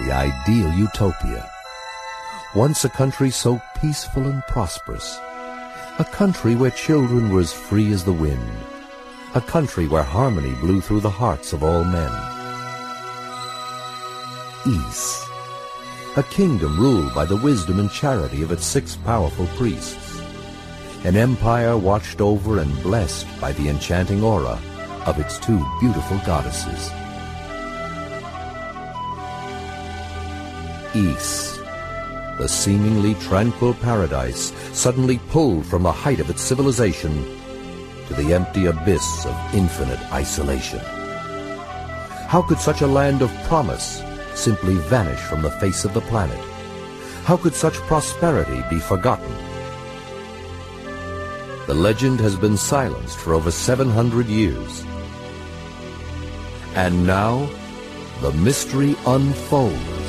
The ideal utopia. Once a country so peaceful and prosperous. A country where children were as free as the wind. A country where harmony blew through the hearts of all men. Ys, a kingdom ruled by the wisdom and charity of its six powerful priests. An empire watched over and blessed by the enchanting aura of its two beautiful goddesses. Ys, the seemingly tranquil paradise suddenly pulled from the height of its civilization to the empty abyss of infinite isolation. How could such a land of promise simply vanish from the face of the planet? How could such prosperity be forgotten? The legend has been silenced for over 700 years. And now, the mystery unfolds.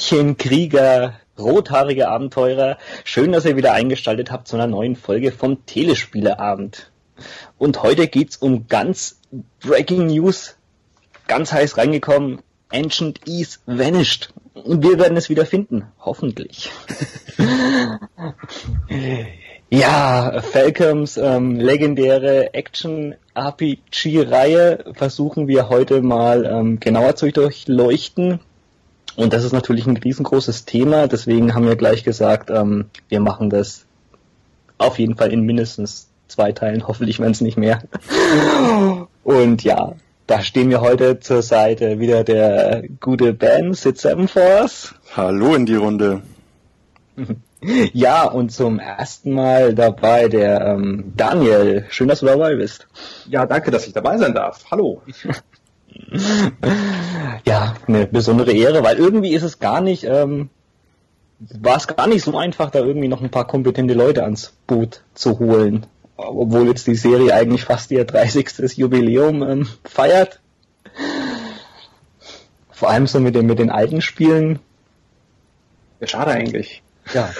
Mädchen, Krieger, rothaarige Abenteurer. Schön, dass ihr wieder eingeschaltet habt zu einer neuen Folge vom Telespieleabend. Und heute geht's um ganz Breaking News, ganz heiß reingekommen. Ancient Ease vanished. Und wir werden es wieder finden. Hoffentlich. ja, Falcoms ähm, legendäre Action-RPG-Reihe versuchen wir heute mal ähm, genauer zu durchleuchten. Und das ist natürlich ein riesengroßes Thema, deswegen haben wir gleich gesagt, ähm, wir machen das auf jeden Fall in mindestens zwei Teilen, hoffentlich werden es nicht mehr. Und ja, da stehen wir heute zur Seite wieder der gute Ben, Sid Seven Force. Hallo in die Runde. Ja, und zum ersten Mal dabei der ähm, Daniel. Schön, dass du dabei bist. Ja, danke, dass ich dabei sein darf. Hallo. ja, eine besondere Ehre, weil irgendwie ist es gar nicht, ähm, war es gar nicht so einfach, da irgendwie noch ein paar kompetente Leute ans Boot zu holen. Obwohl jetzt die Serie eigentlich fast ihr 30. Jubiläum ähm, feiert. Vor allem so mit den, mit den alten Spielen. Ja, schade eigentlich. Ja,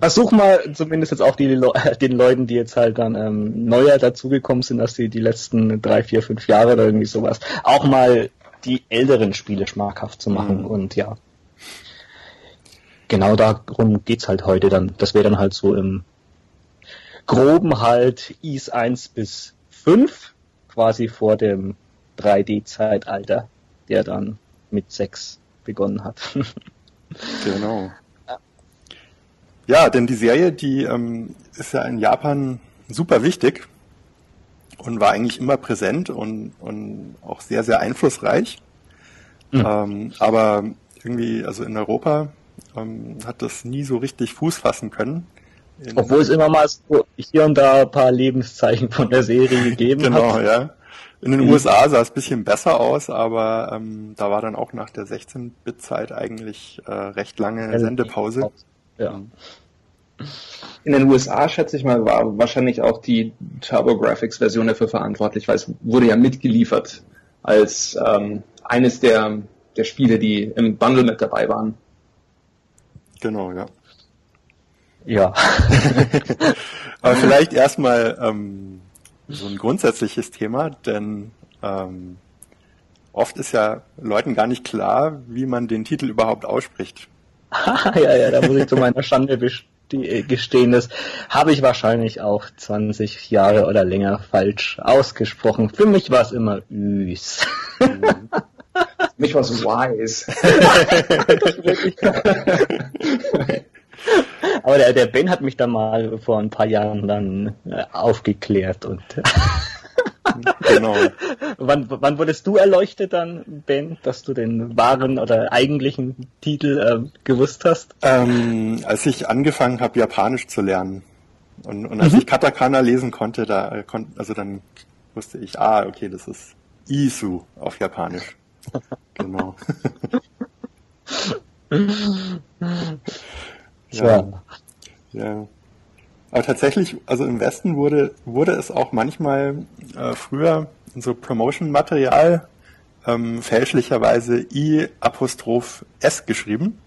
versuch mal zumindest jetzt auch die, den Leuten, die jetzt halt dann ähm, neuer dazugekommen sind, dass die die letzten drei, vier, fünf Jahre oder irgendwie sowas, auch mal die älteren Spiele schmackhaft zu machen mhm. und ja. Genau darum geht's halt heute dann. Das wäre dann halt so im groben halt IS 1 bis 5, quasi vor dem 3D-Zeitalter, der dann mit 6 begonnen hat. genau. Ja, denn die Serie, die ähm, ist ja in Japan super wichtig und war eigentlich immer präsent und, und auch sehr, sehr einflussreich. Mhm. Ähm, aber irgendwie, also in Europa ähm, hat das nie so richtig Fuß fassen können. In Obwohl es immer mal so hier und da ein paar Lebenszeichen von der Serie gegeben genau, hat. Genau, ja. In den mhm. USA sah es ein bisschen besser aus, aber ähm, da war dann auch nach der 16-Bit-Zeit eigentlich äh, recht lange Sendepause. Ja. In den USA, schätze ich mal, war wahrscheinlich auch die TurboGrafx-Version dafür verantwortlich, weil es wurde ja mitgeliefert als ähm, eines der, der Spiele, die im Bundle mit dabei waren. Genau, ja. Ja. Aber vielleicht erstmal ähm, so ein grundsätzliches Thema, denn ähm, oft ist ja Leuten gar nicht klar, wie man den Titel überhaupt ausspricht. ja, ja, da muss ich zu meiner Schande äh, gestehen, das habe ich wahrscheinlich auch 20 Jahre oder länger falsch ausgesprochen. Für mich war es immer Üs. Für mich war es Wise. Aber der, der Ben hat mich da mal vor ein paar Jahren dann äh, aufgeklärt und genau. wann, wann wurdest du erleuchtet dann, Ben, dass du den wahren oder eigentlichen Titel äh, gewusst hast? Ähm, als ich angefangen habe, Japanisch zu lernen. Und, und als mhm. ich Katakana lesen konnte, da äh, kon also dann wusste ich, ah, okay, das ist Isu auf Japanisch. genau. ja. ja. Aber tatsächlich, also im Westen wurde, wurde es auch manchmal äh, früher in so Promotion-Material ähm, fälschlicherweise I Apostroph S geschrieben.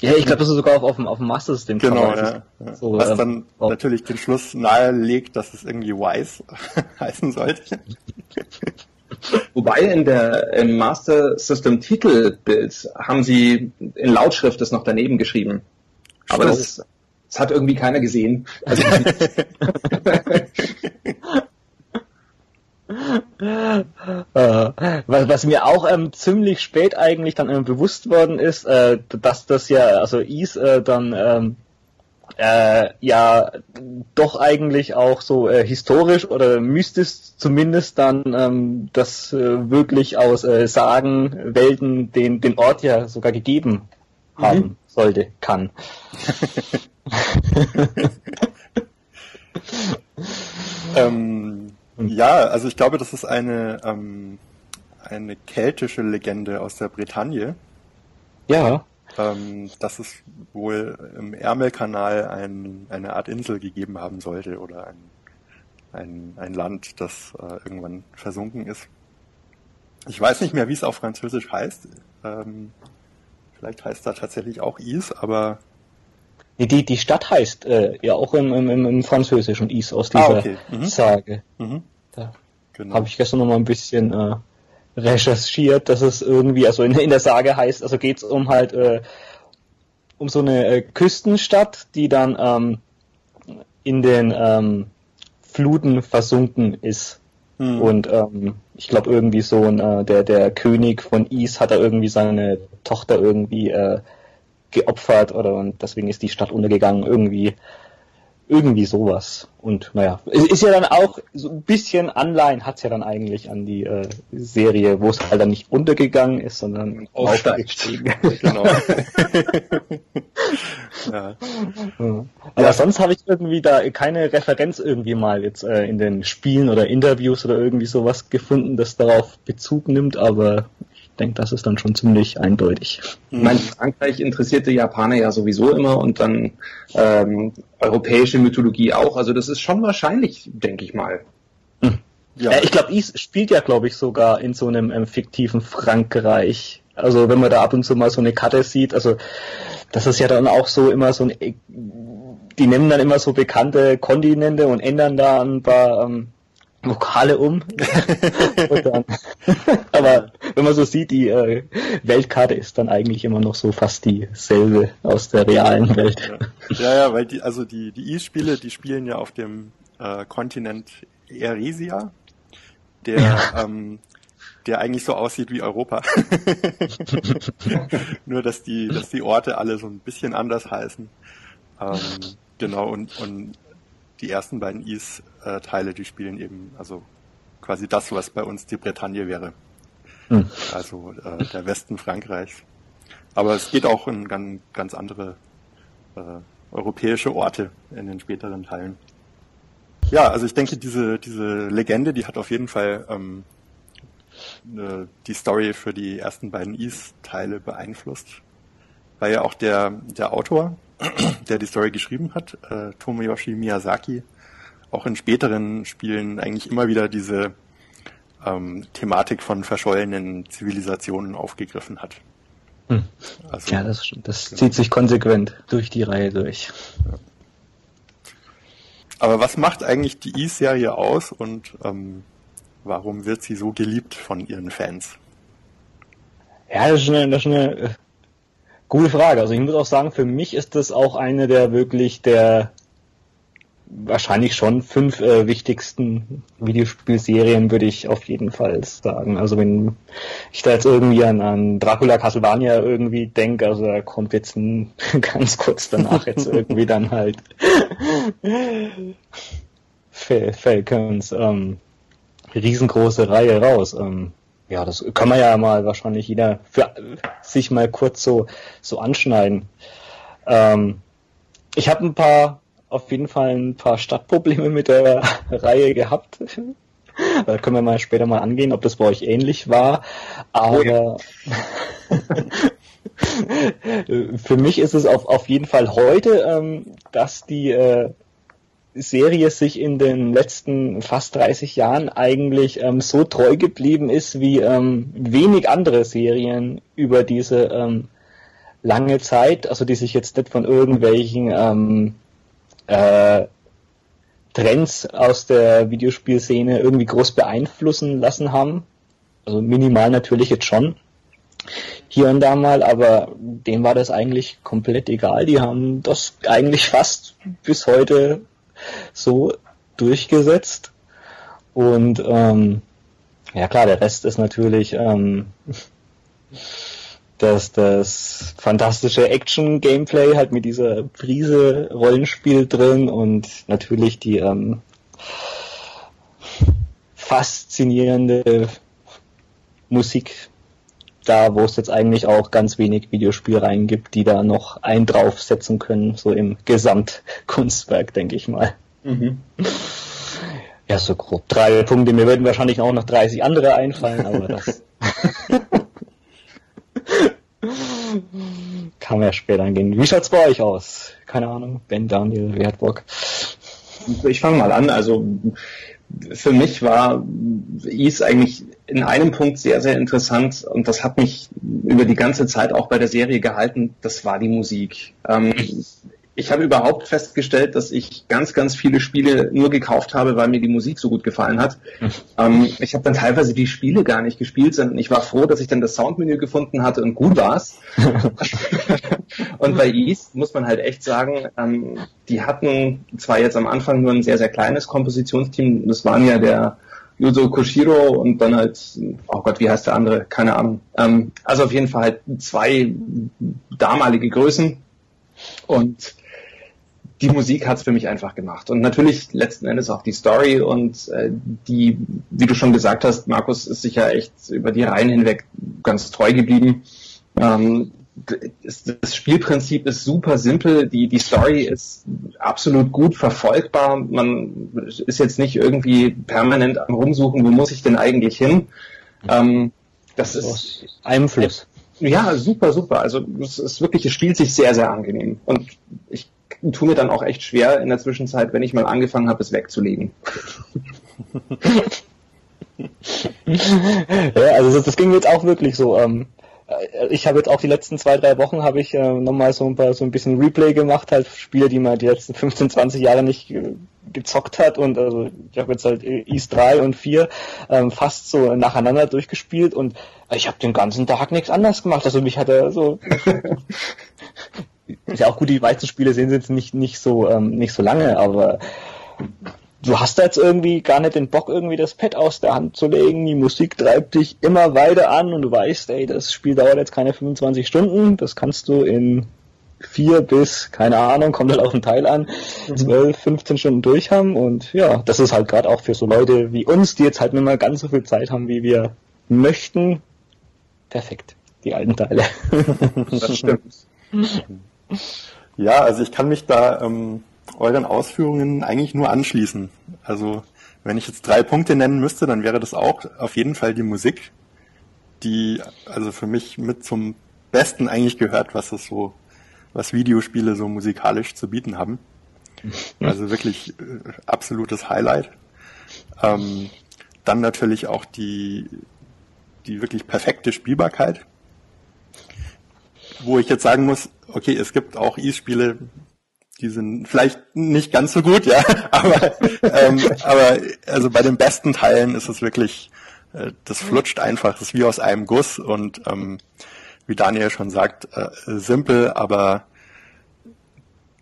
Ja, ich glaube, das ist sogar auf, auf dem, auf dem Master-System. Genau, ja, ja. So, Was ähm, dann auf. natürlich den Schluss nahelegt, dass es irgendwie Wise heißen sollte. Wobei in der im Master System Titelbild haben sie in Lautschrift das noch daneben geschrieben. Aber das, ist, das hat irgendwie keiner gesehen. Also äh, was, was, mir auch ähm, ziemlich spät eigentlich dann ähm, bewusst worden ist, äh, dass das ja, also Is äh, dann ähm, äh, ja doch eigentlich auch so äh, historisch oder mystisch zumindest dann ähm, das äh, wirklich aus äh, Sagen, Welten den, den Ort ja sogar gegeben haben mhm. sollte, kann. ähm, ja, also ich glaube, das ist eine, ähm, eine keltische Legende aus der Bretagne. Ja. Ähm, dass es wohl im Ärmelkanal ein, eine Art Insel gegeben haben sollte oder ein, ein, ein Land, das äh, irgendwann versunken ist. Ich weiß nicht mehr, wie es auf Französisch heißt. Ähm, vielleicht heißt da tatsächlich auch Is, aber die, die Stadt heißt äh, ja auch im, im, im Französischen Is aus dieser ah, okay. mhm. Sage. Mhm. Da genau. habe ich gestern noch mal ein bisschen äh, recherchiert, dass es irgendwie, also in, in der Sage heißt, also geht es um halt äh, um so eine äh, Küstenstadt, die dann ähm, in den ähm, Fluten versunken ist. Mhm. Und ähm, ich glaube irgendwie so ein, äh, der, der König von Is hat da irgendwie seine Tochter irgendwie äh, geopfert oder und deswegen ist die Stadt untergegangen. Irgendwie irgendwie sowas. Und naja, es ist ja dann auch so ein bisschen Anleihen hat's ja dann eigentlich an die äh, Serie, wo es halt dann nicht untergegangen ist, sondern aufsteigt. genau. ja. Aber ja. sonst habe ich irgendwie da keine Referenz irgendwie mal jetzt äh, in den Spielen oder Interviews oder irgendwie sowas gefunden, das darauf Bezug nimmt, aber denke, das ist dann schon ziemlich eindeutig. Ich meine, Frankreich interessierte Japaner ja sowieso immer und dann ähm, europäische Mythologie auch. Also das ist schon wahrscheinlich, denke ich mal. Hm. Ja. Äh, ich glaube, Is spielt ja, glaube ich, sogar in so einem ähm, fiktiven Frankreich. Also wenn man da ab und zu mal so eine Karte sieht, also das ist ja dann auch so immer so ein, die nehmen dann immer so bekannte Kontinente und ändern da ein paar ähm, Vokale um. dann, aber wenn man so sieht, die äh, Weltkarte ist dann eigentlich immer noch so fast dieselbe aus der realen Welt. Ja, ja, weil die, also die, die E-Spiele, die spielen ja auf dem äh, Kontinent Eresia, der, ja. ähm, der eigentlich so aussieht wie Europa. Nur dass die, dass die Orte alle so ein bisschen anders heißen. Ähm, genau, und, und die ersten beiden Is-Teile, die spielen eben, also quasi das, was bei uns die Bretagne wäre. Hm. Also äh, der Westen Frankreichs. Aber es geht auch in ganz, ganz andere äh, europäische Orte in den späteren Teilen. Ja, also ich denke, diese, diese Legende, die hat auf jeden Fall ähm, äh, die Story für die ersten beiden Is-Teile beeinflusst. Weil ja auch der, der Autor, der die Story geschrieben hat, äh, Tomoyoshi Miyazaki, auch in späteren Spielen eigentlich immer wieder diese ähm, Thematik von verschollenen Zivilisationen aufgegriffen hat. Hm. Also, ja, das, das genau. zieht sich konsequent durch die Reihe durch. Ja. Aber was macht eigentlich die E-Serie aus und ähm, warum wird sie so geliebt von ihren Fans? Ja, das ist eine, das ist eine äh, gute Frage. Also ich muss auch sagen, für mich ist das auch eine der wirklich der wahrscheinlich schon fünf äh, wichtigsten Videospielserien, würde ich auf jeden Fall sagen. Also wenn ich da jetzt irgendwie an, an Dracula Castlevania irgendwie denke, also da kommt jetzt ein, ganz kurz danach jetzt irgendwie dann halt Falcons ähm, riesengroße Reihe raus. Ähm, ja, das kann man ja mal wahrscheinlich jeder für sich mal kurz so so anschneiden. Ähm, ich habe ein paar auf jeden Fall ein paar Stadtprobleme mit der Reihe gehabt. Da können wir mal später mal angehen, ob das bei euch ähnlich war. Aber oh ja. für mich ist es auf, auf jeden Fall heute, ähm, dass die äh, Serie sich in den letzten fast 30 Jahren eigentlich ähm, so treu geblieben ist wie ähm, wenig andere Serien über diese ähm, lange Zeit, also die sich jetzt nicht von irgendwelchen ähm, äh, Trends aus der Videospielszene irgendwie groß beeinflussen lassen haben. Also minimal natürlich jetzt schon. Hier und da mal, aber dem war das eigentlich komplett egal. Die haben das eigentlich fast bis heute so durchgesetzt. Und ähm, ja klar, der Rest ist natürlich ähm, das, das fantastische Action-Gameplay halt mit dieser Prise Rollenspiel drin und natürlich die ähm, faszinierende Musik da, wo es jetzt eigentlich auch ganz wenig Videospielreihen gibt, die da noch einen draufsetzen können, so im Gesamtkunstwerk, denke ich mal. Mhm. Ja, so grob drei Punkte. Mir würden wahrscheinlich auch noch 30 andere einfallen, aber das kann man ja später angehen. Wie schaut's bei euch aus? Keine Ahnung. Ben, Daniel, wer hat Bock? Ich fange mal an. Also für mich war Ease eigentlich in einem Punkt sehr, sehr interessant und das hat mich über die ganze Zeit auch bei der Serie gehalten, das war die Musik. Ähm, ich habe überhaupt festgestellt, dass ich ganz, ganz viele Spiele nur gekauft habe, weil mir die Musik so gut gefallen hat. ähm, ich habe dann teilweise die Spiele gar nicht gespielt, sondern ich war froh, dass ich dann das Soundmenü gefunden hatte und gut war's. und bei East muss man halt echt sagen, ähm, die hatten zwar jetzt am Anfang nur ein sehr, sehr kleines Kompositionsteam, das waren ja der Yuzo Koshiro und dann halt, oh Gott, wie heißt der andere? Keine Ahnung. Ähm, also auf jeden Fall halt zwei damalige Größen und die Musik hat es für mich einfach gemacht. Und natürlich letzten Endes auch die Story und äh, die, wie du schon gesagt hast, Markus ist sicher echt über die Reihen hinweg ganz treu geblieben. Ähm, das Spielprinzip ist super simpel, die, die Story ist absolut gut verfolgbar. Man ist jetzt nicht irgendwie permanent am Rumsuchen, wo muss ich denn eigentlich hin. Ähm, das ist Einfluss. Ja, super, super. Also es ist wirklich, es spielt sich sehr, sehr angenehm. Und ich tue mir dann auch echt schwer in der Zwischenzeit, wenn ich mal angefangen habe, es wegzulegen. ja, also das, das, ging jetzt auch wirklich so. Ähm, äh, ich habe jetzt auch die letzten zwei, drei Wochen habe ich äh, nochmal so ein paar so ein bisschen Replay gemacht, halt Spiele, die man die letzten 15, 20 Jahre nicht äh, gezockt hat und also ich habe jetzt halt East 3 und 4 ähm, fast so nacheinander durchgespielt und ich habe den ganzen Tag nichts anderes gemacht. Also mich hat er so ist ja auch gut, die meisten Spiele sehen sie jetzt nicht, nicht so, ähm, nicht so lange, aber du hast da jetzt irgendwie gar nicht den Bock, irgendwie das Pad aus der Hand zu legen. Die Musik treibt dich immer weiter an und du weißt, ey, das Spiel dauert jetzt keine 25 Stunden. Das kannst du in vier bis, keine Ahnung, kommt halt auf den Teil an, 12, 15 Stunden durch haben. Und ja, das ist halt gerade auch für so Leute wie uns, die jetzt halt nicht mehr ganz so viel Zeit haben, wie wir möchten. Perfekt, die alten Teile. Das stimmt. Ja, also ich kann mich da ähm, euren Ausführungen eigentlich nur anschließen. Also wenn ich jetzt drei Punkte nennen müsste, dann wäre das auch auf jeden Fall die Musik, die also für mich mit zum Besten eigentlich gehört, was es so, was Videospiele so musikalisch zu bieten haben. Also wirklich äh, absolutes Highlight. Ähm, dann natürlich auch die, die wirklich perfekte Spielbarkeit wo ich jetzt sagen muss, okay, es gibt auch E-Spiele, die sind vielleicht nicht ganz so gut, ja, aber, ähm, aber also bei den besten Teilen ist es wirklich, äh, das flutscht einfach, das ist wie aus einem Guss und ähm, wie Daniel schon sagt, äh, simpel, aber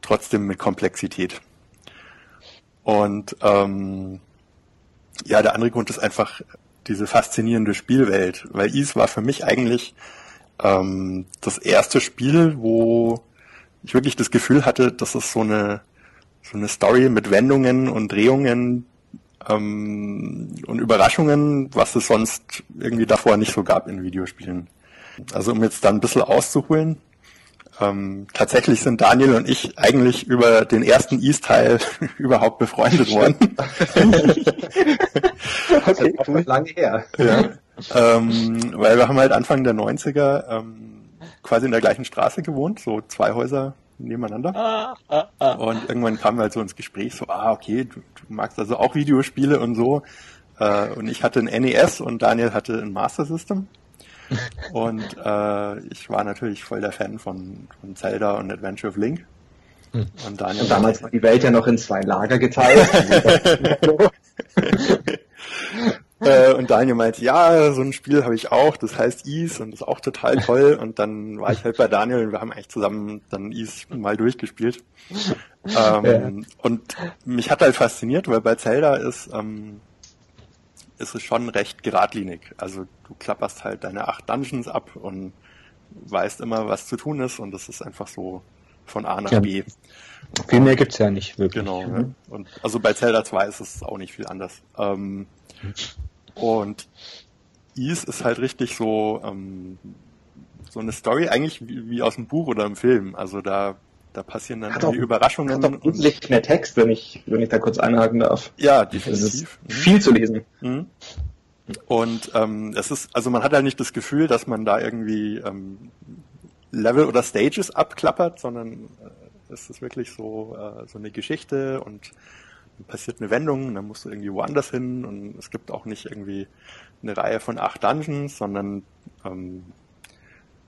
trotzdem mit Komplexität. Und ähm, ja, der andere Grund ist einfach diese faszinierende Spielwelt, weil Is war für mich eigentlich ähm, das erste Spiel, wo ich wirklich das Gefühl hatte, dass es so eine, so eine Story mit Wendungen und Drehungen ähm, und Überraschungen, was es sonst irgendwie davor nicht so gab in Videospielen. Also um jetzt da ein bisschen auszuholen, ähm, tatsächlich sind Daniel und ich eigentlich über den ersten East-Teil überhaupt befreundet worden. okay, cool. lange her. Ja, ähm, weil wir haben halt Anfang der 90er ähm, quasi in der gleichen Straße gewohnt, so zwei Häuser nebeneinander. Ah, ah, ah. Und irgendwann kamen wir halt so ins Gespräch, so, ah, okay, du, du magst also auch Videospiele und so. Äh, und ich hatte ein NES und Daniel hatte ein Master System. Und äh, ich war natürlich voll der Fan von, von Zelda und Adventure of Link. Hm. Und, Daniel und damals war die Welt ja noch in zwei Lager geteilt. äh, und Daniel meinte, ja, so ein Spiel habe ich auch, das heißt Ease und das ist auch total toll. Und dann war ich halt bei Daniel und wir haben eigentlich zusammen dann Ease mal durchgespielt. Ähm, ja. Und mich hat halt fasziniert, weil bei Zelda ist ähm, ist es schon recht geradlinig. Also du klapperst halt deine acht Dungeons ab und weißt immer, was zu tun ist und das ist einfach so von A nach ja. B. Viel mehr gibt's ja nicht wirklich. Genau. Mhm. Ja. Und also bei Zelda 2 ist es auch nicht viel anders. Ähm, und Ease ist halt richtig so ähm, so eine Story eigentlich wie, wie aus dem Buch oder im Film. Also da da passieren dann hat auch, Überraschungen. Hat auch wesentlich mehr Text, wenn ich, wenn ich da kurz einhaken darf. Ja, definitiv. Mhm. Viel zu lesen. Mhm. Und ähm, es ist, also man hat halt nicht das Gefühl, dass man da irgendwie ähm, Level oder Stages abklappert, sondern äh, es ist wirklich so, äh, so eine Geschichte und passiert eine Wendung, dann musst du irgendwie woanders hin und es gibt auch nicht irgendwie eine Reihe von acht Dungeons, sondern ähm,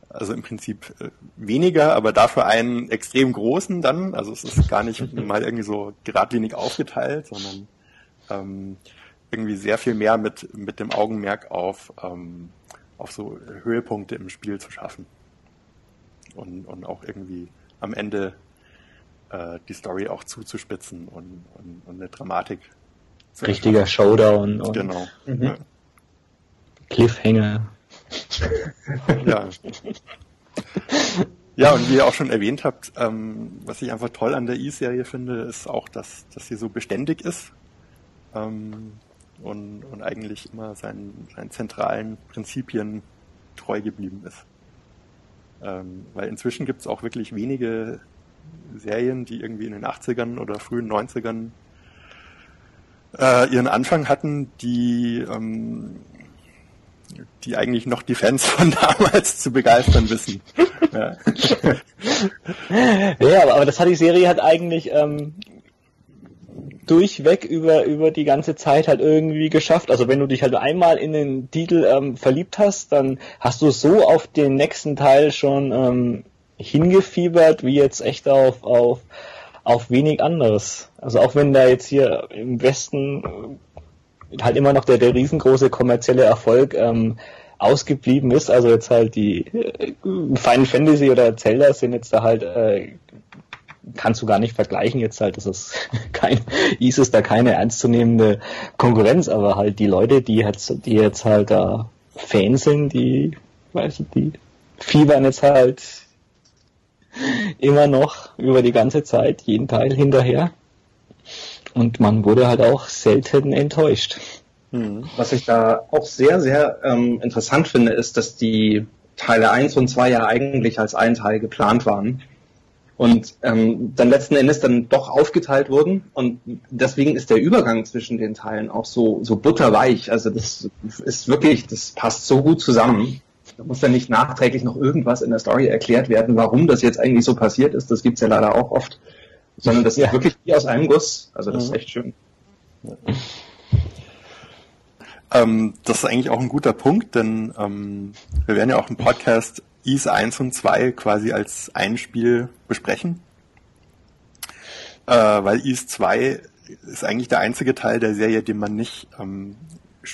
also im Prinzip äh, weniger, aber dafür einen extrem großen dann. Also es ist gar nicht mal irgendwie so geradlinig aufgeteilt, sondern ähm, irgendwie sehr viel mehr mit, mit dem Augenmerk auf, ähm, auf so Höhepunkte im Spiel zu schaffen. Und, und auch irgendwie am Ende äh, die Story auch zuzuspitzen und, und, und eine Dramatik. Zu Richtiger Showdown und genau. Mhm. Ja. Cliffhanger. ja. Ja, und wie ihr auch schon erwähnt habt, ähm, was ich einfach toll an der E-Serie finde, ist auch, dass, dass sie so beständig ist ähm, und, und eigentlich immer seinen, seinen zentralen Prinzipien treu geblieben ist. Ähm, weil inzwischen gibt es auch wirklich wenige Serien, die irgendwie in den 80ern oder frühen 90ern äh, ihren Anfang hatten, die ähm, die eigentlich noch die Fans von damals zu begeistern wissen. ja. ja, aber, aber das hat die Serie halt eigentlich ähm, durchweg über, über die ganze Zeit halt irgendwie geschafft. Also wenn du dich halt einmal in den Titel ähm, verliebt hast, dann hast du so auf den nächsten Teil schon ähm, hingefiebert, wie jetzt echt auf, auf, auf wenig anderes. Also auch wenn da jetzt hier im Westen halt immer noch der, der riesengroße kommerzielle Erfolg ähm, ausgeblieben ist. Also jetzt halt die äh, Final Fantasy oder Zelda sind jetzt da halt äh, kannst du gar nicht vergleichen jetzt halt, das ist kein, ist es da keine ernstzunehmende Konkurrenz, aber halt die Leute, die jetzt, die jetzt halt da Fans sind, die, weißt du, die fiebern jetzt halt immer noch über die ganze Zeit jeden Teil hinterher. Und man wurde halt auch selten enttäuscht. Mhm. Was ich da auch sehr, sehr ähm, interessant finde, ist, dass die Teile 1 und 2 ja eigentlich als ein Teil geplant waren und ähm, dann letzten Endes dann doch aufgeteilt wurden und deswegen ist der Übergang zwischen den Teilen auch so so butterweich. Also das ist wirklich, das passt so gut zusammen. Da muss dann nicht nachträglich noch irgendwas in der Story erklärt werden, warum das jetzt eigentlich so passiert ist. Das gibt's ja leider auch oft sondern das ist wirklich wie aus einem Guss. Also das ist mhm. echt schön. Ähm, das ist eigentlich auch ein guter Punkt, denn ähm, wir werden ja auch im Podcast Ease 1 und 2 quasi als ein Spiel besprechen. Äh, weil Ease 2 ist eigentlich der einzige Teil der Serie, den man nicht ähm,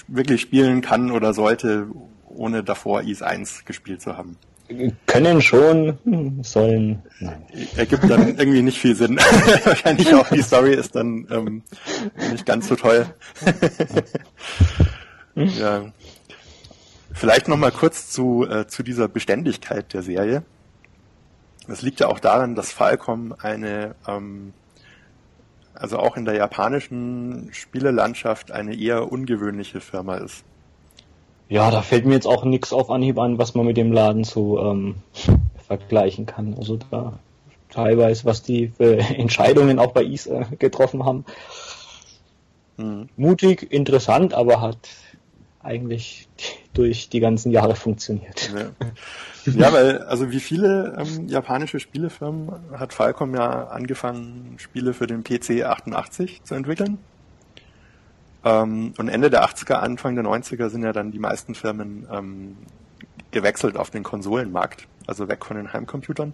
wirklich spielen kann oder sollte, ohne davor Ease 1 gespielt zu haben können schon, sollen. Nein. Ergibt dann irgendwie nicht viel Sinn. Wahrscheinlich auch die Story ist dann ähm, nicht ganz so toll. ja. Vielleicht noch mal kurz zu, äh, zu dieser Beständigkeit der Serie. Das liegt ja auch daran, dass Falcom eine, ähm, also auch in der japanischen Spielelandschaft eine eher ungewöhnliche Firma ist. Ja, da fällt mir jetzt auch nichts auf Anhieb an, was man mit dem Laden so ähm, vergleichen kann. Also da teilweise, was die für Entscheidungen auch bei IS äh, getroffen haben. Mhm. Mutig, interessant, aber hat eigentlich durch die ganzen Jahre funktioniert. Ja, ja weil, also wie viele ähm, japanische Spielefirmen hat Falcom ja angefangen, Spiele für den PC 88 zu entwickeln. Ähm, und Ende der 80er, Anfang der 90er sind ja dann die meisten Firmen ähm, gewechselt auf den Konsolenmarkt, also weg von den Heimcomputern,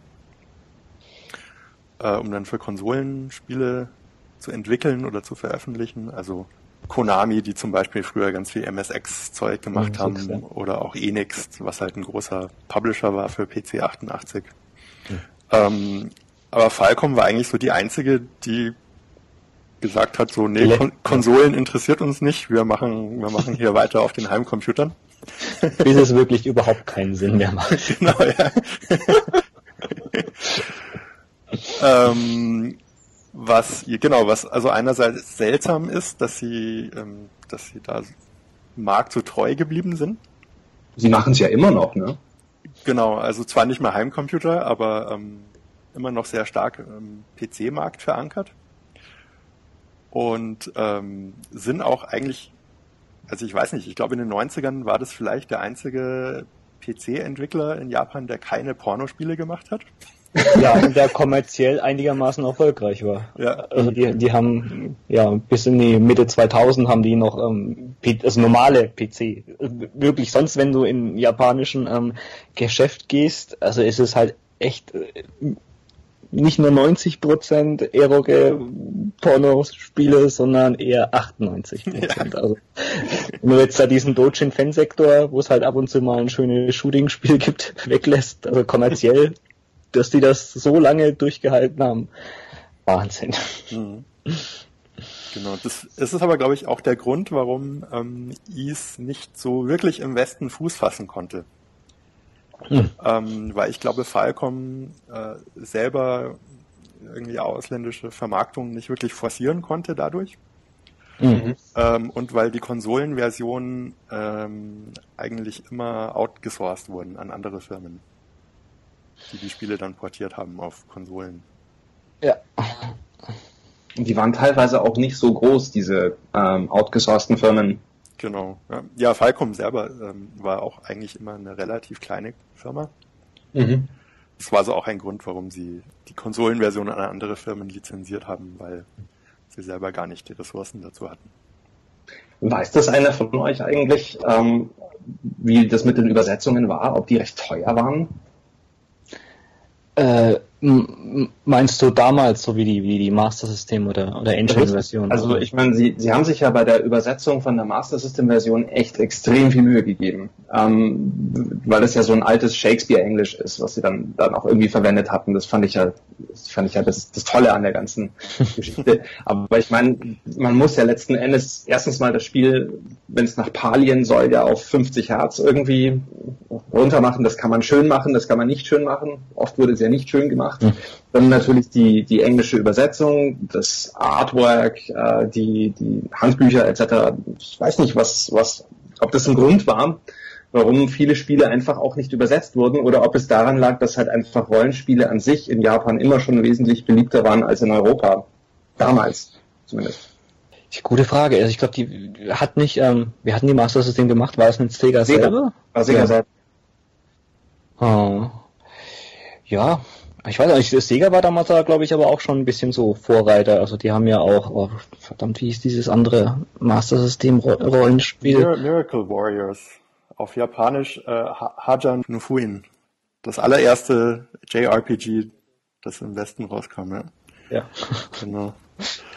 äh, um dann für Konsolen Spiele zu entwickeln oder zu veröffentlichen. Also Konami, die zum Beispiel früher ganz viel MSX-Zeug gemacht MSX, haben, ja. oder auch Enix, was halt ein großer Publisher war für PC 88. Mhm. Ähm, aber Falcom war eigentlich so die einzige, die gesagt hat, so, nee, Kon Konsolen interessiert uns nicht, wir machen, wir machen hier weiter auf den Heimcomputern. Bis es wirklich überhaupt keinen Sinn mehr macht. Genau, ja. ähm, was, genau, was also einerseits seltsam ist, dass sie, ähm, dass sie da Markt so treu geblieben sind. Sie machen es ja immer noch, ne? Genau, also zwar nicht mehr Heimcomputer, aber ähm, immer noch sehr stark im PC-Markt verankert. Und ähm, sind auch eigentlich, also ich weiß nicht, ich glaube in den 90ern war das vielleicht der einzige PC-Entwickler in Japan, der keine Pornospiele gemacht hat. Ja, und der kommerziell einigermaßen erfolgreich war. Ja. Also die, die haben, ja, bis in die Mitte 2000 haben die noch, ähm, also normale PC. Wirklich, sonst wenn du in japanischen ähm, Geschäft gehst, also ist es halt echt äh, nicht nur 90% eroge Pornospiele, sondern eher 98%. Ja. Also nur jetzt da diesen Dojin Fansektor, wo es halt ab und zu mal ein schönes Shooting-Spiel gibt, weglässt, also kommerziell dass die das so lange durchgehalten haben. Wahnsinn. Mhm. Genau, das, das ist aber, glaube ich, auch der Grund, warum ähm, Is nicht so wirklich im Westen Fuß fassen konnte. Mhm. Ähm, weil ich glaube, Falcom äh, selber irgendwie ausländische Vermarktungen nicht wirklich forcieren konnte dadurch. Mhm. Ähm, und weil die Konsolenversionen ähm, eigentlich immer outgesourced wurden an andere Firmen die die Spiele dann portiert haben auf Konsolen. Ja. Und die waren teilweise auch nicht so groß, diese ähm, outgesourcten Firmen. Genau. Ja, ja Falcom selber ähm, war auch eigentlich immer eine relativ kleine Firma. Mhm. Das war so auch ein Grund, warum sie die Konsolenversion an andere Firmen lizenziert haben, weil sie selber gar nicht die Ressourcen dazu hatten. Weiß das einer von euch eigentlich, ähm, wie das mit den Übersetzungen war, ob die recht teuer waren? Äh, meinst du damals, so wie die, wie die Master System oder, oder Engine-Version? Also ich meine, sie, sie haben sich ja bei der Übersetzung von der Master System-Version echt extrem viel Mühe gegeben, ähm, weil es ja so ein altes Shakespeare-Englisch ist, was sie dann, dann auch irgendwie verwendet hatten. Das fand ich ja, das fand ich ja das, das Tolle an der ganzen Geschichte. Aber ich meine, man muss ja letzten Endes erstens mal das Spiel, wenn es nach Palien soll, ja auf 50 Hertz irgendwie runter machen. Das kann man schön machen, das kann man nicht schön machen. Oft wurde es ja nicht schön gemacht. Mhm. Dann natürlich die, die englische Übersetzung, das Artwork, äh, die, die Handbücher etc. Ich weiß nicht, was, was, ob das ein Grund war, warum viele Spiele einfach auch nicht übersetzt wurden oder ob es daran lag, dass halt einfach Rollenspiele an sich in Japan immer schon wesentlich beliebter waren als in Europa. Damals zumindest. Gute Frage. Also ich glaube, die hat nicht, ähm, wir hatten die Master System gemacht, war es mit Sega, Sega. selber? War Sega ja. selber. Oh. Ja, ich weiß nicht, Sega war damals da, glaube ich, aber auch schon ein bisschen so Vorreiter. Also die haben ja auch, oh, verdammt, wie hieß dieses andere Master System Rollenspiel? Miracle Warriors. Auf Japanisch äh, Hajan Nufuin. Das allererste JRPG, das im Westen rauskam, ja. Ja. Genau.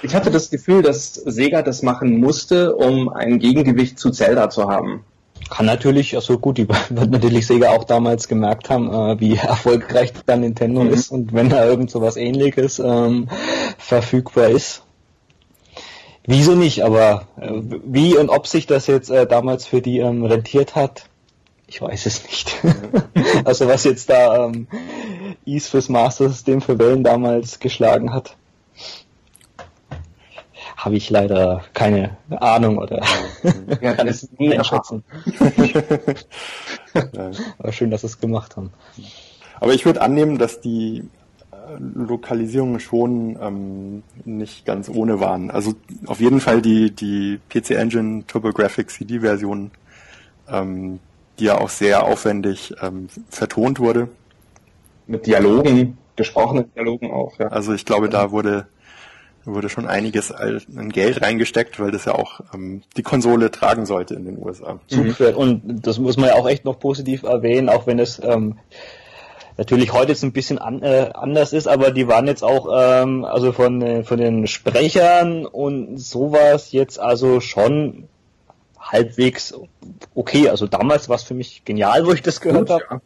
Ich hatte das Gefühl, dass Sega das machen musste, um ein Gegengewicht zu Zelda zu haben. Kann natürlich, also gut, die wird natürlich Sega auch damals gemerkt haben, äh, wie erfolgreich dann Nintendo mhm. ist und wenn da irgend so was ähnliches ähm, verfügbar ist. Wieso nicht, aber äh, wie und ob sich das jetzt äh, damals für die ähm, rentiert hat, ich weiß es nicht. also was jetzt da ähm, Ease fürs Master System für Wellen damals geschlagen hat habe ich leider keine Ahnung oder ja, kann es nie einschätzen. Aber schön, dass sie es gemacht haben. Aber ich würde annehmen, dass die äh, Lokalisierungen schon ähm, nicht ganz ohne waren. Also auf jeden Fall die, die PC Engine TurboGrafx CD Version, ähm, die ja auch sehr aufwendig ähm, vertont wurde. Mit Dialogen, gesprochenen Dialogen auch, ja. Also ich glaube, da wurde wurde schon einiges an Geld reingesteckt, weil das ja auch ähm, die Konsole tragen sollte in den USA. Mhm. Und das muss man ja auch echt noch positiv erwähnen, auch wenn es ähm, natürlich heute jetzt ein bisschen an, äh, anders ist, aber die waren jetzt auch ähm, also von, äh, von den Sprechern und sowas jetzt also schon halbwegs okay. Also damals war es für mich genial, wo ich das gehört habe. Ja.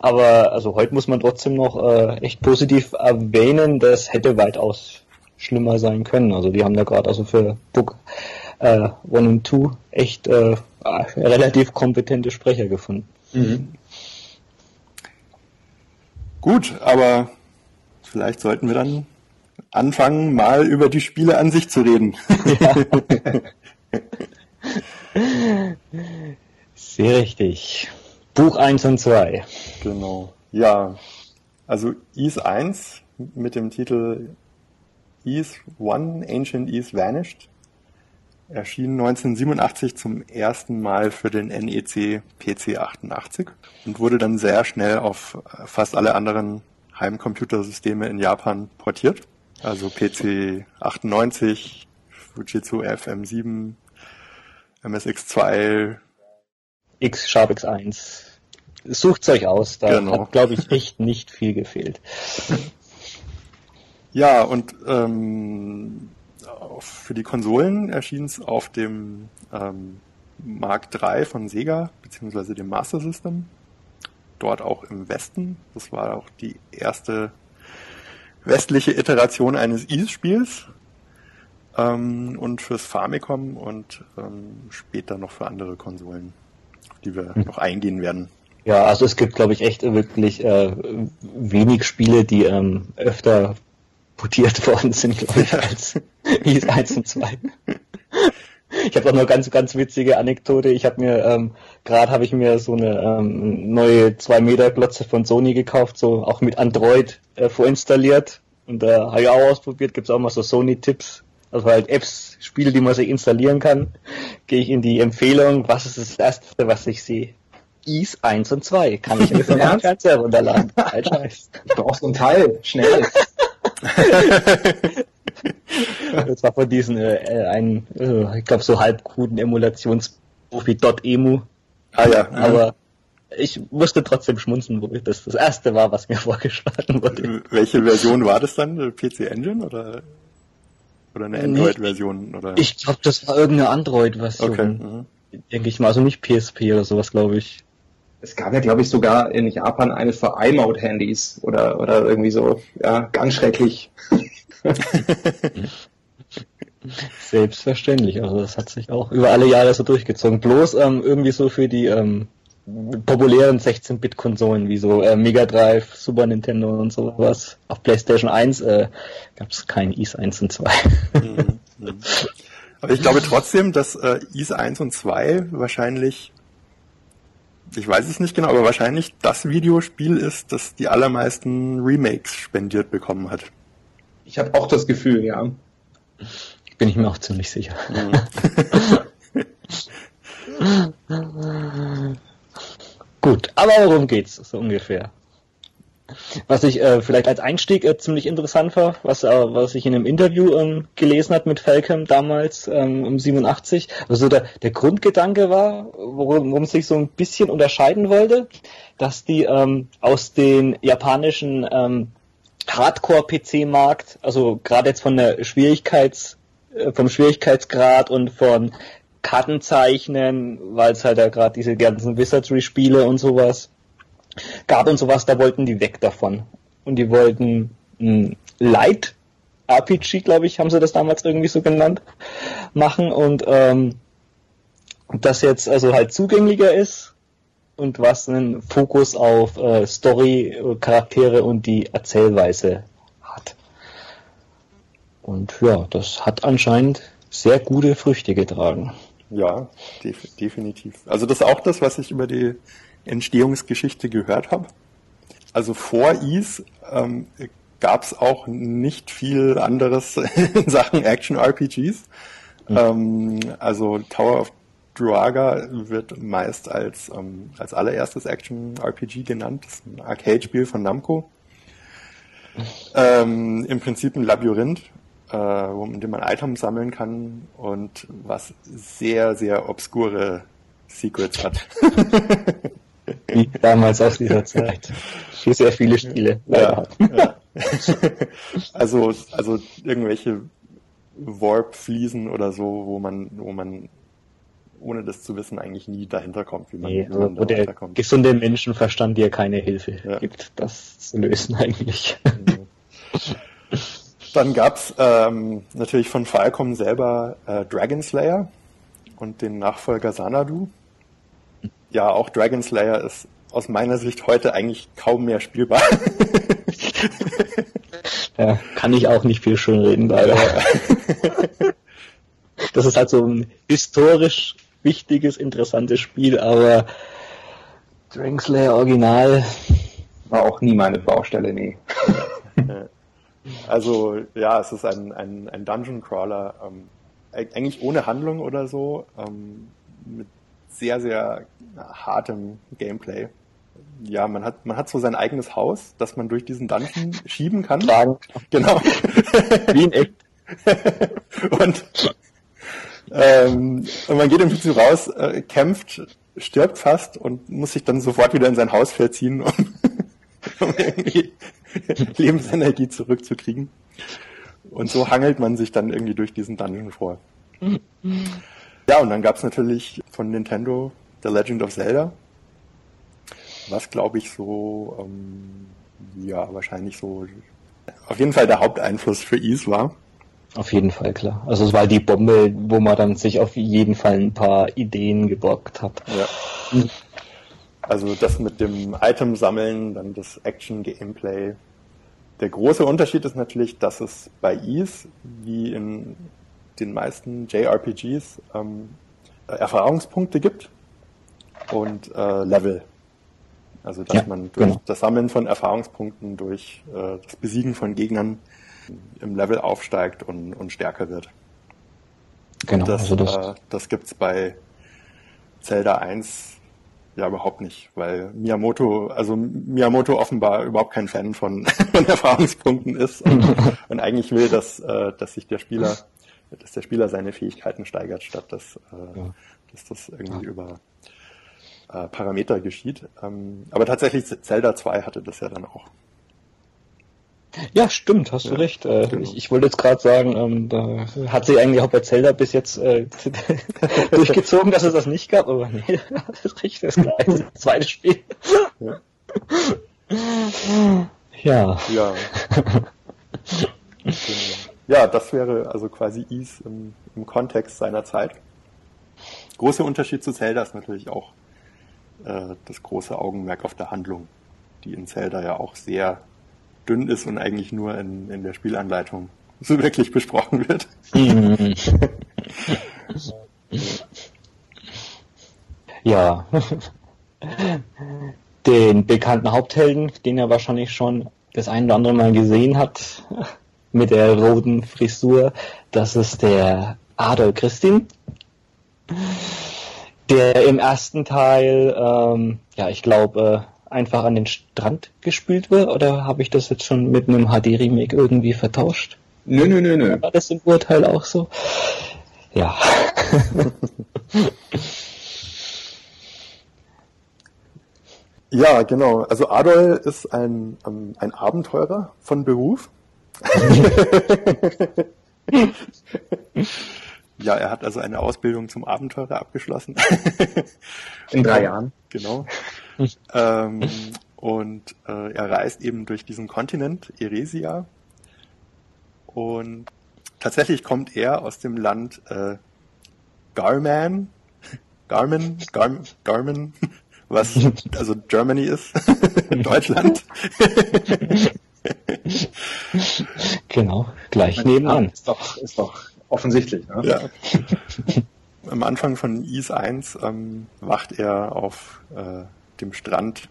Aber also heute muss man trotzdem noch äh, echt positiv erwähnen, das hätte weitaus schlimmer sein können. Also die haben da gerade also für Book äh, One und Two echt äh, relativ kompetente Sprecher gefunden. Mhm. Gut, aber vielleicht sollten wir dann anfangen, mal über die Spiele an sich zu reden. Ja. Sehr richtig. Buch 1 und 2. Genau. Ja, also Is 1 mit dem Titel Ease One, Ancient Ease Vanished, erschien 1987 zum ersten Mal für den NEC PC88 und wurde dann sehr schnell auf fast alle anderen Heimcomputersysteme in Japan portiert. Also PC 98, Fujitsu FM7, MSX2, X Sharp X1. Sucht's euch aus, da genau. hat, glaube ich, echt nicht viel gefehlt. Ja, und ähm, für die Konsolen erschien es auf dem ähm, Mark III von Sega, beziehungsweise dem Master System. Dort auch im Westen. Das war auch die erste westliche Iteration eines Is-Spiels. Ähm, und fürs Famicom und ähm, später noch für andere Konsolen, auf die wir hm. noch eingehen werden. Ja, also es gibt, glaube ich, echt wirklich äh, wenig Spiele, die ähm, öfter portiert worden sind, glaube ich, als Is 1 und 2. Ich habe auch noch ganz, ganz witzige Anekdote. Ich habe mir, ähm, gerade habe ich mir so eine ähm, neue 2 Meter Glotze von Sony gekauft, so auch mit Android äh, vorinstalliert. Und da äh, habe ich auch ausprobiert, gibt es auch mal so Sony-Tipps, also halt Apps, Spiele, die man sich installieren kann. Gehe ich in die Empfehlung, was ist das erste, was ich sehe? Is 1 und 2. Kann ich mir von meinem Fernseher runterladen. Scheiß. Ich brauch so ein Teil. Schnell. Das war von diesen, äh, ein, äh, ich glaube, so halb kruden Emulationsbuch wie .emu. Ah ja. Aber ich musste trotzdem schmunzen, wo das das erste war, was mir vorgeschlagen wurde. Welche Version war das dann? PC Engine oder, oder eine Android-Version? Oder? Ich glaube, das war irgendeine Android-Version. Okay. Mhm. Denke ich mal, also nicht PSP oder sowas, glaube ich. Es gab ja, glaube ich, sogar in Japan eines für iMode-Handys oder, oder irgendwie so. Ja, ganz schrecklich. Selbstverständlich, also das hat sich auch über alle Jahre so durchgezogen. Bloß ähm, irgendwie so für die ähm, populären 16-Bit-Konsolen wie so äh, Mega Drive, Super Nintendo und sowas. Auf PlayStation 1 äh, gab es kein IS 1 und 2. Mhm, mhm. Aber ich glaube trotzdem, dass äh, IS 1 und 2 wahrscheinlich ich weiß es nicht genau, aber wahrscheinlich das Videospiel ist, das die allermeisten Remakes spendiert bekommen hat. Ich habe auch das Gefühl, ja. Bin ich mir auch ziemlich sicher. Mhm. Gut, aber worum geht's so ungefähr? Was ich äh, vielleicht als Einstieg äh, ziemlich interessant war, was, äh, was ich in einem Interview ähm, gelesen hat mit Falcom damals ähm, um 87, also der, der Grundgedanke war, worum, worum sich so ein bisschen unterscheiden wollte, dass die ähm, aus den japanischen ähm, Hardcore-PC-Markt, also gerade jetzt von der Schwierigkeits, äh, vom Schwierigkeitsgrad und von Kartenzeichnen, weil es halt ja gerade diese ganzen Wizardry-Spiele und sowas gab und sowas, da wollten die weg davon. Und die wollten ein Light RPG, glaube ich, haben sie das damals irgendwie so genannt, machen und ähm, das jetzt also halt zugänglicher ist und was einen Fokus auf äh, Story, Charaktere und die Erzählweise hat. Und ja, das hat anscheinend sehr gute Früchte getragen. Ja, def definitiv. Also das ist auch das, was ich über die Entstehungsgeschichte gehört habe. also vor Ease ähm, gab es auch nicht viel anderes in Sachen Action-RPGs. Mhm. Ähm, also Tower of Druaga wird meist als, ähm, als allererstes Action-RPG genannt. Das ist ein Arcade-Spiel von Namco. Ähm, Im Prinzip ein Labyrinth, äh, in dem man Items sammeln kann und was sehr, sehr obskure Secrets hat. Wie damals aus dieser Zeit. Für sehr viele Spiele. Ja, ja. also, also irgendwelche Warp-Fliesen oder so, wo man, wo man ohne das zu wissen eigentlich nie dahinter kommt, wie man, nee, man wo der kommt. gesunde Menschenverstand dir keine Hilfe ja. gibt, das zu lösen eigentlich. Dann gab's ähm, natürlich von Falcom selber äh, Dragon Slayer und den Nachfolger Sanadu. Ja, auch Dragon Slayer ist aus meiner Sicht heute eigentlich kaum mehr spielbar. ja, kann ich auch nicht viel schön reden, leider. das ist halt so ein historisch wichtiges, interessantes Spiel, aber Dragon Slayer Original war auch nie meine Baustelle, nee. Also ja, es ist ein, ein, ein Dungeon Crawler, ähm, eigentlich ohne Handlung oder so, ähm, mit sehr, sehr hartem Gameplay. Ja, man hat, man hat so sein eigenes Haus, das man durch diesen Dungeon schieben kann. Tragen. Genau. Wie in echt. und, ähm, und man geht im Prinzip raus, äh, kämpft, stirbt fast und muss sich dann sofort wieder in sein Haus verziehen, um, um irgendwie Lebensenergie zurückzukriegen. Und so hangelt man sich dann irgendwie durch diesen Dungeon vor. Ja, und dann gab's natürlich von Nintendo The Legend of Zelda, was glaube ich so, ähm, ja, wahrscheinlich so, auf jeden Fall der Haupteinfluss für Ease war. Auf jeden Fall, klar. Also es war die Bombe, wo man dann sich auf jeden Fall ein paar Ideen geborgt hat. Ja. Also das mit dem Item sammeln, dann das Action-Gameplay. Der große Unterschied ist natürlich, dass es bei Ease, wie in den meisten JRPGs ähm, Erfahrungspunkte gibt und äh, Level. Also dass ja, man durch genau. das Sammeln von Erfahrungspunkten, durch äh, das Besiegen von Gegnern im Level aufsteigt und, und stärker wird. Genau. Das, also das, äh, das gibt's bei Zelda 1 ja überhaupt nicht, weil Miyamoto, also Miyamoto offenbar überhaupt kein Fan von, von Erfahrungspunkten ist und, und eigentlich will, dass, äh, dass sich der Spieler dass der Spieler seine Fähigkeiten steigert, statt dass, äh, ja. dass das irgendwie ja. über äh, Parameter geschieht. Ähm, aber tatsächlich Zelda 2 hatte das ja dann auch. Ja, stimmt, hast ja, du recht. Äh, genau. ich, ich, wollte jetzt gerade sagen, ähm, da hat sich eigentlich auch bei Zelda bis jetzt äh, durchgezogen, dass es das nicht gab, aber nee, das ist richtig, das gleiche, das zweite Spiel. Ja. Ja. ja. genau. Ja, das wäre also quasi Ease im, im Kontext seiner Zeit. Großer Unterschied zu Zelda ist natürlich auch äh, das große Augenmerk auf der Handlung, die in Zelda ja auch sehr dünn ist und eigentlich nur in, in der Spielanleitung so wirklich besprochen wird. ja. Den bekannten Haupthelden, den er wahrscheinlich schon das ein oder andere Mal gesehen hat, mit der roten Frisur. Das ist der Adol Christin, der im ersten Teil, ähm, ja, ich glaube, äh, einfach an den Strand gespült wird. Oder habe ich das jetzt schon mit einem HD-Remake irgendwie vertauscht? Nö, nö, nö, nö. War das im Urteil auch so? Ja. ja, genau. Also Adol ist ein, ähm, ein Abenteurer von Beruf ja, er hat also eine Ausbildung zum Abenteurer abgeschlossen. In drei Jahren. Genau. ähm, und äh, er reist eben durch diesen Kontinent, Eresia. Und tatsächlich kommt er aus dem Land äh, Garman, Garmin, Garmin, Garmin, was also Germany ist, Deutschland. genau, gleich nebenan. Ist doch, ist doch offensichtlich. Ne? Ja. Am Anfang von Ease 1 ähm, wacht er auf äh, dem Strand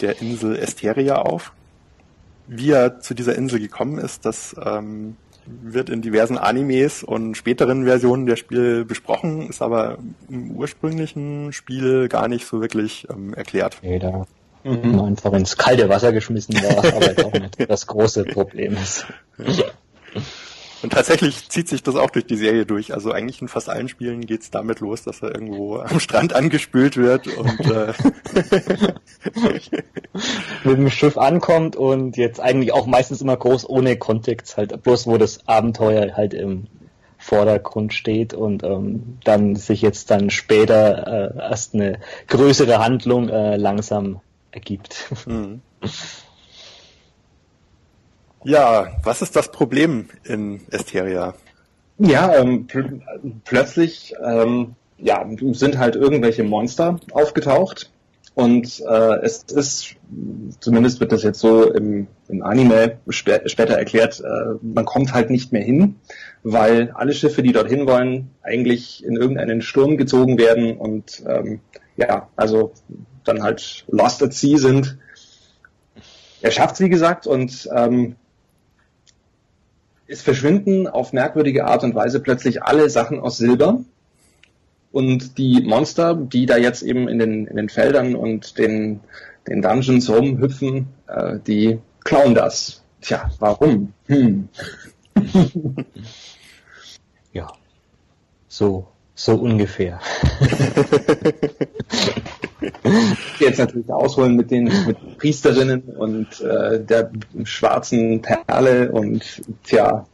der Insel Esteria auf. Wie er zu dieser Insel gekommen ist, das ähm, wird in diversen Animes und späteren Versionen der Spiele besprochen, ist aber im ursprünglichen Spiel gar nicht so wirklich ähm, erklärt. Nee, da mhm. einfach ins kalte Wasser geschmissen war, aber auch nicht das große Problem ist. Und tatsächlich zieht sich das auch durch die Serie durch. Also eigentlich in fast allen Spielen geht's damit los, dass er irgendwo am Strand angespült wird und äh mit dem Schiff ankommt und jetzt eigentlich auch meistens immer groß ohne Kontext, halt bloß wo das Abenteuer halt im Vordergrund steht und ähm, dann sich jetzt dann später äh, erst eine größere Handlung äh, langsam ergibt. Mhm. Ja, was ist das Problem in Esteria? Ja, ähm, pl plötzlich ähm, ja, sind halt irgendwelche Monster aufgetaucht und äh, es ist, zumindest wird das jetzt so im, im Anime spä später erklärt, äh, man kommt halt nicht mehr hin, weil alle Schiffe, die dorthin wollen, eigentlich in irgendeinen Sturm gezogen werden und ähm, ja, also dann halt lost at sea sind. Er schafft es, wie gesagt, und ähm, es verschwinden auf merkwürdige Art und Weise plötzlich alle Sachen aus Silber. Und die Monster, die da jetzt eben in den, in den Feldern und den, den Dungeons rumhüpfen, äh, die klauen das. Tja, warum? Hm. ja, so, so ungefähr. Jetzt natürlich ausholen mit den mit Priesterinnen und äh, der schwarzen Perle und tja,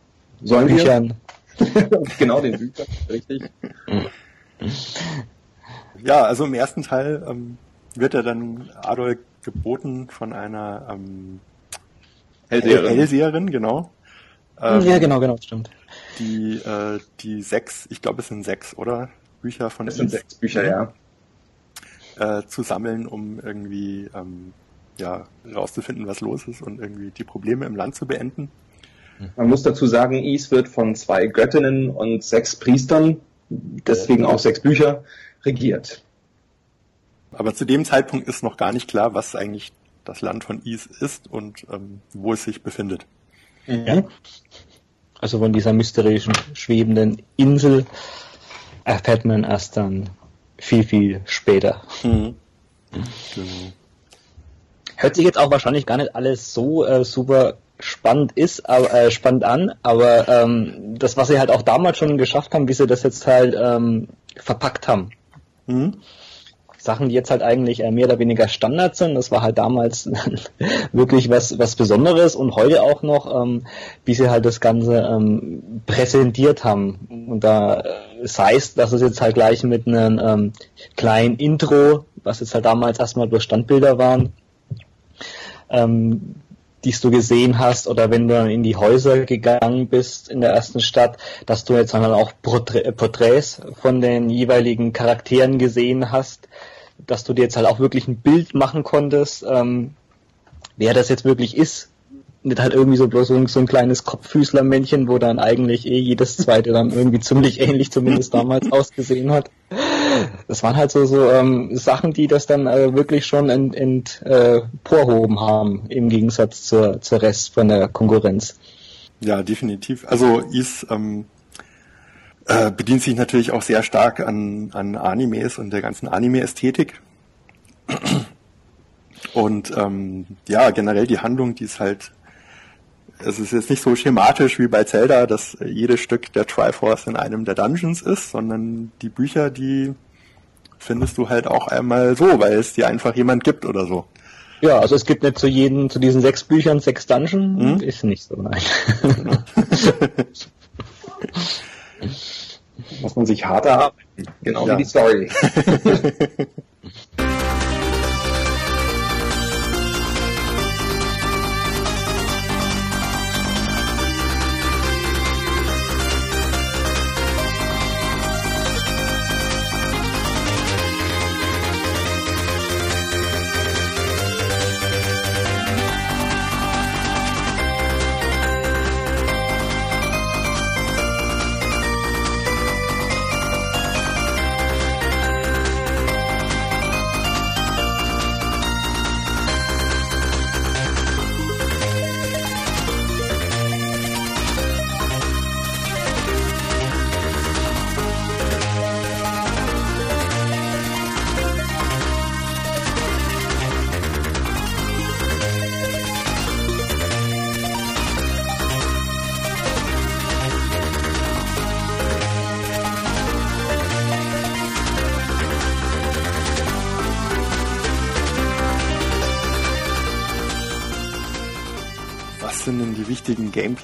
sollen Büchern. wir? genau, den Büchern, richtig. Ja, also im ersten Teil ähm, wird er dann Adolf geboten von einer ähm, Hellseherin. Hellseherin, genau. Ähm, ja, genau, genau, stimmt. Die, äh, die sechs, ich glaube es sind sechs, oder? Bücher von Es sind sechs Bücher, ja äh, zu sammeln, um irgendwie ähm, ja, rauszufinden, was los ist und irgendwie die Probleme im Land zu beenden. Man muss dazu sagen, Is wird von zwei Göttinnen und sechs Priestern, deswegen auch sechs Bücher, regiert. Aber zu dem Zeitpunkt ist noch gar nicht klar, was eigentlich das Land von Is ist und ähm, wo es sich befindet. Mhm. Ja. Also von dieser mysterischen schwebenden Insel erfährt man erst dann viel, viel später. Mhm. Genau. Hört sich jetzt auch wahrscheinlich gar nicht alles so äh, super spannend ist, aber äh, spannend an, aber ähm, das, was sie halt auch damals schon geschafft haben, wie sie das jetzt halt ähm, verpackt haben. Mhm. Sachen, die jetzt halt eigentlich äh, mehr oder weniger Standard sind. Das war halt damals wirklich was, was Besonderes und heute auch noch, ähm, wie sie halt das Ganze ähm, präsentiert haben. Und da äh, sei es, dass es jetzt halt gleich mit einem ähm, kleinen Intro, was jetzt halt damals erstmal durch Standbilder waren, ähm, die du gesehen hast oder wenn du in die Häuser gegangen bist in der ersten Stadt, dass du jetzt dann auch Porträts von den jeweiligen Charakteren gesehen hast, dass du dir jetzt halt auch wirklich ein Bild machen konntest, ähm, wer das jetzt wirklich ist. Nicht halt irgendwie so bloß so ein, so ein kleines Kopffüßlermännchen, wo dann eigentlich eh jedes zweite dann irgendwie ziemlich ähnlich zumindest damals ausgesehen hat. Das waren halt so, so ähm, Sachen, die das dann äh, wirklich schon emporhoben äh, haben, im Gegensatz zur, zur Rest von der Konkurrenz. Ja, definitiv. Also ist ähm, äh, bedient sich natürlich auch sehr stark an, an Animes und der ganzen Anime-Ästhetik. Und ähm, ja, generell die Handlung, die ist halt, es ist jetzt nicht so schematisch wie bei Zelda, dass jedes Stück der Triforce in einem der Dungeons ist, sondern die Bücher, die findest du halt auch einmal so, weil es dir einfach jemand gibt oder so. Ja, also es gibt nicht zu jedem, zu diesen sechs Büchern sechs Dungeons, hm? ist nicht so, nein. muss man sich hart erarbeiten. Genau ja. wie die Story.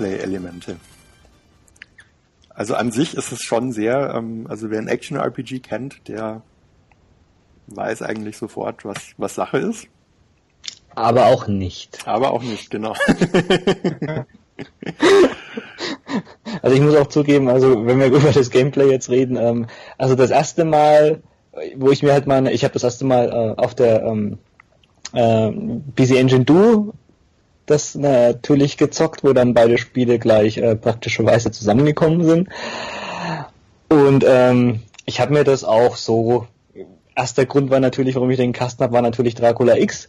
wichtigen Gameplay-Elemente? Also an sich ist es schon sehr, ähm, also wer ein Action-RPG kennt, der weiß eigentlich sofort, was, was Sache ist. Aber auch nicht. Aber auch nicht, genau. also ich muss auch zugeben, also wenn wir über das Gameplay jetzt reden, ähm, also das erste Mal, wo ich mir halt mal, ich habe das erste Mal äh, auf der ähm, äh, PC Engine Duo das natürlich gezockt, wo dann beide Spiele gleich äh, praktischerweise zusammengekommen sind. Und ähm, ich habe mir das auch so, erster Grund war natürlich, warum ich den Kasten habe, war natürlich Dracula X.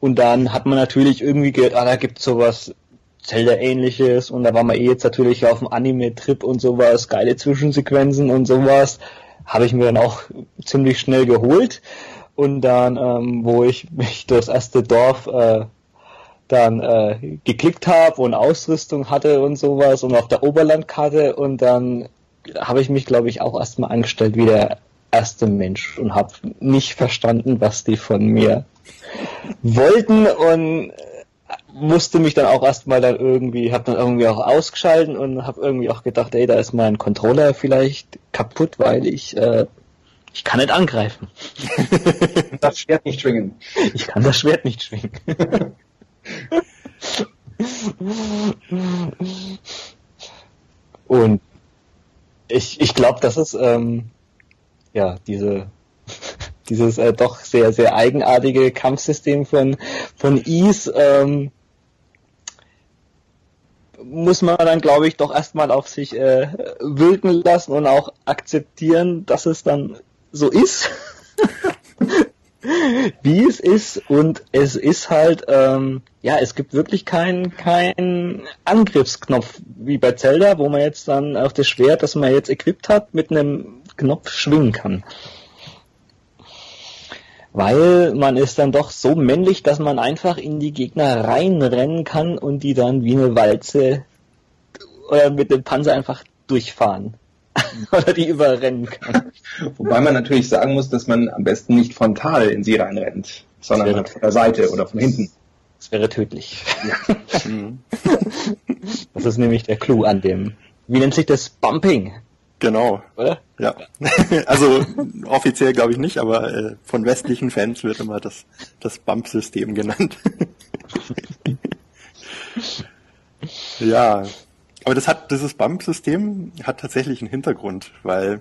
Und dann hat man natürlich irgendwie gehört, ah, da gibt's sowas Zelda-ähnliches und da war man eh jetzt natürlich auf dem Anime-Trip und sowas, geile Zwischensequenzen und sowas. Habe ich mir dann auch ziemlich schnell geholt. Und dann, ähm, wo ich mich das erste Dorf äh, dann äh, geklickt habe und Ausrüstung hatte und sowas und auf der Oberlandkarte und dann habe ich mich, glaube ich, auch erstmal angestellt wie der erste Mensch und habe nicht verstanden, was die von mir wollten und musste mich dann auch erstmal dann irgendwie, habe dann irgendwie auch ausgeschalten und habe irgendwie auch gedacht, ey, da ist mein Controller vielleicht kaputt, weil ich äh, ich kann nicht angreifen. das Schwert nicht schwingen. Ich kann das Schwert nicht schwingen. Und ich, ich glaube, das ist ähm, ja diese dieses äh, doch sehr sehr eigenartige Kampfsystem von von Ease ähm, muss man dann glaube ich doch erstmal auf sich äh, wirken lassen und auch akzeptieren, dass es dann so ist. wie es ist und es ist halt, ähm, ja, es gibt wirklich keinen kein Angriffsknopf wie bei Zelda, wo man jetzt dann auf das Schwert, das man jetzt equipped hat, mit einem Knopf schwingen kann. Weil man ist dann doch so männlich, dass man einfach in die Gegner reinrennen kann und die dann wie eine Walze oder mit dem Panzer einfach durchfahren. oder die überrennen kann. Wobei man natürlich sagen muss, dass man am besten nicht frontal in sie reinrennt, sondern von der Seite oder von hinten. Das wäre tödlich. Ja. das ist nämlich der Clou an dem. Wie nennt sich das? Bumping. Genau. Oder? Ja. also offiziell glaube ich nicht, aber äh, von westlichen Fans wird immer das, das Bump-System genannt. ja, aber das hat, dieses Bump-System hat tatsächlich einen Hintergrund, weil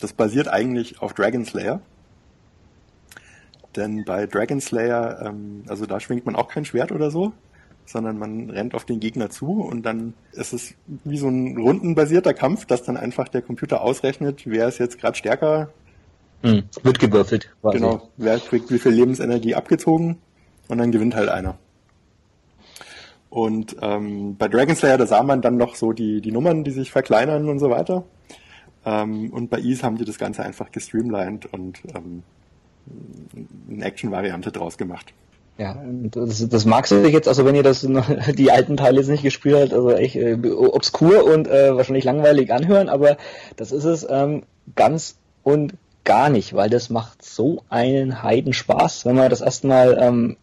das basiert eigentlich auf Dragon Slayer. Denn bei Dragon Slayer, ähm, also da schwingt man auch kein Schwert oder so, sondern man rennt auf den Gegner zu und dann ist es wie so ein rundenbasierter Kampf, dass dann einfach der Computer ausrechnet, wer ist jetzt gerade stärker. Hm, wird gewürfelt. Quasi. Genau, wer kriegt wie viel Lebensenergie abgezogen und dann gewinnt halt einer. Und ähm, bei Dragon Slayer, da sah man dann noch so die, die Nummern, die sich verkleinern und so weiter. Ähm, und bei Ease haben die das Ganze einfach gestreamlined und ähm, eine Action-Variante draus gemacht. Ja, das, das magst du jetzt, also wenn ihr das die alten Teile jetzt nicht gespielt habt, also echt äh, obskur und äh, wahrscheinlich langweilig anhören, aber das ist es ähm, ganz und gar nicht, weil das macht so einen Heidenspaß, wenn man das erstmal ähm,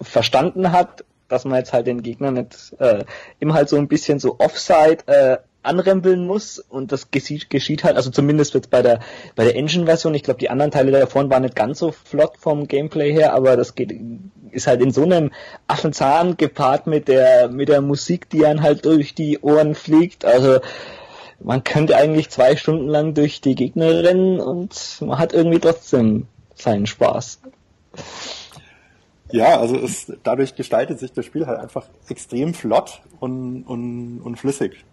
verstanden hat dass man jetzt halt den Gegner nicht äh, immer halt so ein bisschen so Offside äh, anrempeln muss. Und das geschieht, geschieht halt, also zumindest jetzt bei der bei der Engine-Version, ich glaube die anderen Teile davon waren nicht ganz so flott vom Gameplay her, aber das geht ist halt in so einem Affenzahn gepaart mit der mit der Musik, die einen halt durch die Ohren fliegt, also man könnte eigentlich zwei Stunden lang durch die Gegner rennen und man hat irgendwie trotzdem seinen Spaß. Ja, also es, dadurch gestaltet sich das Spiel halt einfach extrem flott und, und, und flüssig.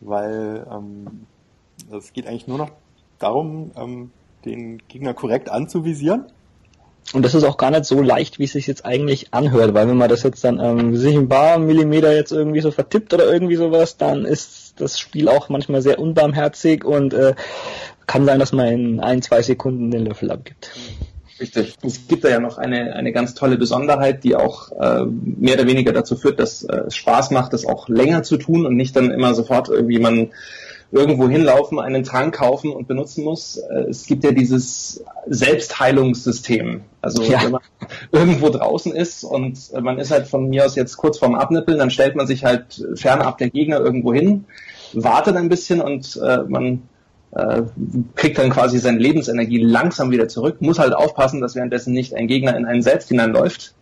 Weil ähm, es geht eigentlich nur noch darum, ähm, den Gegner korrekt anzuvisieren. Und das ist auch gar nicht so leicht, wie es sich jetzt eigentlich anhört, weil wenn man das jetzt dann ähm, sich ein paar Millimeter jetzt irgendwie so vertippt oder irgendwie sowas, dann ist das Spiel auch manchmal sehr unbarmherzig und äh, kann sein, dass man in ein, zwei Sekunden den Löffel abgibt. Richtig. Es gibt da ja noch eine, eine ganz tolle Besonderheit, die auch äh, mehr oder weniger dazu führt, dass äh, es Spaß macht, das auch länger zu tun und nicht dann immer sofort irgendwie man irgendwo hinlaufen, einen Trank kaufen und benutzen muss. Äh, es gibt ja dieses Selbstheilungssystem. Also ja. wenn man irgendwo draußen ist und man ist halt von mir aus jetzt kurz vorm Abnippeln, dann stellt man sich halt fernab der Gegner irgendwo hin, wartet ein bisschen und äh, man äh, kriegt dann quasi seine Lebensenergie langsam wieder zurück, muss halt aufpassen, dass währenddessen nicht ein Gegner in einen selbst hineinläuft.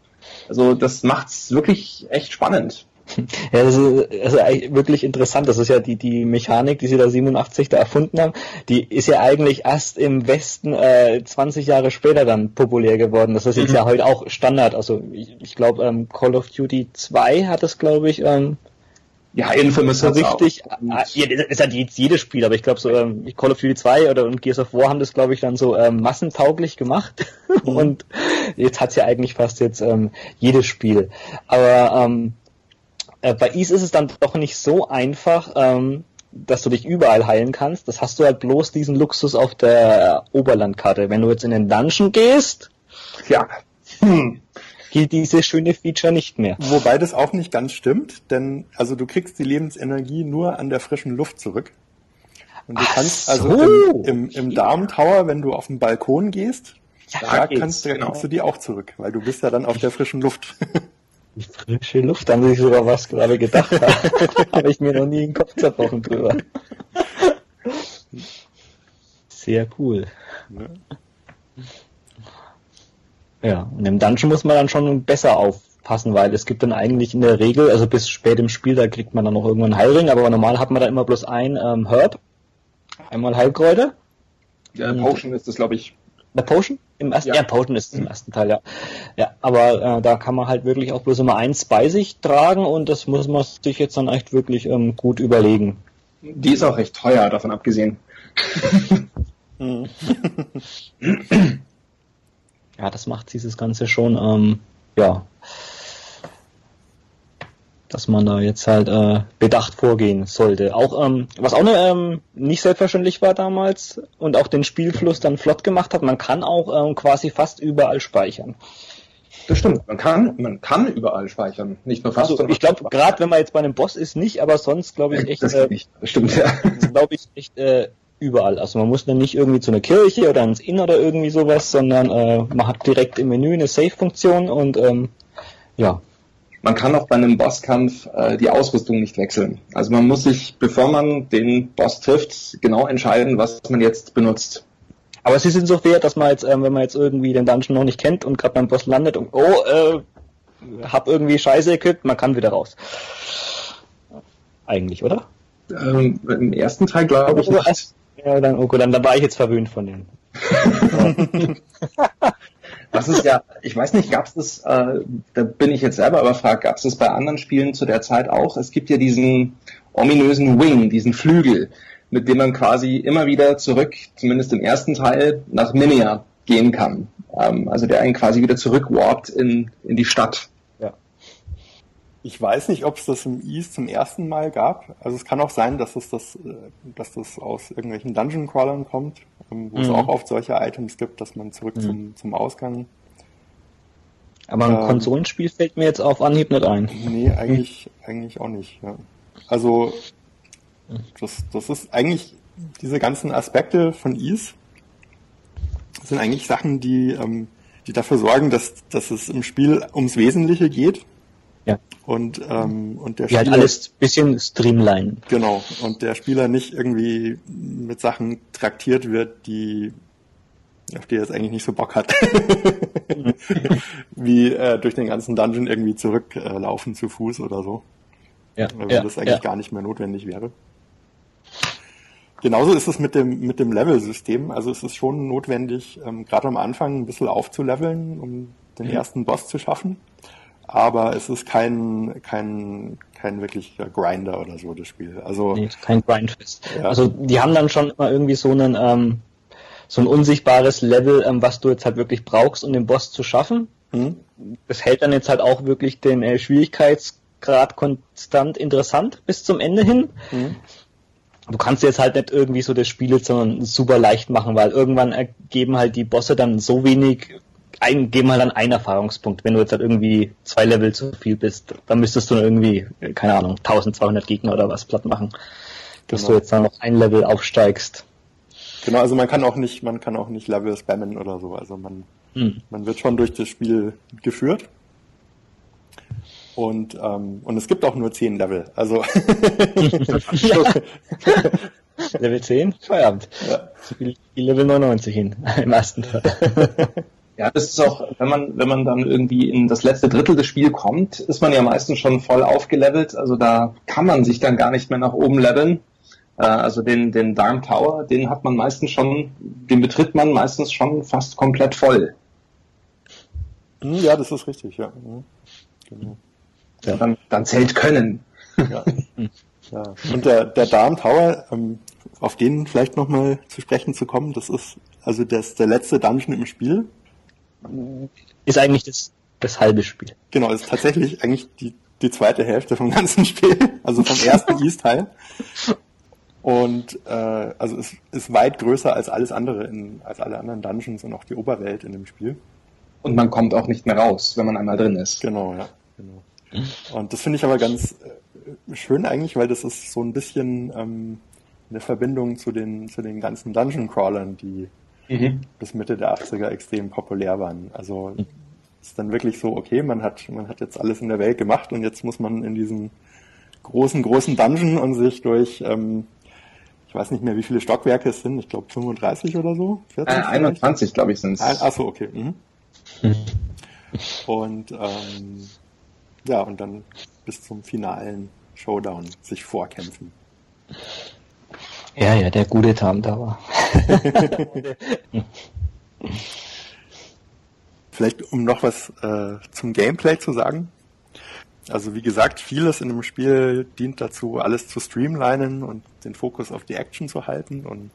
Also das macht's wirklich echt spannend. Ja, das ist, das ist wirklich interessant. Das ist ja die, die Mechanik, die sie da 87 da erfunden haben, die ist ja eigentlich erst im Westen äh, 20 Jahre später dann populär geworden. Das ist jetzt mhm. ja heute auch Standard. Also ich, ich glaube, ähm, Call of Duty 2 hat das, glaube ich, ähm, ja, Infamous so richtig. Ah, ja, das ist ja jetzt jedes Spiel, aber ich glaube so ähm, Call of Duty 2 oder und Gears of War haben das glaube ich dann so ähm, massentauglich gemacht mhm. und jetzt hat's ja eigentlich fast jetzt ähm, jedes Spiel. Aber ähm, äh, bei Ease ist es dann doch nicht so einfach, ähm, dass du dich überall heilen kannst. Das hast du halt bloß diesen Luxus auf der Oberlandkarte. Wenn du jetzt in den Dungeon gehst, ja, hm, gilt dieses schöne Feature nicht mehr. Wobei das auch nicht ganz stimmt, denn also du kriegst die Lebensenergie nur an der frischen Luft zurück. Und du Ach kannst also so. im, im, im Darm Tower, wenn du auf den Balkon gehst, ja, da kannst, genau. kriegst du die auch zurück, weil du bist ja dann auf der frischen Luft. Die frische Luft, haben sich sogar was gerade gedacht. Habe ich mir noch nie den Kopf zerbrochen drüber. Sehr cool. Ja, und im Dungeon muss man dann schon besser aufpassen, weil es gibt dann eigentlich in der Regel, also bis spät im Spiel, da kriegt man dann noch irgendwann einen Heilring, aber normal hat man da immer bloß ein ähm, Herb, einmal Heilkräuter. Ja, Potion ist das, glaube ich. Der Potion? Im ersten, ja. ja, Potion ist es im ersten Teil, ja. Ja, aber äh, da kann man halt wirklich auch bloß immer eins bei sich tragen und das muss man sich jetzt dann echt wirklich ähm, gut überlegen. Die ist auch recht teuer, davon abgesehen. ja, das macht dieses Ganze schon, ähm, ja, dass man da jetzt halt äh, bedacht vorgehen sollte. Auch ähm, was auch ne, ähm, nicht selbstverständlich war damals und auch den Spielfluss dann flott gemacht hat, man kann auch ähm, quasi fast überall speichern. Das stimmt, man kann, man kann überall speichern, nicht nur fast. Also, ich glaube, gerade wenn man jetzt bei einem Boss ist, nicht, aber sonst glaube ich echt, das, äh, das stimmt, ja. glaube ich echt äh, überall. Also man muss dann nicht irgendwie zu einer Kirche oder ins Inn oder irgendwie sowas, sondern äh, man hat direkt im Menü eine Save-Funktion und ähm, ja, man kann auch bei einem Bosskampf äh, die Ausrüstung nicht wechseln. Also man muss sich, bevor man den Boss trifft, genau entscheiden, was man jetzt benutzt. Aber sie sind so fair, dass man jetzt, ähm, wenn man jetzt irgendwie den Dungeon noch nicht kennt und gerade beim Boss landet und oh, äh, hab irgendwie Scheiße gekippt, man kann wieder raus. Eigentlich, oder? Ähm, Im ersten Teil glaube ich nicht. Ja, dann, okay, dann, dann war ich jetzt verwöhnt von denen. Das ist ja, ich weiß nicht, gab es das, äh, da bin ich jetzt selber überfragt, gab es das bei anderen Spielen zu der Zeit auch? Es gibt ja diesen ominösen Wing, diesen Flügel, mit dem man quasi immer wieder zurück, zumindest im ersten Teil, nach Nimia gehen kann. Ähm, also der einen quasi wieder zurückwarpt in, in die Stadt. Ich weiß nicht, ob es das im East zum ersten Mal gab. Also es kann auch sein, dass es das, äh, dass das aus irgendwelchen Dungeon Crawlern kommt ähm, wo mhm. es auch oft solche Items gibt, dass man zurück mhm. zum, zum Ausgang. Aber ein ähm, Konsolenspiel fällt mir jetzt auf Anhieb nicht ein. Nee, eigentlich, eigentlich auch nicht. Ja. Also das, das ist eigentlich diese ganzen Aspekte von Ease sind eigentlich Sachen, die, ähm, die dafür sorgen, dass, dass es im Spiel ums Wesentliche geht ja. Und, ähm, und der Die Spieler. Halt alles bisschen streamline. Genau. Und der Spieler nicht irgendwie mit Sachen traktiert wird, die, auf die er jetzt eigentlich nicht so Bock hat. Wie äh, durch den ganzen Dungeon irgendwie zurücklaufen äh, zu Fuß oder so. Ja. Weil ja, das eigentlich ja. gar nicht mehr notwendig wäre. Genauso ist es mit dem, mit dem Level-System. Also es ist schon notwendig, ähm, gerade am Anfang ein bisschen aufzuleveln, um den mhm. ersten Boss zu schaffen aber es ist kein, kein, kein wirklicher Grinder oder so, das Spiel. Also, nee, kein Grindfest. Ja. Also, die haben dann schon immer irgendwie so einen, ähm, so ein unsichtbares Level, ähm, was du jetzt halt wirklich brauchst, um den Boss zu schaffen. Mhm. Das hält dann jetzt halt auch wirklich den äh, Schwierigkeitsgrad konstant interessant bis zum Ende hin. Mhm. Du kannst jetzt halt nicht irgendwie so das Spiel jetzt sondern super leicht machen, weil irgendwann ergeben halt die Bosse dann so wenig ein, geben halt dann einen Erfahrungspunkt. Wenn du jetzt halt irgendwie zwei Level zu viel bist, dann müsstest du irgendwie, keine Ahnung, 1200 Gegner oder was platt machen. dass genau. du jetzt dann noch ein Level aufsteigst. Genau, also man kann auch nicht, man kann auch nicht Level spammen oder so. Also man, hm. man wird schon durch das Spiel geführt. Und, ähm, und es gibt auch nur zehn Level. Also Level 10? Feierabend. Ja. Level 99 hin, im ersten Fall. Ja, das ist auch, wenn man, wenn man dann irgendwie in das letzte Drittel des Spiels kommt, ist man ja meistens schon voll aufgelevelt. Also da kann man sich dann gar nicht mehr nach oben leveln. Äh, also den, den Darm Tower, den hat man meistens schon, den betritt man meistens schon fast komplett voll. Hm, ja, das ist richtig, ja. Mhm. Genau. Ja, dann, dann zählt Können. Ja. ja. Und der, der Darm Tower, ähm, auf den vielleicht nochmal zu sprechen zu kommen, das ist also das, der letzte Dungeon im Spiel ist eigentlich das, das halbe Spiel. Genau, ist tatsächlich eigentlich die, die zweite Hälfte vom ganzen Spiel, also vom ersten East-Teil. Und äh, also es ist weit größer als alles andere, in, als alle anderen Dungeons und auch die Oberwelt in dem Spiel. Und man kommt auch nicht mehr raus, wenn man einmal drin ist. Genau, ja. Genau. Und das finde ich aber ganz äh, schön eigentlich, weil das ist so ein bisschen ähm, eine Verbindung zu den, zu den ganzen Dungeon-Crawlern, die mhm. bis Mitte der 80er extrem populär waren. Also mhm. ist dann wirklich so, okay, man hat, man hat jetzt alles in der Welt gemacht und jetzt muss man in diesen großen, großen Dungeon und sich durch, ähm, ich weiß nicht mehr, wie viele Stockwerke es sind, ich glaube 35 oder so. 40 äh, 21, glaube ich, sind es. Achso, okay. Mhm. mhm. Und ähm, ja, und dann bis zum finalen Showdown sich vorkämpfen. Ja, ja, der gute Tarndauer. Vielleicht um noch was äh, zum Gameplay zu sagen. Also wie gesagt, vieles in dem Spiel dient dazu, alles zu streamlinen und den Fokus auf die Action zu halten und,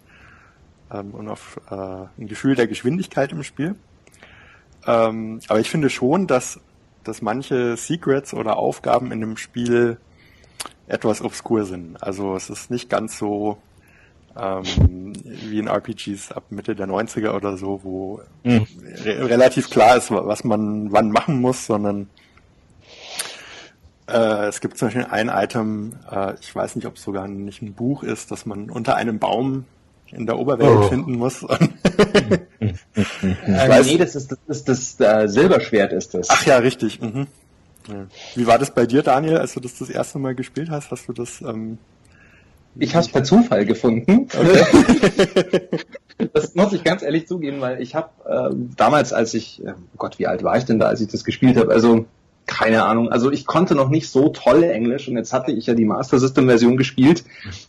ähm, und auf äh, ein Gefühl der Geschwindigkeit im Spiel. Ähm, aber ich finde schon, dass, dass manche Secrets oder Aufgaben in dem Spiel etwas obskur sind. Also es ist nicht ganz so ähm, wie in RPGs ab Mitte der 90er oder so, wo mhm. re relativ klar ist, was man wann machen muss, sondern äh, es gibt zum Beispiel ein Item, äh, ich weiß nicht, ob es sogar nicht ein Buch ist, das man unter einem Baum in der Oberwelt oh. finden muss. äh, weiß, nee, das ist das, ist das äh, Silberschwert ist das. Ach ja, richtig. Mhm. Ja. Wie war das bei dir, Daniel, als du das das erste Mal gespielt hast? Hast du das ähm, ich habe es per Zufall gefunden. Okay. das muss ich ganz ehrlich zugeben, weil ich habe äh, damals, als ich, äh, oh Gott, wie alt war ich denn da, als ich das gespielt habe? Also keine Ahnung. Also ich konnte noch nicht so tolle Englisch und jetzt hatte ich ja die Master System Version gespielt.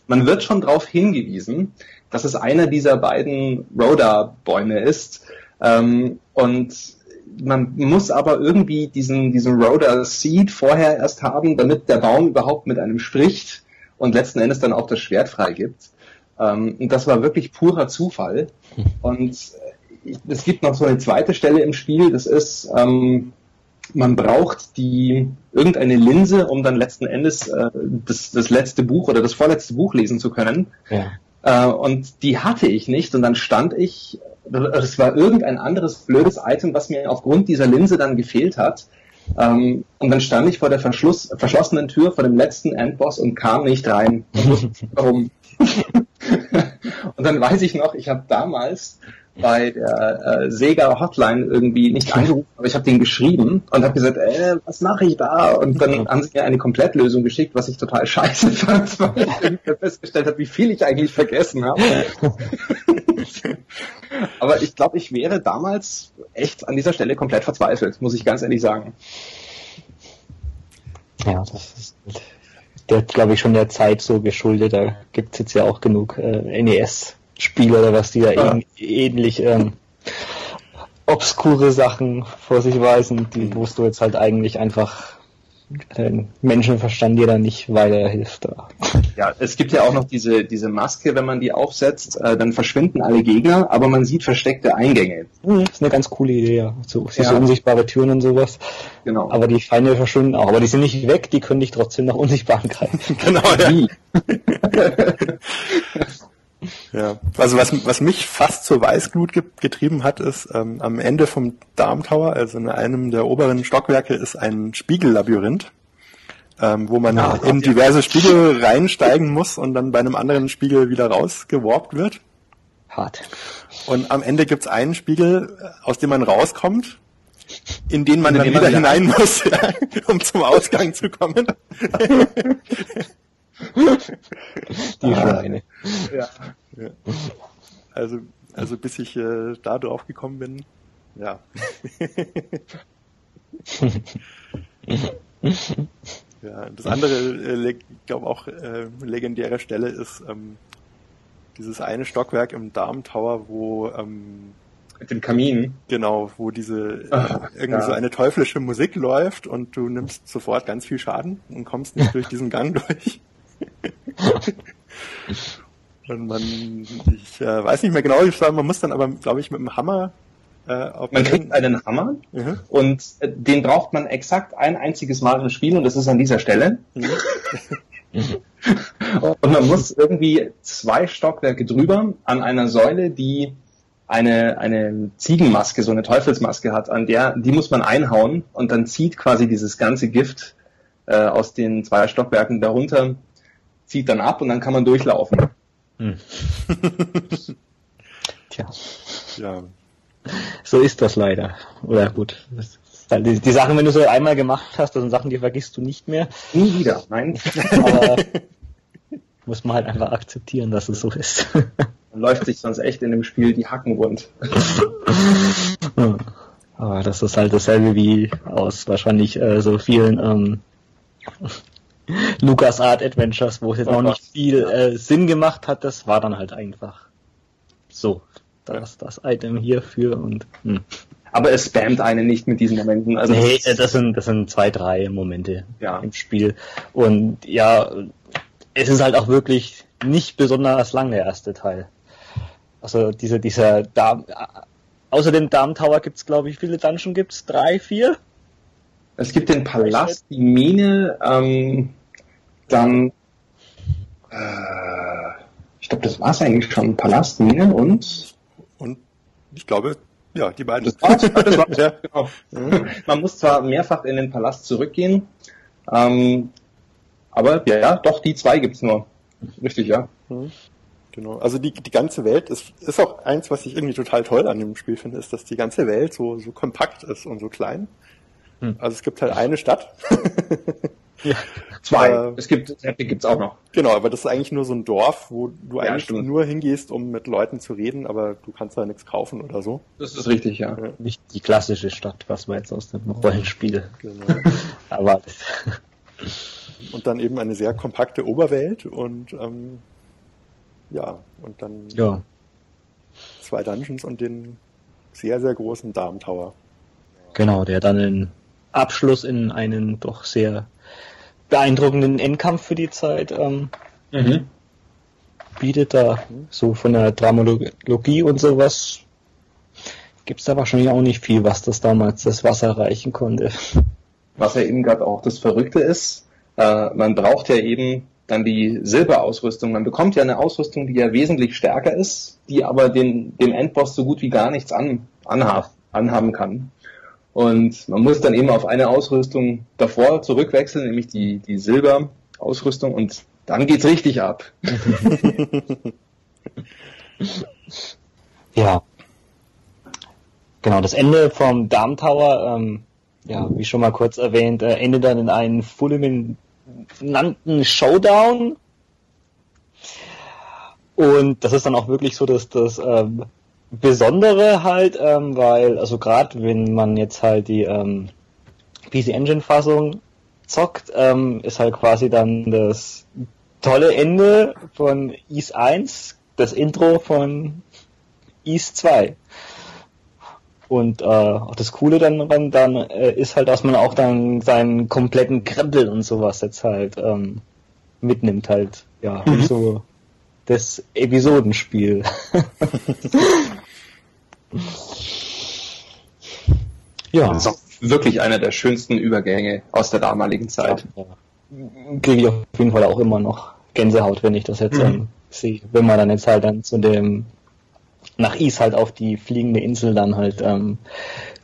Man wird schon darauf hingewiesen, dass es einer dieser beiden Rhoda-Bäume ist. Ähm, und man muss aber irgendwie diesen, diesen Rhoda Seed vorher erst haben, damit der Baum überhaupt mit einem spricht und letzten Endes dann auch das Schwert freigibt. Ähm, und das war wirklich purer Zufall. Und äh, es gibt noch so eine zweite Stelle im Spiel, das ist, ähm, man braucht die irgendeine Linse, um dann letzten Endes äh, das, das letzte Buch oder das vorletzte Buch lesen zu können. Ja. Äh, und die hatte ich nicht und dann stand ich, das war irgendein anderes blödes Item, was mir aufgrund dieser Linse dann gefehlt hat. Ähm, und dann stand ich vor der Verschluss, verschlossenen Tür vor dem letzten Endboss und kam nicht rein. Warum? und dann weiß ich noch, ich habe damals bei der äh, Sega Hotline irgendwie nicht angerufen, aber ich habe den geschrieben und habe gesagt, äh, was mache ich da? Und dann haben sie mir eine Komplettlösung geschickt, was ich total scheiße fand, weil ich festgestellt habe, wie viel ich eigentlich vergessen habe. Aber ich glaube, ich wäre damals echt an dieser Stelle komplett verzweifelt, muss ich ganz ehrlich sagen. Ja, das ist der, glaube ich, schon der Zeit so geschuldet. Da gibt es jetzt ja auch genug äh, NES Spiele oder was, die ja, ja. ähnlich ähm, obskure Sachen vor sich weisen, die, mhm. wo du jetzt halt eigentlich einfach dein Menschenverstand dir da nicht weiterhilft. Ja, es gibt ja auch noch diese, diese Maske, wenn man die aufsetzt, äh, dann verschwinden alle Gegner, aber man sieht versteckte Eingänge. Mhm, das ist eine ganz coole Idee, ja. So, ja. so unsichtbare Türen und sowas. Genau. Aber die Feinde verschwinden auch. Aber die sind nicht weg, die können dich trotzdem nach unsichtbaren greifen. genau, ja. Ja, also was, was mich fast zur Weißglut ge getrieben hat, ist ähm, am Ende vom Darm Tower, also in einem der oberen Stockwerke, ist ein Spiegellabyrinth. ähm, wo man ja, in diverse Spiegel reinsteigen muss und dann bei einem anderen Spiegel wieder rausgeworbt wird. Hart. Und am Ende gibt's einen Spiegel, aus dem man rauskommt, in den man dann wieder hinein muss, ja, um zum Ausgang zu kommen. Die Schweine. Ja. ja. Also, also bis ich äh, da drauf gekommen bin, ja. ja, das andere, äh, glaube auch äh, legendäre Stelle ist ähm, dieses eine Stockwerk im Darm Tower, wo ähm, mit dem Kamin. Genau, wo diese Ach, irgendwie ja. so eine teuflische Musik läuft und du nimmst sofort ganz viel Schaden und kommst nicht durch diesen Gang durch. und man, ich äh, weiß nicht mehr genau, ich sage, man muss dann aber, glaube ich, mit dem Hammer äh, man kriegt einen Hammer mhm. und äh, den braucht man exakt ein einziges Mal im Spiel und das ist an dieser Stelle. Mhm. und man muss irgendwie zwei Stockwerke drüber an einer Säule, die eine, eine Ziegenmaske, so eine Teufelsmaske hat, an der, die muss man einhauen und dann zieht quasi dieses ganze Gift äh, aus den zwei Stockwerken darunter, zieht dann ab und dann kann man durchlaufen. Hm. Tja. Ja. So ist das leider. Oder gut. Halt die, die, Sachen, wenn du so einmal gemacht hast, das sind Sachen, die vergisst du nicht mehr. Nie wieder, nein. Aber muss man halt einfach akzeptieren, dass es so ist. Man läuft sich sonst echt in dem Spiel die Hacken rund. Aber das ist halt dasselbe wie aus wahrscheinlich äh, so vielen ähm, Lucas Art Adventures, wo es jetzt oh, auch nicht viel äh, Sinn gemacht hat. Das war dann halt einfach so. Das, das Item hierfür und. Hm. Aber es spammt einen nicht mit diesen Momenten. Also nee, das sind, das sind zwei, drei Momente ja. im Spiel. Und ja, es ist halt auch wirklich nicht besonders lang der erste Teil. Also diese, dieser Darm, außer dem Darm Tower gibt's, glaube ich, viele Dungeon gibt's? Drei, vier? Es gibt den Palast, die Mine, ähm, dann, äh, ich glaube, das war's eigentlich schon. Palast, Mine und? Und ich glaube, ja, die beiden. Das war's, das war's, ja, genau. Mhm. Man muss zwar mehrfach in den Palast zurückgehen, ähm, aber ja, ja, doch, die zwei gibt's nur. Richtig, ja. Mhm. Genau. Also die, die ganze Welt ist, ist auch eins, was ich irgendwie total toll an dem Spiel finde, ist, dass die ganze Welt so, so kompakt ist und so klein. Hm. Also es gibt halt eine Stadt. ja, zwei. Äh, es gibt, gibt's auch noch. Genau, aber das ist eigentlich nur so ein Dorf, wo du ja, eigentlich stimmt. nur hingehst, um mit Leuten zu reden, aber du kannst da nichts kaufen oder so. Das ist richtig, ja. ja. Nicht die klassische Stadt, was man jetzt aus dem Rollenspiel genau. erwartet. Und dann eben eine sehr kompakte Oberwelt und ähm, ja, und dann ja. zwei Dungeons und den sehr, sehr großen Darm Tower. Genau, der dann den Abschluss in einen doch sehr beeindruckenden Endkampf für die Zeit ähm, mhm. bietet. Da so von der Dramologie und sowas gibt es da wahrscheinlich auch nicht viel, was das damals das Wasser erreichen konnte. Was ja eben gerade auch das Verrückte ist, äh, man braucht ja eben dann die Silberausrüstung. Man bekommt ja eine Ausrüstung, die ja wesentlich stärker ist, die aber den, dem Endboss so gut wie gar nichts an, anhab, anhaben kann. Und man muss dann eben auf eine Ausrüstung davor zurückwechseln, nämlich die, die Silberausrüstung und dann geht's richtig ab. ja. Genau, das Ende vom Darm Tower, ähm, ja, wie schon mal kurz erwähnt, äh, endet dann in einen fulminanten Showdown. Und das ist dann auch wirklich so, dass das ähm, Besondere halt, ähm, weil, also gerade wenn man jetzt halt die ähm, PC Engine Fassung zockt, ähm, ist halt quasi dann das tolle Ende von Ease 1, das Intro von Ease 2. Und äh, auch das Coole dann, dann, dann äh, ist halt, dass man auch dann seinen kompletten Krempel und sowas jetzt halt ähm, mitnimmt halt. Ja, mhm. so das Episodenspiel. ja. Das ist auch wirklich einer der schönsten Übergänge aus der damaligen Zeit. Ja, ja. Kriege ich auf jeden Fall auch immer noch Gänsehaut, wenn ich das jetzt mhm. sehe. Wenn man dann jetzt halt dann zu dem nach Is halt auf die fliegende Insel dann halt ähm,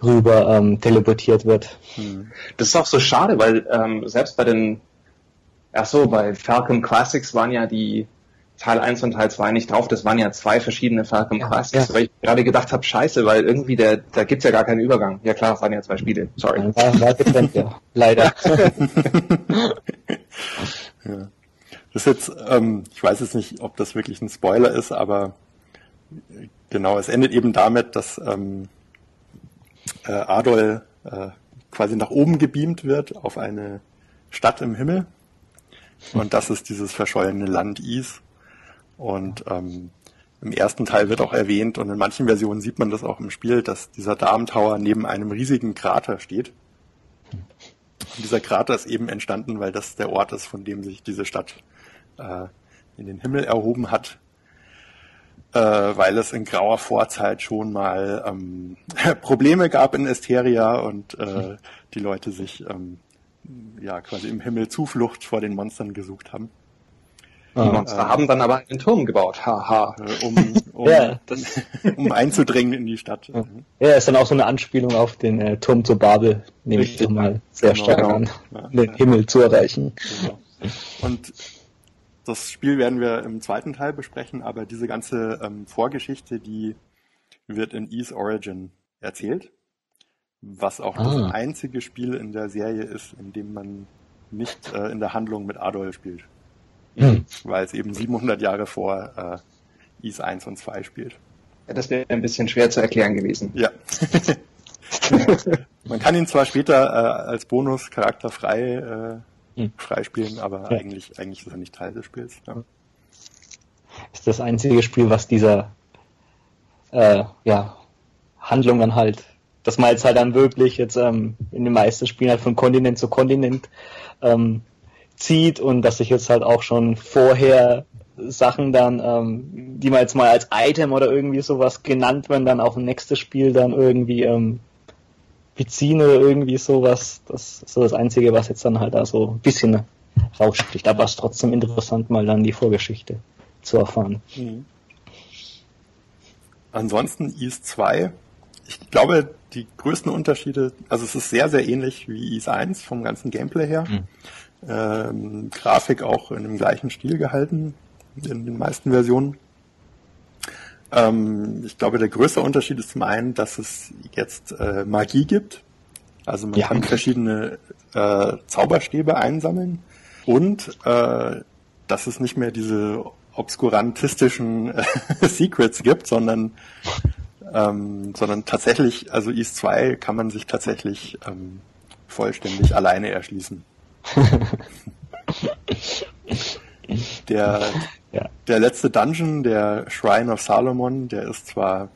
rüber ähm, teleportiert wird. Hm. Das ist auch so schade, weil ähm, selbst bei den Ach so, bei Falcon Classics waren ja die Teil 1 und Teil 2 nicht drauf. Das waren ja zwei verschiedene Falcon ja, ja. weil ich gerade gedacht habe, scheiße, weil irgendwie der, da gibt's ja gar keinen Übergang. Ja klar, es waren ja zwei Spiele. Sorry. War, war getrennt, ja. Leider. ja. Das ist jetzt, ähm, ich weiß jetzt nicht, ob das wirklich ein Spoiler ist, aber genau, es endet eben damit, dass ähm, äh, Adol äh, quasi nach oben gebeamt wird auf eine Stadt im Himmel. Und das ist dieses verschollene Land Is. Und ähm, im ersten Teil wird auch erwähnt und in manchen Versionen sieht man das auch im Spiel, dass dieser Darmtower neben einem riesigen Krater steht. Und dieser Krater ist eben entstanden, weil das der Ort ist, von dem sich diese Stadt äh, in den Himmel erhoben hat, äh, weil es in grauer Vorzeit schon mal ähm, Probleme gab in Esteria und äh, die Leute sich ähm, ja quasi im Himmel Zuflucht vor den Monstern gesucht haben. Die Monster äh, haben dann aber einen Turm gebaut, haha. Äh, um, um, ja, das um einzudringen in die Stadt. Ja, ist dann auch so eine Anspielung auf den äh, Turm zu Babel, nehme ich mal sehr genau, stark an, ja, den Himmel zu erreichen. Genau. Und das Spiel werden wir im zweiten Teil besprechen, aber diese ganze ähm, Vorgeschichte, die wird in Ease Origin erzählt, was auch ah. das einzige Spiel in der Serie ist, in dem man nicht äh, in der Handlung mit Adolf spielt. Hm. Weil es eben 700 Jahre vor äh, Ease 1 und 2 spielt. Ja, das wäre ein bisschen schwer zu erklären gewesen. Ja. man kann ihn zwar später äh, als Bonus charakterfrei äh, hm. freispielen, aber ja. eigentlich, eigentlich ist er nicht Teil des Spiels. Ja. Ist das einzige Spiel, was dieser äh, ja, Handlung dann halt, dass man jetzt halt dann wirklich jetzt ähm, in den meisten Spielen halt von Kontinent zu Kontinent ähm, zieht und dass sich jetzt halt auch schon vorher Sachen dann, ähm, die man jetzt mal als Item oder irgendwie sowas genannt werden, dann auch im nächsten Spiel dann irgendwie ähm, beziehen oder irgendwie sowas. Das ist so das Einzige, was jetzt dann halt da so ein bisschen raussticht. Aber es ist trotzdem interessant, mal dann die Vorgeschichte zu erfahren. Mhm. Ansonsten IS 2, ich glaube, die größten Unterschiede, also es ist sehr, sehr ähnlich wie IS 1 vom ganzen Gameplay her. Mhm. Ähm, Grafik auch in dem gleichen Stil gehalten, in den meisten Versionen. Ähm, ich glaube, der größte Unterschied ist zum einen, dass es jetzt äh, Magie gibt. Also man ja. kann verschiedene äh, Zauberstäbe einsammeln und äh, dass es nicht mehr diese obskurantistischen äh, Secrets gibt, sondern ähm, sondern tatsächlich, also East 2 kann man sich tatsächlich ähm, vollständig alleine erschließen. der ja. Der letzte Dungeon, der Shrine of Salomon, der ist zwar,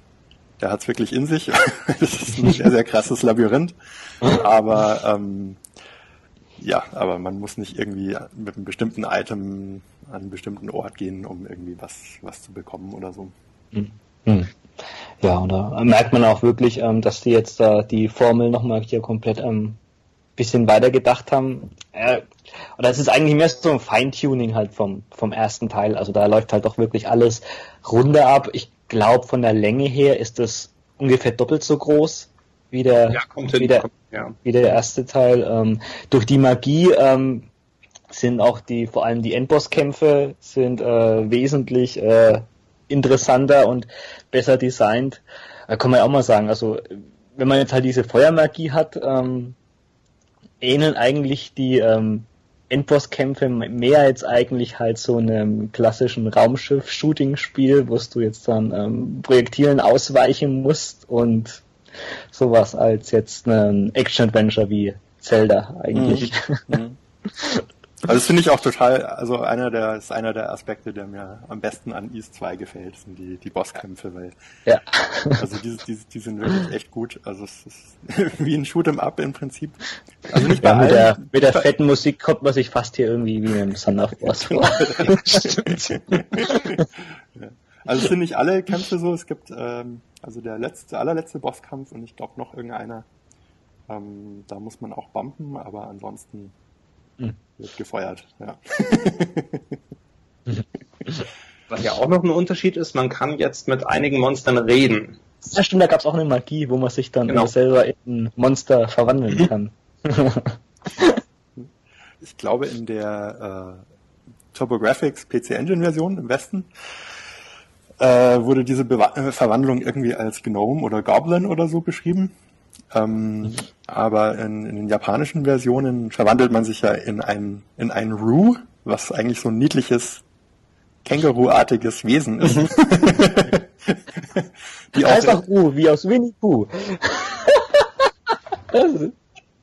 der hat's wirklich in sich. das ist ein sehr, sehr krasses Labyrinth. Aber ähm, ja, aber man muss nicht irgendwie mit einem bestimmten Item an einen bestimmten Ort gehen, um irgendwie was, was zu bekommen oder so. Mhm. Ja, und da merkt man auch wirklich, ähm, dass die jetzt da die Formel nochmal hier komplett ähm, bisschen weiter gedacht haben. Äh, oder es ist eigentlich mehr so ein Feintuning halt vom, vom ersten Teil. Also da läuft halt doch wirklich alles runter ab. Ich glaube, von der Länge her ist das ungefähr doppelt so groß wie der, ja, wie der, ja. wie der erste Teil. Ähm, durch die Magie ähm, sind auch die, vor allem die Endbosskämpfe sind äh, wesentlich äh, interessanter und besser designt. Da kann man ja auch mal sagen, also wenn man jetzt halt diese Feuermagie hat, ähm, ähneln eigentlich die ähm, Endbosskämpfe mehr als eigentlich halt so einem klassischen Raumschiff-Shooting-Spiel, wo du jetzt dann ähm, Projektilen ausweichen musst und sowas als jetzt ein Action-Adventure wie Zelda eigentlich. Mhm. Also das finde ich auch total, also einer der, ist einer der Aspekte, der mir am besten an East 2 gefällt, sind die, die Bosskämpfe, weil, ja. also die, die, die sind wirklich echt gut. Also es ist wie ein Shoot'em Up im Prinzip. Also nicht bei ja, mit, allen, der, mit der fetten Musik kommt man sich fast hier irgendwie wie im Son of Wars vor. ja. Also es sind nicht alle Kämpfe so, es gibt, ähm, also der letzte, allerletzte Bosskampf und ich glaube noch irgendeiner, ähm, da muss man auch bumpen, aber ansonsten hm. Wird gefeuert, ja. Was ja auch noch ein Unterschied ist, man kann jetzt mit einigen Monstern reden. Ja, stimmt, da gab es auch eine Magie, wo man sich dann genau. selber in ein Monster verwandeln kann. ich glaube in der äh, TurboGrafx PC Engine Version im Westen äh, wurde diese Bewa äh, Verwandlung irgendwie als Gnome oder Goblin oder so beschrieben. Ähm, aber in, in, den japanischen Versionen verwandelt man sich ja in ein, in ein Ru, was eigentlich so ein niedliches Känguru-artiges Wesen ist. Mhm. Die Einfach Ru, wie aus Winnie Pooh.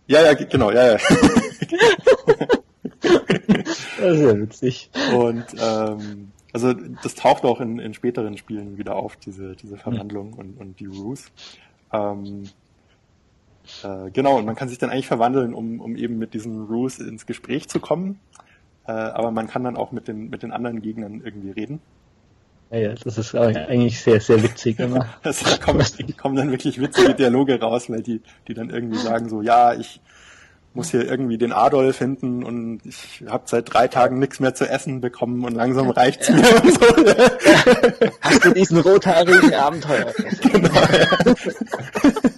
ja, ja, genau, ja, ja. das ist ja witzig. Und ähm, also das taucht auch in, in späteren Spielen wieder auf, diese, diese Verwandlung mhm. und, und die Ruse. Ähm, äh, genau, und man kann sich dann eigentlich verwandeln, um, um eben mit diesen Ruse ins Gespräch zu kommen. Äh, aber man kann dann auch mit den, mit den anderen Gegnern irgendwie reden. Ja, ja das ist eigentlich sehr, sehr witzig immer. also, da kommen, kommen dann wirklich witzige Dialoge raus, weil die, die dann irgendwie sagen so, ja, ich, muss hier irgendwie den Adolf finden und ich habe seit drei Tagen nichts mehr zu essen bekommen und langsam reicht's mir und so. Hast du diesen rothaarigen Abenteuer? Genau.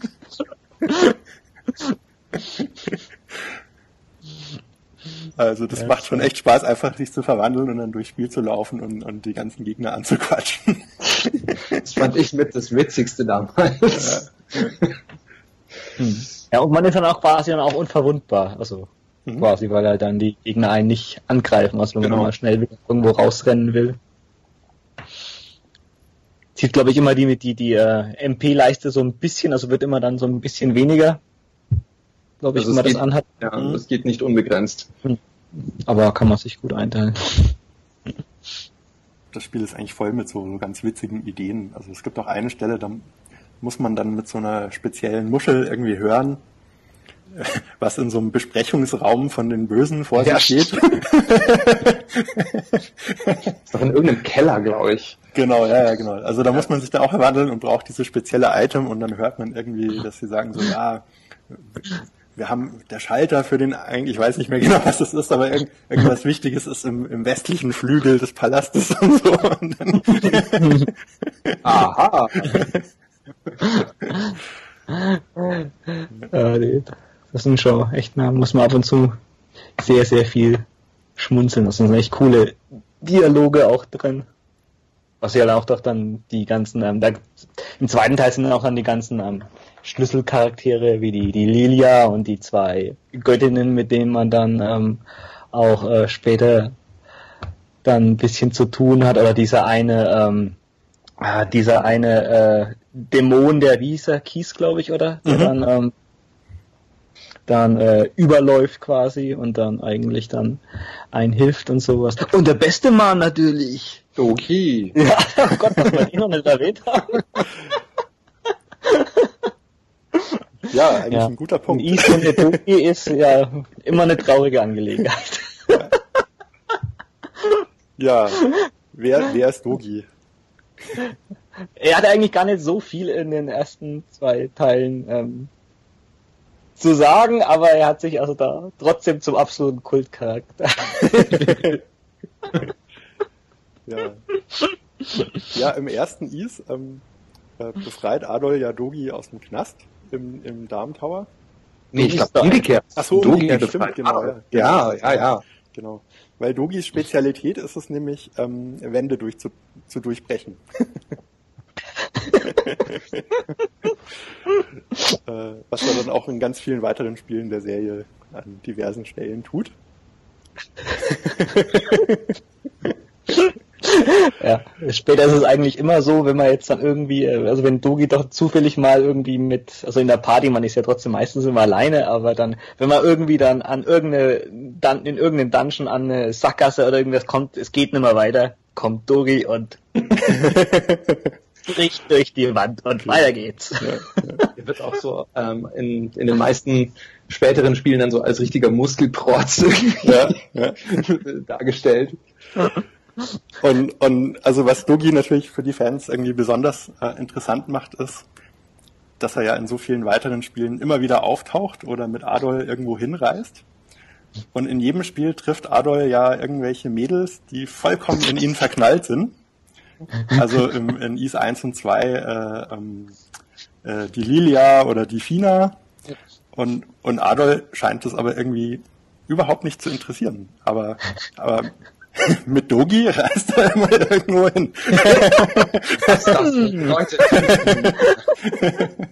Also das ja, macht schon echt Spaß, einfach sich zu verwandeln und dann durchs Spiel zu laufen und, und die ganzen Gegner anzuquatschen. Das fand ich mit das Witzigste damals. Ja. Hm. Ja, und man ist dann auch quasi dann auch unverwundbar. Also mhm. quasi, weil halt dann die Gegner einen nicht angreifen, also wenn genau. man mal schnell irgendwo rausrennen will. Sieht, glaube ich, immer die die, die äh, MP-Leiste so ein bisschen, also wird immer dann so ein bisschen weniger. Glaube ich, also wenn man geht, das anhat. Ja, mhm. das geht nicht unbegrenzt. Hm. Aber kann man sich gut einteilen. Das Spiel ist eigentlich voll mit so, so ganz witzigen Ideen. Also es gibt auch eine Stelle, da muss man dann mit so einer speziellen Muschel irgendwie hören, was in so einem Besprechungsraum von den Bösen vor sich ja, steht. doch in irgendeinem Keller, glaube ich. Genau, ja, ja, genau. Also da muss man sich dann auch verwandeln und braucht diese spezielle Item und dann hört man irgendwie, dass sie sagen so, ja, wir haben der Schalter für den, ich weiß nicht mehr genau, was das ist, aber irgend, irgendwas Wichtiges ist im, im westlichen Flügel des Palastes und so. Und dann Aha ja, nee, das sind schon echt, da muss man ab und zu sehr, sehr viel schmunzeln. Das sind echt coole Dialoge auch drin. Was ja auch doch dann die ganzen, ähm, da, im zweiten Teil sind dann auch dann die ganzen ähm, Schlüsselcharaktere wie die, die Lilia und die zwei Göttinnen, mit denen man dann ähm, auch äh, später dann ein bisschen zu tun hat, oder dieser eine, ähm, ah, dieser eine äh, Dämon, der wie hieß er, Kies, glaube ich, oder? Der mhm. dann, ähm, dann äh, überläuft quasi und dann eigentlich dann einhilft und sowas. Und der beste Mann natürlich. Okay. Ja, oh Gott, was wir ihn noch nicht erwähnt haben. Ja, eigentlich ja. ein guter Punkt. Is und der Doki ist ja immer eine traurige Angelegenheit. Ja, ja. wer, wer ist Dogi? er hatte eigentlich gar nicht so viel in den ersten zwei Teilen ähm, zu sagen, aber er hat sich also da trotzdem zum absoluten Kultcharakter. ja. ja, im ersten Is ähm, äh, befreit Adol ja Dogi aus dem Knast im, im Darm-Tower. Nee, ich glaube umgekehrt. Ach so, Dogi umgekehrt, stimmt, genau. Ja, ja, ja, ja. Genau. Weil Dogis Spezialität ist es nämlich, ähm, Wände durch zu, zu durchbrechen. äh, was er dann auch in ganz vielen weiteren Spielen der Serie an diversen Stellen tut. ja, später ist es eigentlich immer so, wenn man jetzt dann irgendwie, äh, also wenn Dogi doch zufällig mal irgendwie mit, also in der Party, man ist ja trotzdem meistens immer alleine, aber dann, wenn man irgendwie dann an irgendeine, dann in irgendeinem Dungeon an eine Sackgasse oder irgendwas kommt, es geht nicht mehr weiter, kommt Dogi und bricht durch die Wand und weiter geht's. Ja, ja. wird auch so ähm, in, in den meisten späteren Spielen dann so als richtiger Muskelprotz ja, ja. dargestellt. Und, und also was Dogi natürlich für die Fans irgendwie besonders äh, interessant macht, ist, dass er ja in so vielen weiteren Spielen immer wieder auftaucht oder mit Adol irgendwo hinreist. Und in jedem Spiel trifft Adol ja irgendwelche Mädels, die vollkommen in ihn verknallt sind. Also im, in Is 1 und 2 äh, ähm, äh, die Lilia oder die Fina. Und, und Adol scheint es aber irgendwie überhaupt nicht zu interessieren. Aber, aber mit Dogi reist er immer irgendwo hin. Was das Leute.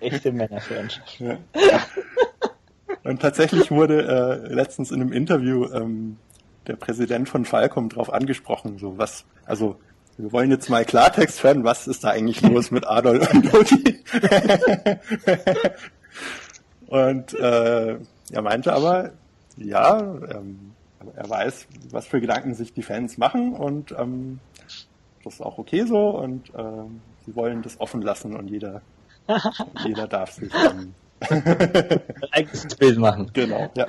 Echte Männerfreundschaft. Ja. Und tatsächlich wurde äh, letztens in einem Interview ähm, der Präsident von Falcom drauf angesprochen, so was, also wir wollen jetzt mal Klartext hören, was ist da eigentlich los mit Adolf und Loki? und äh, er meinte aber, ja, ähm, er weiß, was für Gedanken sich die Fans machen und ähm, das ist auch okay so und äh, sie wollen das offen lassen und jeder, jeder darf sich ähm, eigenes Bild machen. Genau, ja.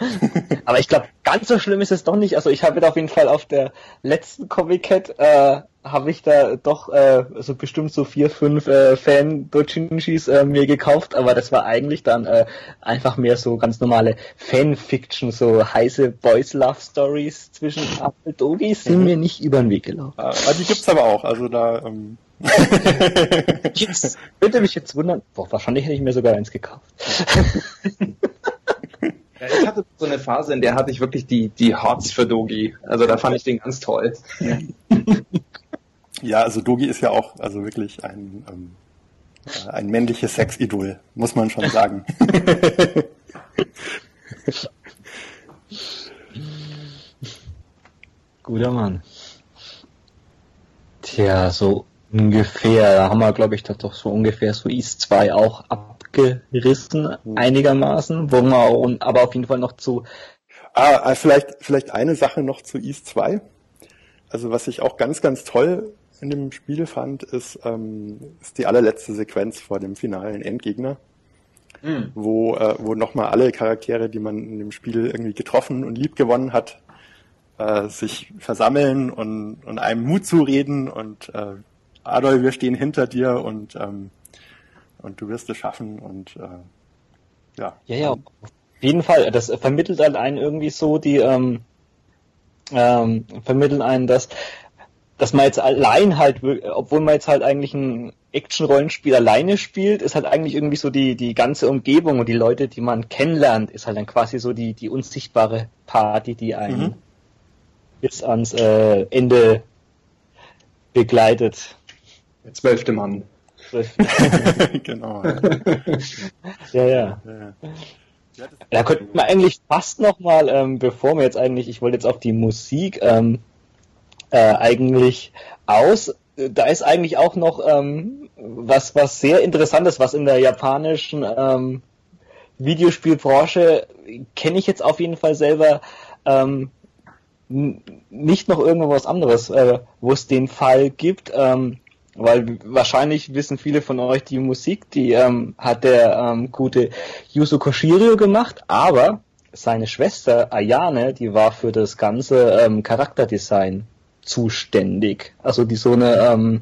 Aber ich glaube, ganz so schlimm ist es doch nicht. Also ich habe auf jeden Fall auf der letzten Comic Cat äh, habe ich da doch äh, so bestimmt so vier, fünf äh, Fan-Dojinshis äh, mir gekauft, aber das war eigentlich dann äh, einfach mehr so ganz normale Fan-Fiction, so heiße Boys-Love-Stories zwischen Apple Dogis sind mhm. mir nicht über den Weg gelaufen. Ah, die gibt's aber auch, also da ähm, jetzt würde mich jetzt wundern, boah, wahrscheinlich hätte ich mir sogar eins gekauft. Ja, ich hatte so eine Phase, in der hatte ich wirklich die, die Hots für Dogi. Also da fand ich den ganz toll. Ja, also Dogi ist ja auch also wirklich ein, ähm, äh, ein männliches Sexidol, muss man schon sagen. Guter Mann. Tja, so ungefähr, da haben wir, glaube ich, doch so ungefähr so East 2 auch abgerissen, mhm. einigermaßen, wo wir aber auf jeden Fall noch zu. Ah, äh, vielleicht, vielleicht eine Sache noch zu East 2. Also was ich auch ganz, ganz toll in dem Spiel fand, ist, ähm, ist die allerletzte Sequenz vor dem finalen Endgegner, mhm. wo, äh, wo nochmal alle Charaktere, die man in dem Spiel irgendwie getroffen und lieb gewonnen hat, äh, sich versammeln und, und einem Mut zureden und äh, Adolf, wir stehen hinter dir und, ähm, und du wirst es schaffen und äh, ja. Ja, ja, auf jeden Fall. Das vermittelt halt einen irgendwie so die ähm, ähm, vermitteln einen das, dass man jetzt allein halt, obwohl man jetzt halt eigentlich ein Action-Rollenspiel alleine spielt, ist halt eigentlich irgendwie so die, die ganze Umgebung und die Leute, die man kennenlernt, ist halt dann quasi so die, die unsichtbare Party, die einen mhm. bis ans äh, Ende begleitet. Der zwölfte Mann. genau. ja, ja. ja. Da könnten wir eigentlich fast nochmal, ähm, bevor wir jetzt eigentlich, ich wollte jetzt auf die Musik ähm, äh, eigentlich aus. Da ist eigentlich auch noch ähm, was, was sehr interessantes, was in der japanischen ähm, Videospielbranche kenne ich jetzt auf jeden Fall selber ähm, nicht noch irgendwas anderes, äh, wo es den Fall gibt. Ähm, weil wahrscheinlich wissen viele von euch die Musik, die ähm, hat der ähm, gute Yuzo Koshiro gemacht, aber seine Schwester Ayane, die war für das ganze ähm, Charakterdesign zuständig. Also die so eine ähm,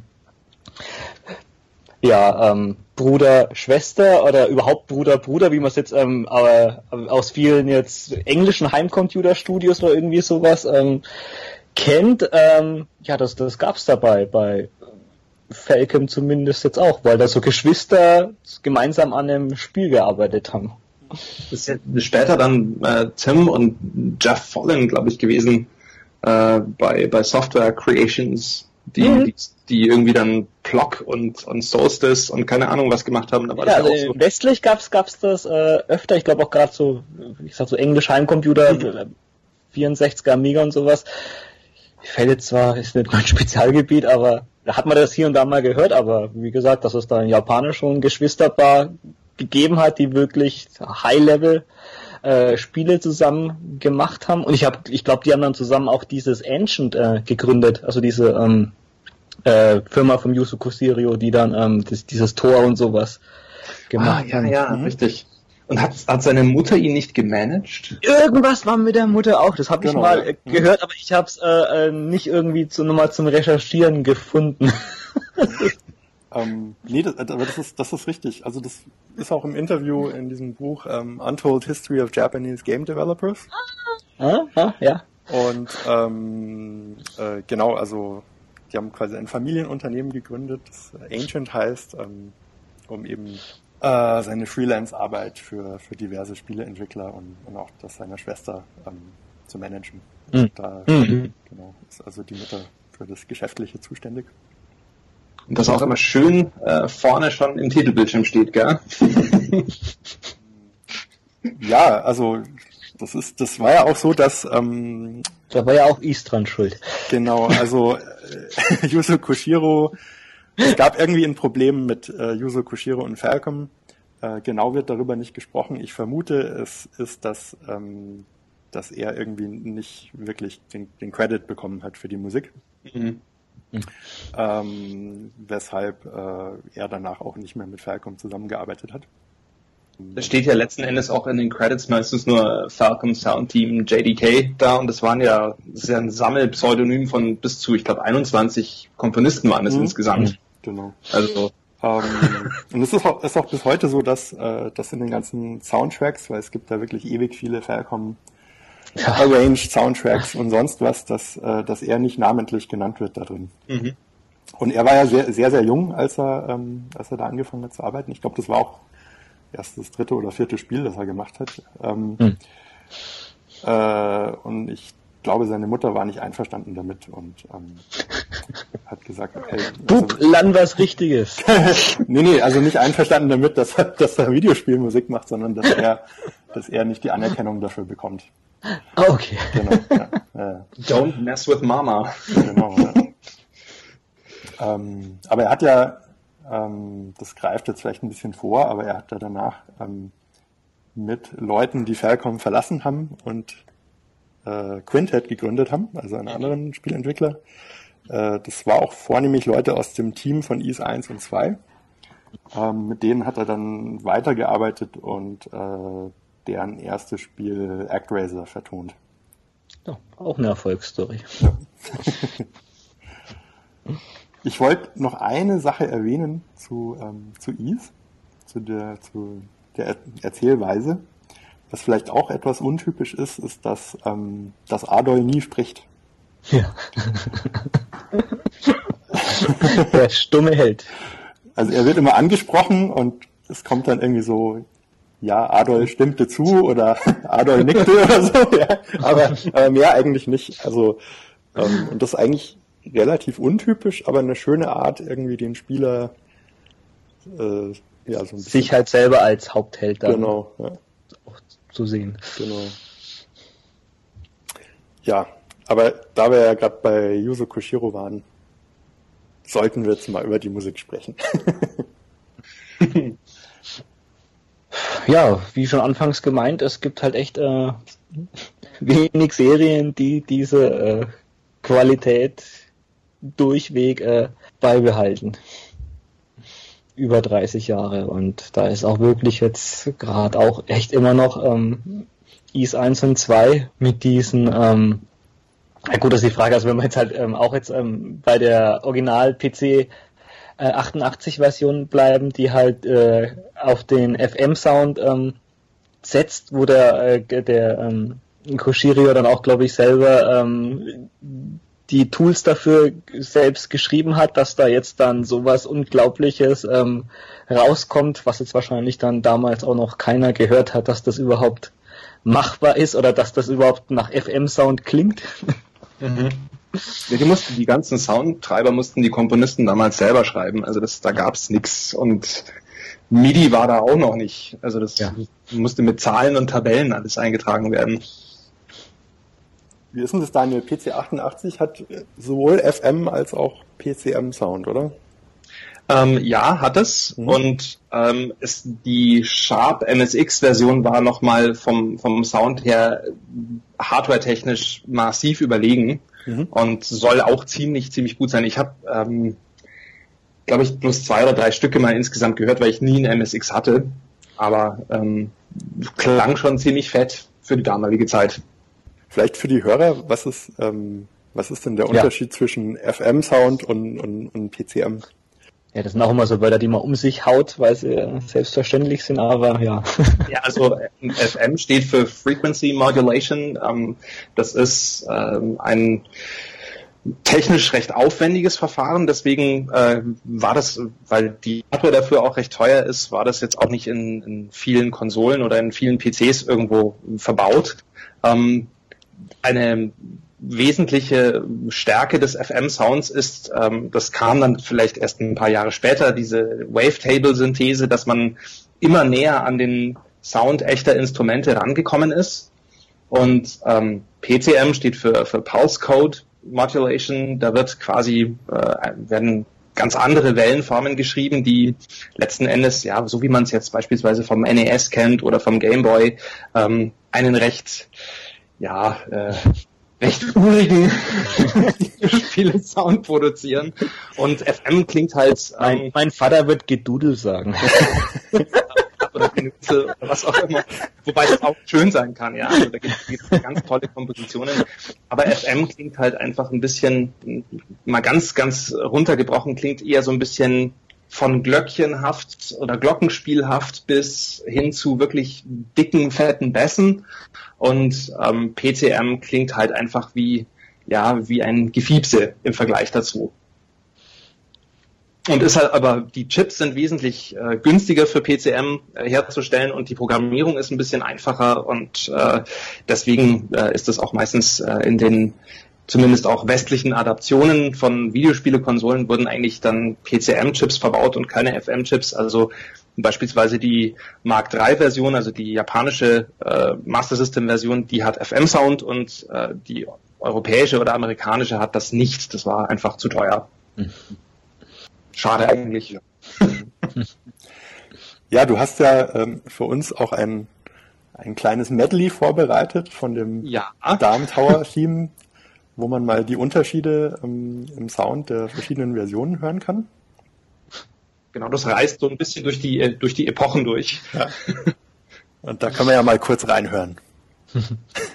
ja, ähm, Bruder, Schwester oder überhaupt Bruder, Bruder, wie man es jetzt ähm, aber aus vielen jetzt englischen Heimcomputerstudios oder irgendwie sowas ähm, kennt. Ähm, ja, das, das gab's dabei bei Falcom zumindest jetzt auch, weil da so Geschwister gemeinsam an einem Spiel gearbeitet haben. Das ist ja später dann äh, Tim und Jeff Fallen, glaube ich, gewesen äh, bei, bei Software Creations, die, mhm. die, die, irgendwie dann Plock und, und Solstice und keine Ahnung was gemacht haben. Da war ja, das ja also so. Westlich gab's gab's das äh, öfter, ich glaube auch gerade so, wie gesagt, so Englisch Heimcomputer, mhm. 64er Amiga und sowas. Fällt jetzt zwar, ist nicht mein Spezialgebiet, aber da hat man das hier und da mal gehört, aber wie gesagt, dass es da in Japanisch schon Geschwisterpaar gegeben hat, die wirklich High-Level äh, Spiele zusammen gemacht haben. Und ich habe, ich glaube, die haben dann zusammen auch dieses Ancient äh, gegründet, also diese ähm, äh, Firma von Yusu Kosirio, die dann ähm, das, dieses Tor und sowas gemacht ah, ja, haben. Ja, mhm. richtig. Und hat, hat seine Mutter ihn nicht gemanagt? Irgendwas war mit der Mutter auch. Das habe ich genau, mal ja. Mhm. gehört, aber ich habe es äh, äh, nicht irgendwie zu, nochmal zum Recherchieren gefunden. ähm, nee, das, aber das ist, das ist richtig. Also das ist auch im Interview in diesem Buch ähm, Untold History of Japanese Game Developers. Ah, ah ja. Und ähm, äh, genau, also die haben quasi ein Familienunternehmen gegründet, das Ancient heißt, ähm, um eben äh, seine Freelance-Arbeit für, für diverse Spieleentwickler und, und auch das seiner Schwester ähm, zu managen. Mhm. Da mhm. genau, ist also die Mutter für das Geschäftliche zuständig. Und das auch immer schön äh, vorne schon im Titelbildschirm steht, gell? ja, also das ist, das war ja auch so, dass ähm, da war ja auch Istran schuld. Genau, also äh, Yuzo Koshiro, es gab irgendwie ein Problem mit äh, Yuzo Koshiro und Falcom. Äh, genau wird darüber nicht gesprochen. Ich vermute, es ist, dass, ähm, dass er irgendwie nicht wirklich den, den Credit bekommen hat für die Musik. Mhm. Ähm, weshalb äh, er danach auch nicht mehr mit Falcom zusammengearbeitet hat. Da steht ja letzten Endes auch in den Credits meistens nur Falcom Sound Team JDK da und das waren ja, das ist ja ein Sammelpseudonym von bis zu, ich glaube, 21 Komponisten waren es mhm. insgesamt. Genau. Also ähm, und es ist auch, ist auch bis heute so, dass, äh, dass in den ganzen Soundtracks, weil es gibt da wirklich ewig viele Falcom ja. Arranged Soundtracks und sonst was, dass, äh, dass er nicht namentlich genannt wird da drin. Mhm. Und er war ja sehr, sehr, sehr jung, als er, ähm, als er da angefangen hat zu arbeiten. Ich glaube, das war auch erst das dritte oder vierte Spiel, das er gemacht hat. Ähm, hm. äh, und ich glaube, seine Mutter war nicht einverstanden damit und ähm, hat gesagt, okay, Bub, also, lern was Richtiges. nee, nee, also nicht einverstanden damit, dass er, dass er Videospielmusik macht, sondern dass er, dass er nicht die Anerkennung dafür bekommt. Ah, okay. Genau. Ja. Don't mess with Mama. Genau. Ja. Ähm, aber er hat ja ähm, das greift jetzt vielleicht ein bisschen vor, aber er hat da danach ähm, mit Leuten, die Falcom verlassen haben und äh, Quintet gegründet haben, also einen anderen Spielentwickler. Äh, das war auch vornehmlich Leute aus dem Team von Ease 1 und 2. Ähm, mit denen hat er dann weitergearbeitet und äh, deren erstes Spiel ActRaiser vertont. Ja, auch eine Erfolgsstory. Ja. Ich wollte noch eine Sache erwähnen zu, ähm, zu Eve, zu der, zu der Erzählweise. Was vielleicht auch etwas untypisch ist, ist, dass, ähm, dass Adol nie spricht. Ja. der stumme Held. Also er wird immer angesprochen und es kommt dann irgendwie so, ja, Adol stimmte zu oder Adol nickte oder so, ja. Aber äh, mehr eigentlich nicht. Also ähm, und das ist eigentlich relativ untypisch, aber eine schöne Art, irgendwie den Spieler äh, ja, so ein sich halt selber als Hauptheld dann genau, ja. auch zu sehen. Genau. Ja, aber da wir ja gerade bei Yuzo Koshiro waren, sollten wir jetzt mal über die Musik sprechen. ja, wie schon anfangs gemeint, es gibt halt echt äh, wenig Serien, die diese äh, Qualität durchweg äh, beibehalten. Über 30 Jahre. Und da ist auch wirklich jetzt gerade auch echt immer noch ähm, IS 1 und 2 mit diesen ähm, ja gut, das ist die Frage, also wenn wir jetzt halt ähm, auch jetzt ähm, bei der Original-PC äh, 88 Version bleiben, die halt äh, auf den FM-Sound ähm, setzt, wo der, äh, der ähm, Koshirio dann auch, glaube ich, selber ähm, die Tools dafür selbst geschrieben hat, dass da jetzt dann sowas Unglaubliches ähm, rauskommt, was jetzt wahrscheinlich dann damals auch noch keiner gehört hat, dass das überhaupt machbar ist oder dass das überhaupt nach FM-Sound klingt. Mhm. Ja, die mussten, die ganzen Soundtreiber mussten die Komponisten damals selber schreiben, also das, da gab's nix und MIDI war da auch noch nicht. Also das ja. musste mit Zahlen und Tabellen alles eingetragen werden. Wie ist denn das, Daniel? PC88 hat sowohl FM als auch PCM-Sound, oder? Ähm, ja, hat es. Mhm. Und ähm, ist die Sharp MSX-Version war nochmal vom, vom Sound her hardware-technisch massiv überlegen mhm. und soll auch ziemlich, ziemlich gut sein. Ich habe, ähm, glaube ich, bloß zwei oder drei Stücke mal insgesamt gehört, weil ich nie ein MSX hatte. Aber ähm, klang schon ziemlich fett für die damalige Zeit. Vielleicht für die Hörer, was ist, ähm, was ist denn der Unterschied ja. zwischen FM-Sound und, und, und PCM? Ja, das sind auch immer so Wörter, die man um sich haut, weil sie selbstverständlich sind, aber ja. Ja, also FM steht für Frequency Modulation. Ähm, das ist ähm, ein technisch recht aufwendiges Verfahren, deswegen äh, war das, weil die Hardware dafür auch recht teuer ist, war das jetzt auch nicht in, in vielen Konsolen oder in vielen PCs irgendwo verbaut. Ähm, eine wesentliche Stärke des FM-Sounds ist, ähm, das kam dann vielleicht erst ein paar Jahre später, diese Wavetable-Synthese, dass man immer näher an den Sound echter Instrumente rangekommen ist. Und ähm, PCM steht für, für Pulse Code Modulation. Da wird quasi äh, werden ganz andere Wellenformen geschrieben, die letzten Endes, ja, so wie man es jetzt beispielsweise vom NES kennt oder vom Game Boy, ähm, einen recht, ja, äh, recht urigen Spiele-Sound produzieren. Und FM klingt halt. Ähm, mein, mein Vater wird Gedudel sagen. oder Genüsse oder was auch immer. Wobei das auch schön sein kann, ja. Also da gibt es ganz tolle Kompositionen. Aber FM klingt halt einfach ein bisschen, mal ganz, ganz runtergebrochen, klingt eher so ein bisschen von Glöckchenhaft oder Glockenspielhaft bis hin zu wirklich dicken, fetten Bässen. Und ähm, PCM klingt halt einfach wie, ja, wie ein Gefiepse im Vergleich dazu. Und ist halt, aber die Chips sind wesentlich äh, günstiger für PCM äh, herzustellen und die Programmierung ist ein bisschen einfacher und äh, deswegen äh, ist es auch meistens äh, in den zumindest auch westlichen Adaptionen von Videospielekonsolen wurden eigentlich dann PCM-Chips verbaut und keine FM-Chips. Also beispielsweise die Mark III-Version, also die japanische äh, Master System-Version, die hat FM-Sound und äh, die europäische oder amerikanische hat das nicht. Das war einfach zu teuer. Schade eigentlich. ja, du hast ja ähm, für uns auch ein, ein kleines Medley vorbereitet von dem ja. Darm Tower Theme, wo man mal die Unterschiede ähm, im Sound der verschiedenen Versionen hören kann. Genau, das reißt so ein bisschen durch die, äh, durch die Epochen durch. Ja. Und da können wir ja mal kurz reinhören.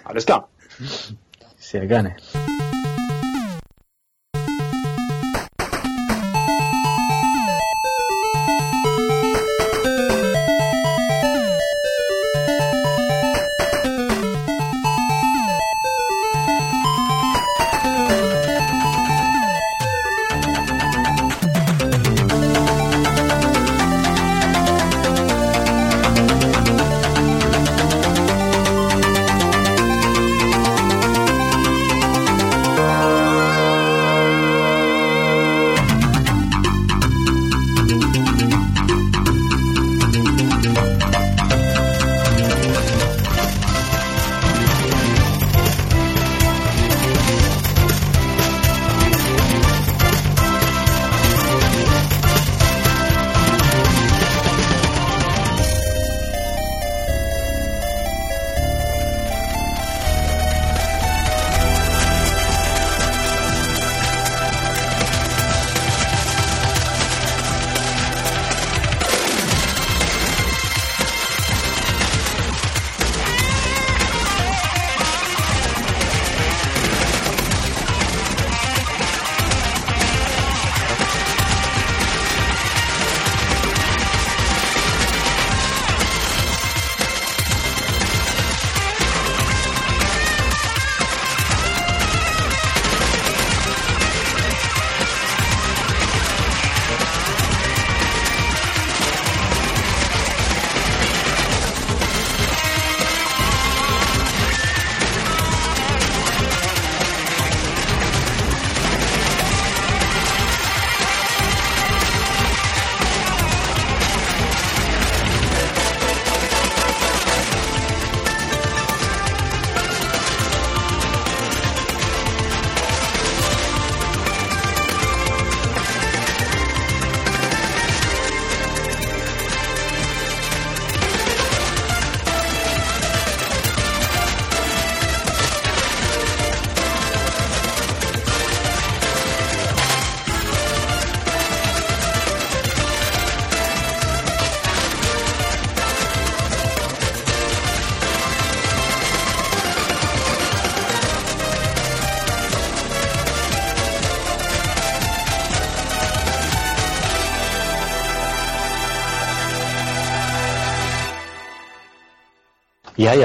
Alles klar. Sehr gerne.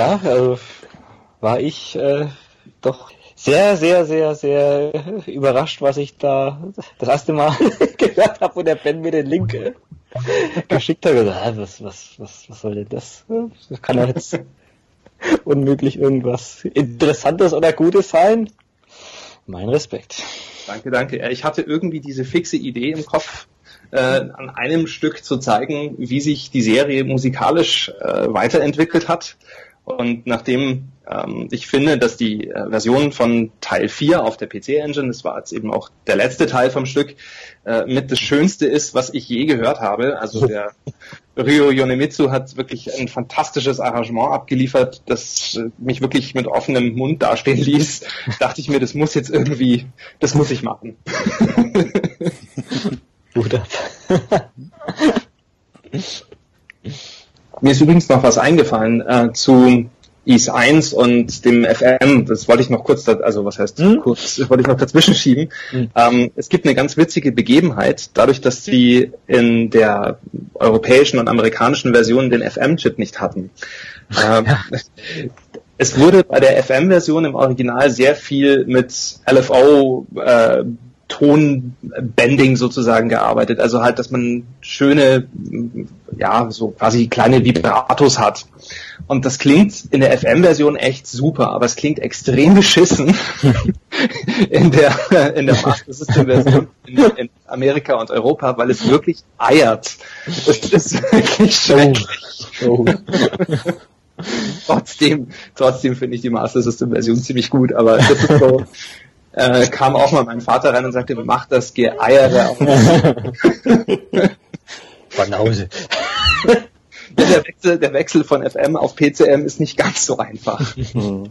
Ja, äh, war ich äh, doch sehr, sehr, sehr, sehr überrascht, was ich da das erste Mal gehört habe, wo der Ben mir den Link äh, geschickt hat. Gesagt, was, was, was, was soll denn das? Das kann ja jetzt unmöglich irgendwas Interessantes oder Gutes sein. Mein Respekt. Danke, danke. Ich hatte irgendwie diese fixe Idee im Kopf, äh, an einem Stück zu zeigen, wie sich die Serie musikalisch äh, weiterentwickelt hat. Und nachdem ähm, ich finde, dass die äh, Version von Teil 4 auf der PC-Engine, das war jetzt eben auch der letzte Teil vom Stück, äh, mit das Schönste ist, was ich je gehört habe. Also der Ryo Yonemitsu hat wirklich ein fantastisches Arrangement abgeliefert, das äh, mich wirklich mit offenem Mund dastehen ließ. Dachte ich mir, das muss jetzt irgendwie, das muss ich machen. Gut ab. Mir ist übrigens noch was eingefallen äh, zu IS 1 und dem FM. Das wollte ich noch kurz, also was heißt hm? kurz, das wollte ich noch dazwischen schieben. Hm. Ähm, es gibt eine ganz witzige Begebenheit, dadurch, dass sie in der europäischen und amerikanischen Version den FM-Chip nicht hatten. Ähm, es wurde bei der FM-Version im Original sehr viel mit LFO äh, Tonbending sozusagen gearbeitet. Also halt, dass man schöne, ja, so quasi kleine Vibratos hat. Und das klingt in der FM-Version echt super, aber es klingt extrem beschissen in der, in der Master System-Version in, in, Amerika und Europa, weil es wirklich eiert. Das ist wirklich schrecklich. Oh. Oh. trotzdem, trotzdem finde ich die Master System Version ziemlich gut, aber das ist so, äh, kam auch mal mein Vater rein und sagte, mach das Geeiere auf. Banause. der, Wechsel, der Wechsel von FM auf PCM ist nicht ganz so einfach. ja,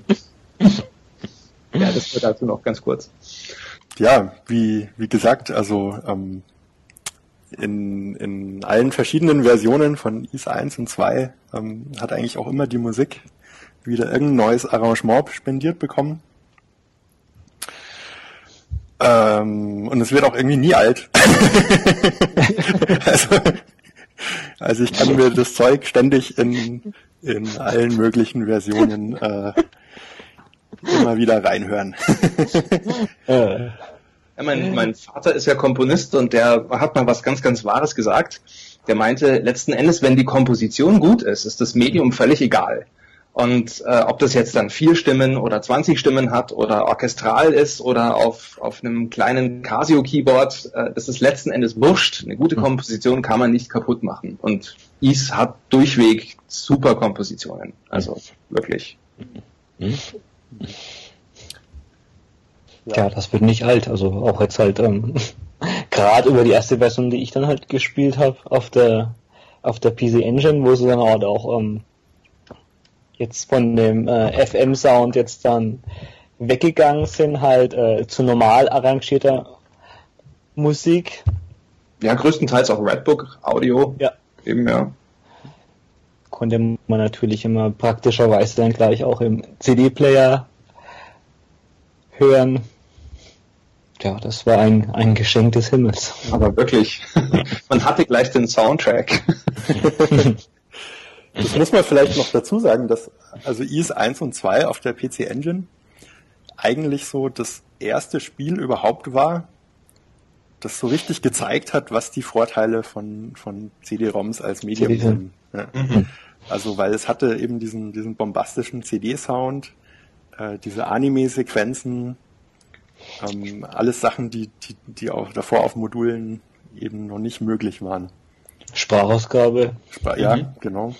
das wird dazu noch ganz kurz. Ja, wie, wie gesagt, also ähm, in, in allen verschiedenen Versionen von IS 1 und 2 ähm, hat eigentlich auch immer die Musik wieder irgendein neues Arrangement spendiert bekommen. Ähm, und es wird auch irgendwie nie alt. also, also ich kann mir das Zeug ständig in, in allen möglichen Versionen äh, immer wieder reinhören. ja, mein, mein Vater ist ja Komponist und der hat mal was ganz, ganz Wahres gesagt. Der meinte, letzten Endes, wenn die Komposition gut ist, ist das Medium völlig egal. Und äh, ob das jetzt dann vier Stimmen oder 20 Stimmen hat oder orchestral ist oder auf, auf einem kleinen Casio-Keyboard, äh, das ist letzten Endes wurscht. Eine gute mhm. Komposition kann man nicht kaputt machen. Und Is hat durchweg super Kompositionen. Also wirklich. Mhm. Ja, das wird nicht alt. Also auch jetzt halt ähm, gerade über die erste Version, die ich dann halt gespielt habe auf der auf der PC Engine, wo sie dann halt auch ähm, jetzt von dem äh, FM-Sound jetzt dann weggegangen sind, halt äh, zu normal arrangierter Musik. Ja, größtenteils auch Redbook Audio. Ja. Eben, ja. Konnte man natürlich immer praktischerweise dann gleich auch im CD-Player hören. Ja, das war ein, ein Geschenk des Himmels. Aber wirklich, man hatte gleich den Soundtrack. Das muss man vielleicht noch dazu sagen, dass also IS 1 und 2 auf der PC Engine eigentlich so das erste Spiel überhaupt war, das so richtig gezeigt hat, was die Vorteile von, von CD-ROMs als Medium sind. Ja. Mhm. Also weil es hatte eben diesen, diesen bombastischen CD-Sound, äh, diese Anime-Sequenzen, ähm, alles Sachen, die, die, die auch davor auf Modulen eben noch nicht möglich waren. Sprachausgabe. Spra ja, mhm. genau.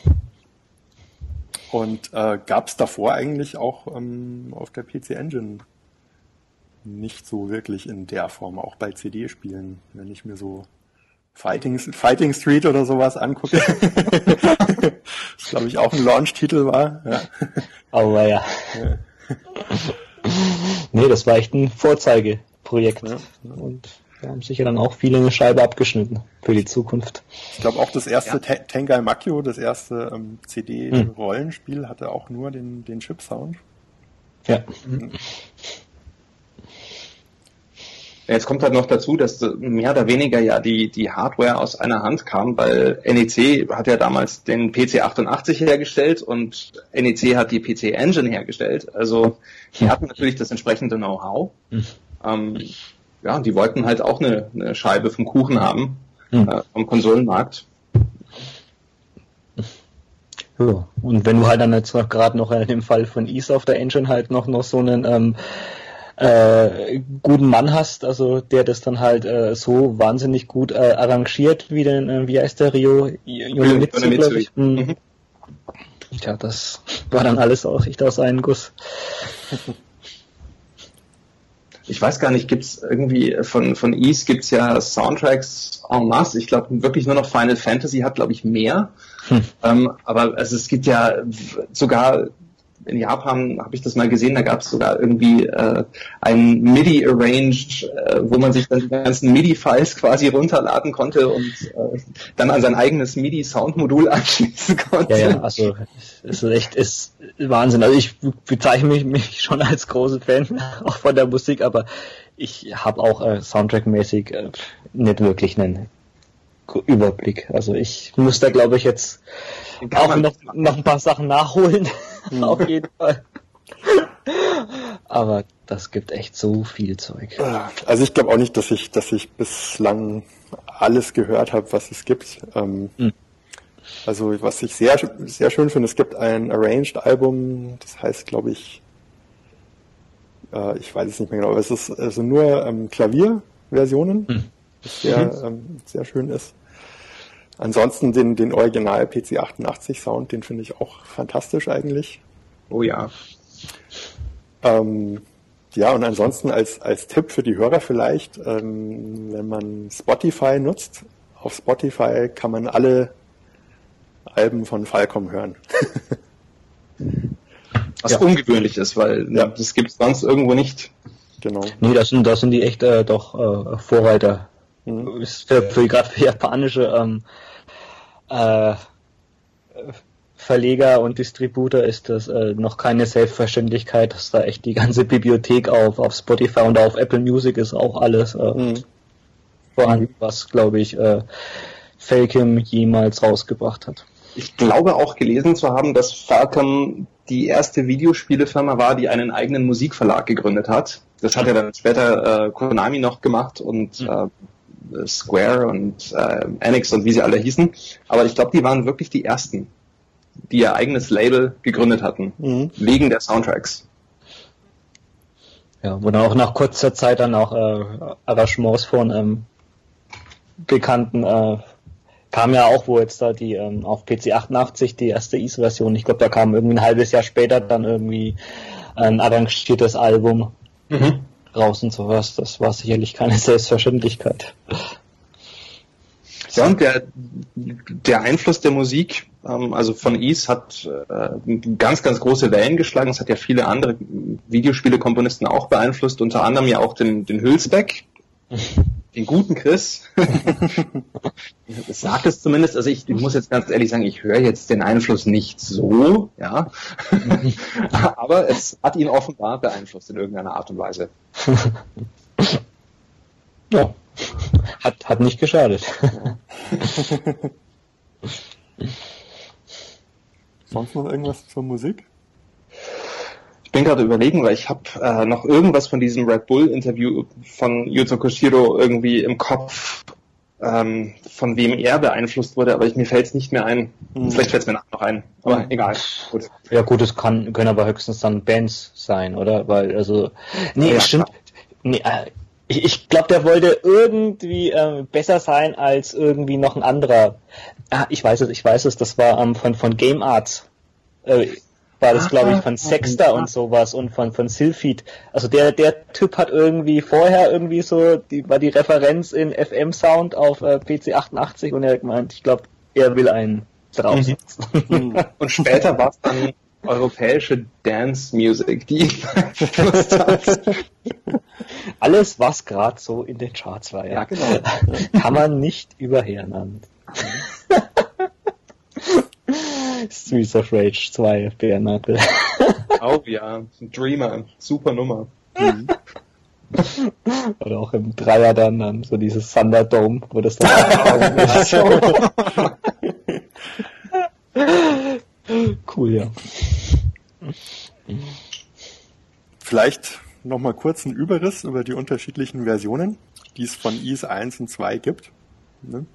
Und äh, gab es davor eigentlich auch ähm, auf der PC Engine nicht so wirklich in der Form, auch bei CD-Spielen, wenn ich mir so Fighting, Fighting Street oder sowas angucke. das glaube ich auch ein Launch-Titel war. Ja. Aber ja. ja. nee, das war echt ein Vorzeigeprojekt. Ja. Und da haben sicher dann auch viele eine Scheibe abgeschnitten für die Zukunft. Ich glaube auch das erste ja. Tengai Makio, das erste ähm, CD-Rollenspiel, hm. hatte auch nur den, den Chip-Sound. Ja. Mhm. Jetzt kommt halt noch dazu, dass mehr oder weniger ja die, die Hardware aus einer Hand kam, weil NEC hat ja damals den PC88 hergestellt und NEC hat die PC Engine hergestellt. Also die hatten natürlich das entsprechende Know-how. Mhm. Ähm, ja, die wollten halt auch eine, eine Scheibe vom Kuchen haben mhm. äh, vom Konsolenmarkt. Ja, und wenn du halt dann jetzt gerade noch in dem Fall von Ease auf der Engine halt noch, noch so einen ähm, äh, guten Mann hast, also der das dann halt äh, so wahnsinnig gut äh, arrangiert, wie den, äh, wie heißt der Rio Yonemitsu, glaube ich. Hm. Mhm. Tja, das war dann alles auch echt aus einem Guss. Ich weiß gar nicht, gibt's irgendwie von, von Ease gibt's ja Soundtracks en masse. Ich glaube wirklich nur noch Final Fantasy hat, glaube ich, mehr. Hm. Ähm, aber also es gibt ja sogar in Japan habe ich das mal gesehen, da gab es sogar irgendwie äh, ein MIDI-Arrange, äh, wo man sich dann die ganzen MIDI-Files quasi runterladen konnte und äh, dann an sein eigenes MIDI-Soundmodul anschließen konnte. Ja, ja, also ist echt ist Wahnsinn. Also ich bezeichne mich, mich schon als großen Fan auch von der Musik, aber ich habe auch äh, Soundtrack-mäßig äh, nicht wirklich einen Überblick. Also ich muss da glaube ich jetzt auch noch, noch ein paar Sachen nachholen. Mhm. Auf jeden Fall. Aber das gibt echt so viel Zeug. Also ich glaube auch nicht, dass ich, dass ich bislang alles gehört habe, was es gibt. Ähm, mhm. Also was ich sehr, sehr schön finde, es gibt ein Arranged-Album, das heißt, glaube ich, äh, ich weiß es nicht mehr genau, aber es ist also nur ähm, Klavierversionen, mhm. was sehr, mhm. ähm, sehr schön ist. Ansonsten den, den Original PC88 Sound, den finde ich auch fantastisch eigentlich. Oh ja. Ähm, ja, und ansonsten als, als Tipp für die Hörer vielleicht, ähm, wenn man Spotify nutzt, auf Spotify kann man alle Alben von Falcom hören. Was ja. ungewöhnlich ist, weil ja. das gibt es sonst irgendwo nicht. Genau. Nee, das sind, das sind die echt äh, doch äh, Vorreiter. Mhm. Ist für, für gerade für japanische ähm, äh, Verleger und Distributor ist das äh, noch keine Selbstverständlichkeit, dass da echt die ganze Bibliothek auf, auf Spotify und auf Apple Music ist auch alles äh, mhm. vorhanden, was glaube ich äh, Falcom jemals rausgebracht hat. Ich glaube auch gelesen zu haben, dass Falcom die erste Videospielefirma war, die einen eigenen Musikverlag gegründet hat. Das hat ja dann später äh, Konami noch gemacht und mhm. äh, Square und äh, Annex und wie sie alle hießen. Aber ich glaube, die waren wirklich die ersten, die ihr eigenes Label gegründet hatten, mhm. wegen der Soundtracks. Ja, wo dann auch nach kurzer Zeit dann auch äh, Arrangements von ähm, Bekannten äh, kam ja auch, wo jetzt da die ähm, auf PC 88 die erste Ease-Version, ich glaube, da kam irgendwie ein halbes Jahr später dann irgendwie ein arrangiertes Album. Mhm raus und sowas. Das war sicherlich keine Selbstverständlichkeit. Ja, und der, der Einfluss der Musik, ähm, also von Ease, hat äh, ganz, ganz große Wellen geschlagen. Es hat ja viele andere Videospielekomponisten auch beeinflusst, unter anderem ja auch den, den Hülsbeck, den guten Chris. Sagt es zumindest. Also ich, ich, muss jetzt ganz ehrlich sagen, ich höre jetzt den Einfluss nicht so, ja. Aber es hat ihn offenbar beeinflusst in irgendeiner Art und Weise. ja. Hat, hat nicht geschadet. Sonst noch irgendwas zur Musik? Ich bin gerade überlegen, weil ich habe äh, noch irgendwas von diesem Red Bull-Interview von Yuzo Koshiro irgendwie im Kopf, ähm, von wem er beeinflusst wurde, aber ich, mir fällt es nicht mehr ein. Hm. Vielleicht fällt es mir noch ein, aber egal. Gut. Ja gut, es kann, können aber höchstens dann Bands sein, oder? Weil, also, nee, ja, stimmt. Nee, äh, ich, ich glaube, der wollte irgendwie äh, besser sein als irgendwie noch ein anderer. Ah, ich weiß es, ich weiß es, das war ähm, von, von Game Arts. Äh, war das, glaube ich, von Sexter und sowas und von, von Sylphid. Also der, der Typ hat irgendwie vorher irgendwie so, die war die Referenz in FM Sound auf äh, PC 88 und er hat gemeint, ich glaube, er will einen draufsetzen. Mhm. und später war es dann europäische Dance Music, die Alles, was gerade so in den Charts war, ja. ja genau. Kann man nicht überhernannt. Streets of Rage 2, Bärnackel. Oh ja, Dreamer, super Nummer. Mhm. Oder auch im Dreier dann, dann so dieses Thunderdome, wo das dann ist. cool, ja. Vielleicht nochmal kurz ein Überriss über die unterschiedlichen Versionen, die es von IS 1 und 2 gibt. Ne?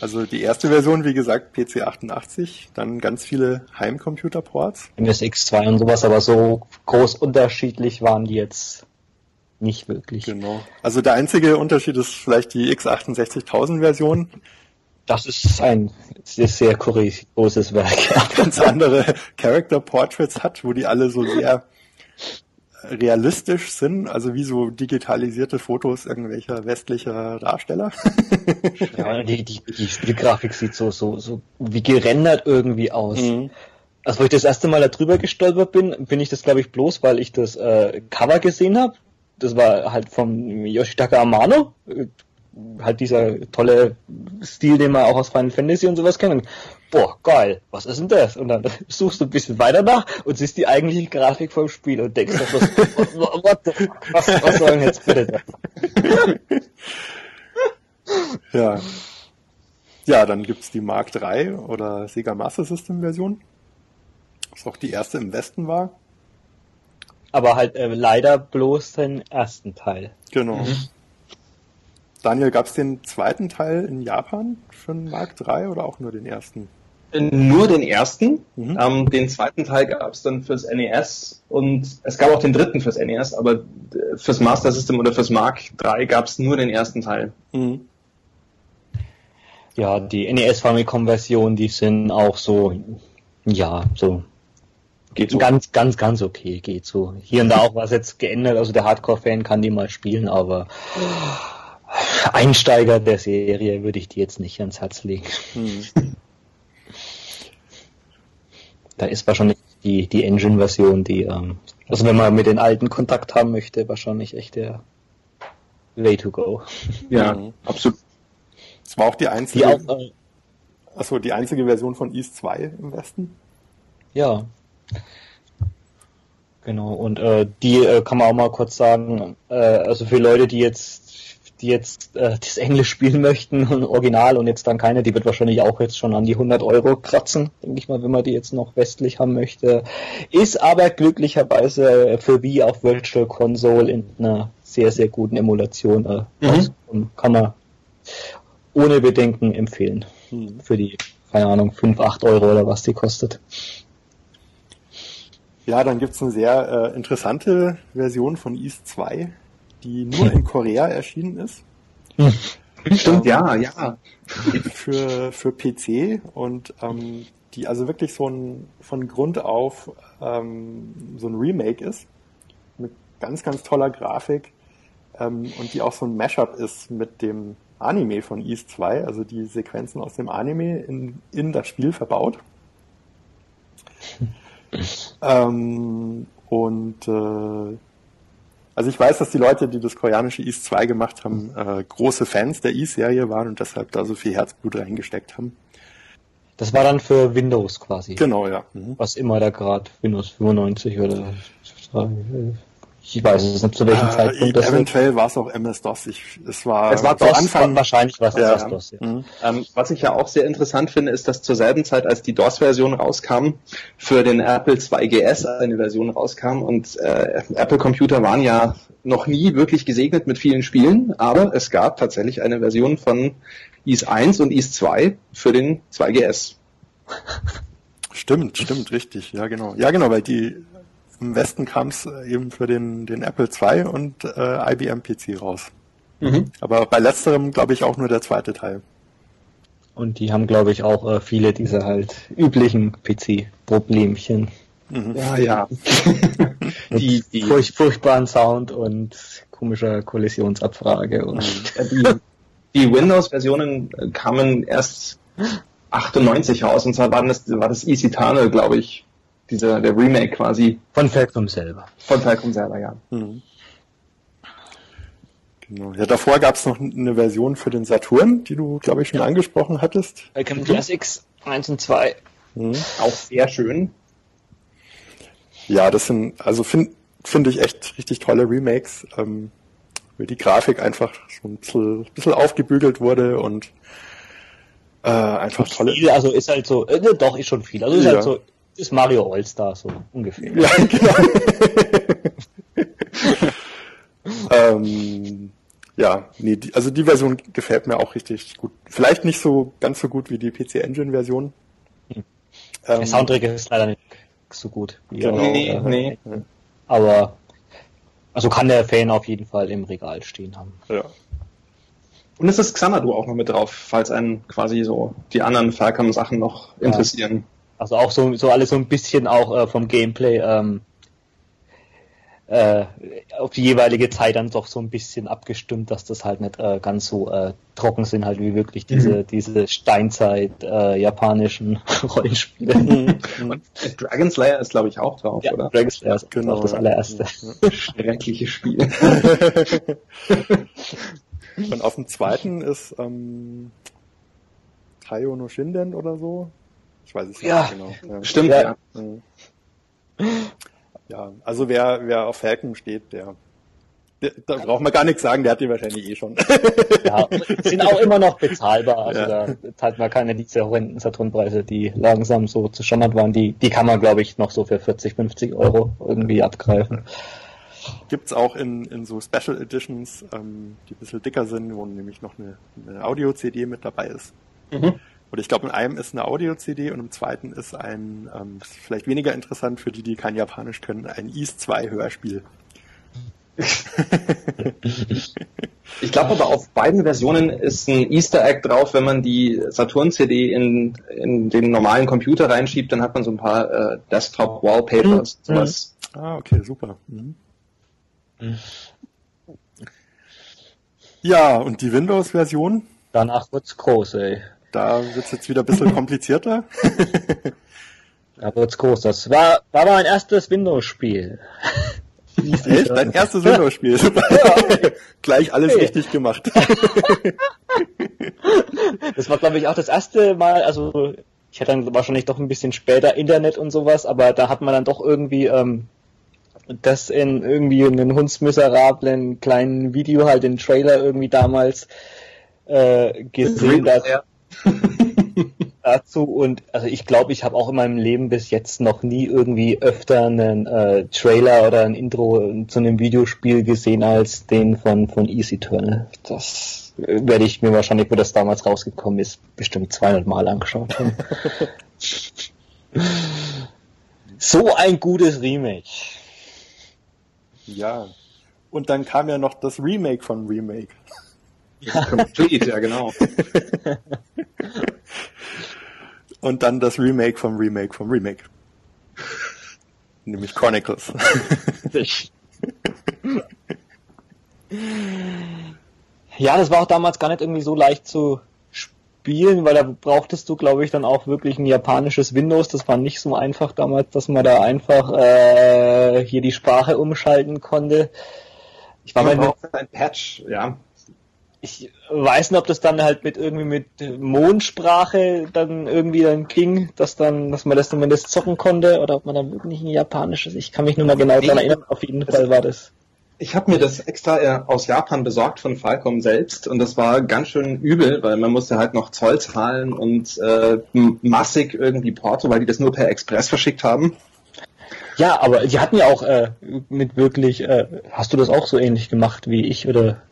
Also die erste Version, wie gesagt, PC 88, dann ganz viele Heimcomputerports. MSX2 und sowas, aber so groß unterschiedlich waren die jetzt nicht wirklich. Genau. Also der einzige Unterschied ist vielleicht die x68000 Version. Das ist ein sehr, sehr großes Werk. Ganz andere Character Portraits hat, wo die alle so sehr realistisch sind, also wie so digitalisierte Fotos irgendwelcher westlicher Darsteller. ja, die, die, die Spielgrafik sieht so, so, so wie gerendert irgendwie aus. Mhm. Also, wo ich das erste Mal da drüber gestolpert bin, bin ich das, glaube ich, bloß, weil ich das äh, Cover gesehen habe. Das war halt vom Yoshitaka Amano halt dieser tolle Stil, den man auch aus Final Fantasy und sowas kennt. Und, boah, geil, was ist denn das? Und dann suchst du ein bisschen weiter nach und siehst die eigentliche Grafik vom Spiel und denkst, was, what the, was, was soll denn jetzt bitte das? Ja. Ja, dann gibt's die Mark III oder Sega Master System Version. Was auch die erste im Westen war. Aber halt äh, leider bloß den ersten Teil. Genau. Mhm. Daniel, gab es den zweiten Teil in Japan für den Mark III oder auch nur den ersten? Nur den ersten. Mhm. Ähm, den zweiten Teil gab es dann fürs NES und es gab auch den dritten fürs NES, aber fürs Master System oder fürs Mark III gab es nur den ersten Teil. Mhm. Ja, die NES Famicom Version, die sind auch so, ja, so Geht so. Ganz, ganz, ganz okay, geht so. Hier und da auch was jetzt geändert, also der Hardcore-Fan kann die mal spielen, aber Einsteiger der Serie würde ich die jetzt nicht ans Herz legen. Hm. Da ist wahrscheinlich die, die Engine-Version, die, ähm, also wenn man mit den alten Kontakt haben möchte, wahrscheinlich echt der Way to go. Ja, mhm. absolut. Das war auch die einzige, die auch, äh, achso, die einzige Version von East 2 im Westen? Ja. Genau, und äh, die äh, kann man auch mal kurz sagen, äh, also für Leute, die jetzt die jetzt äh, das Englisch spielen möchten, Original und jetzt dann keine, die wird wahrscheinlich auch jetzt schon an die 100 Euro kratzen, denke ich mal, wenn man die jetzt noch westlich haben möchte. Ist aber glücklicherweise für Wii auf Virtual Console in einer sehr, sehr guten Emulation äh, mhm. kann man ohne Bedenken empfehlen. Mhm. Für die, keine Ahnung, 5, 8 Euro oder was die kostet. Ja, dann gibt's eine sehr äh, interessante Version von East 2, die nur in Korea erschienen ist. Stimmt, ähm, ja, ja. Für, für PC und ähm, die also wirklich so ein von Grund auf ähm, so ein Remake ist. Mit ganz, ganz toller Grafik ähm, und die auch so ein Mashup ist mit dem Anime von East 2, also die Sequenzen aus dem Anime in, in das Spiel verbaut. ähm, und äh, also ich weiß, dass die Leute, die das koreanische East 2 gemacht haben, äh, große Fans der East-Serie waren und deshalb da so viel Herzblut reingesteckt haben. Das war dann für Windows quasi. Genau, ja. Mhm. Was immer da gerade Windows 95 oder ich weiß es nicht, zu welchem äh, Zeitpunkt das Eventuell war es auch MS-DOS. Ich, es war, es war DOS, Anfang, wahrscheinlich war es ja. DOS. Ja. Mhm. Ähm, was ich ja auch sehr interessant finde, ist, dass zur selben Zeit, als die DOS-Version rauskam, für den Apple 2GS eine Version rauskam und äh, Apple-Computer waren ja noch nie wirklich gesegnet mit vielen Spielen, aber es gab tatsächlich eine Version von IS 1 und IS 2 für den 2GS. Stimmt, stimmt, richtig. Ja, genau. Ja, genau, weil die im Westen kam es äh, eben für den, den Apple II und äh, IBM PC raus. Mhm. Aber bei letzterem glaube ich auch nur der zweite Teil. Und die haben, glaube ich, auch äh, viele dieser halt üblichen PC-Problemchen. Mhm. Ja, ja. die, die furch furchtbaren Sound und komischer Kollisionsabfrage. Und mhm. die, die Windows-Versionen kamen erst 98 raus und zwar war das, war das Easy Tunnel, glaube ich, dieser, der Remake quasi. Von Falcom selber. Von Falcom selber, ja. Mhm. Genau. Ja, davor gab es noch eine Version für den Saturn, die du, glaube ich, schon angesprochen hattest. Falcom mhm. Classics 1 und 2. Mhm. Auch sehr schön. Ja, das sind, also finde find ich echt richtig tolle Remakes. Ähm, weil die Grafik einfach so ein bisschen, bisschen aufgebügelt wurde und äh, einfach tolle. Viel, also ist halt so, äh, doch, ist schon viel. Also ist Ja. halt so, ist Mario All-Star so ungefähr. Ja, genau. ähm, ja, nee, die, also die Version gefällt mir auch richtig gut. Vielleicht nicht so ganz so gut wie die PC Engine Version. Der Ähm, Soundtrack ist leider nicht so gut. Wie Genau. Nee, äh, nee. Aber also kann der Fan auf jeden Fall im Regal stehen haben. ja. Und es ist Xanadu auch noch mit drauf, falls einen quasi so die anderen Falcom-Sachen noch Ja. interessieren. Also auch so, so alles so ein bisschen auch äh, vom Gameplay ähm, äh, auf die jeweilige Zeit dann doch so ein bisschen abgestimmt, dass das halt nicht äh, ganz so äh, trocken sind, halt wie wirklich diese, diese Steinzeit äh, japanischen Rollenspiele. Und Dragon Slayer ist, glaube ich, auch drauf, ja, oder? Dragon Slayer ist Genau, auch das allererste. Schreckliches Spiel. Und auf dem zweiten ist ähm, Taio no Shinden oder so. Ich weiß es Ja. nicht genau. Ja. Stimmt, Ja. ja. Ja, also wer, wer auf Falcon steht, der, der da braucht man gar nichts sagen, der hat die wahrscheinlich eh schon. Ja, sind auch immer noch bezahlbar. Also Ja. da zahlt man keine diese horrenden Saturnpreise, die langsam so zu Standard waren. Die, die kann man, glaube ich, noch so für 40, 50 Euro irgendwie abgreifen. Gibt's auch in, in so Special Editions, ähm, die ein bisschen dicker sind, wo nämlich noch eine, eine Audio-CD mit dabei ist. Mhm. Und ich glaube, in einem ist eine Audio-CD und im zweiten ist ein, ähm, das ist vielleicht weniger interessant für die, die kein Japanisch können, ein East 2 Hörspiel. Ich glaube aber auf beiden Versionen ist ein Easter Egg drauf, wenn man die Saturn-CD in, in den normalen Computer reinschiebt, dann hat man so ein paar äh, Desktop-Wallpapers, Mhm. sowas. Ah, okay, super. Mhm. Ja, und die Windows-Version, Danach wird's groß, ey. Da wird's jetzt wieder ein bisschen komplizierter. Da wird's groß. Das war, war mein erstes Windows-Spiel. Echt? Dein erstes Windows-Spiel. Super. Gleich alles Hey. richtig gemacht. Das war, glaube ich, auch das erste Mal, also ich hatte dann wahrscheinlich doch ein bisschen später Internet und sowas, aber da hat man dann doch irgendwie ähm, das in irgendwie einen hundsmiserablen kleinen Video, halt den Trailer irgendwie damals äh, gesehen da, dazu und also ich glaube, ich habe auch in meinem Leben bis jetzt noch nie irgendwie öfter einen äh, Trailer oder ein Intro zu einem Videospiel gesehen als den von von Easy Eternal. Das äh, werde ich mir wahrscheinlich, wo das damals rausgekommen ist, bestimmt 200 Mal angeschaut haben. so ein gutes Remake. Ja. Und dann kam ja noch das Remake von Remake. Complete, ja genau. Und dann das Remake vom Remake vom Remake. Nämlich Chronicles. Ja, das war auch damals gar nicht irgendwie so leicht zu spielen, weil da brauchtest du, glaube ich, dann auch wirklich ein japanisches Windows. Das war nicht so einfach damals, dass man da einfach äh, hier die Sprache umschalten konnte. Ich war braucht ein Patch, ja. Ich weiß nicht, ob das dann halt mit irgendwie mit Mondsprache dann irgendwie dann ging, dass dann, dass man das zumindest zocken konnte oder ob man dann wirklich ein japanisches. Ich kann mich nur mal genau Nee, daran erinnern. Auf jeden Fall war das. Ich habe mir das extra äh, aus Japan besorgt von Falcom selbst und das war ganz schön übel, weil man musste halt noch Zoll zahlen und äh, massig irgendwie Porto, weil die das nur per Express verschickt haben. Ja, aber die hatten ja auch äh, mit wirklich, äh, hast du das auch so ähnlich gemacht wie ich oder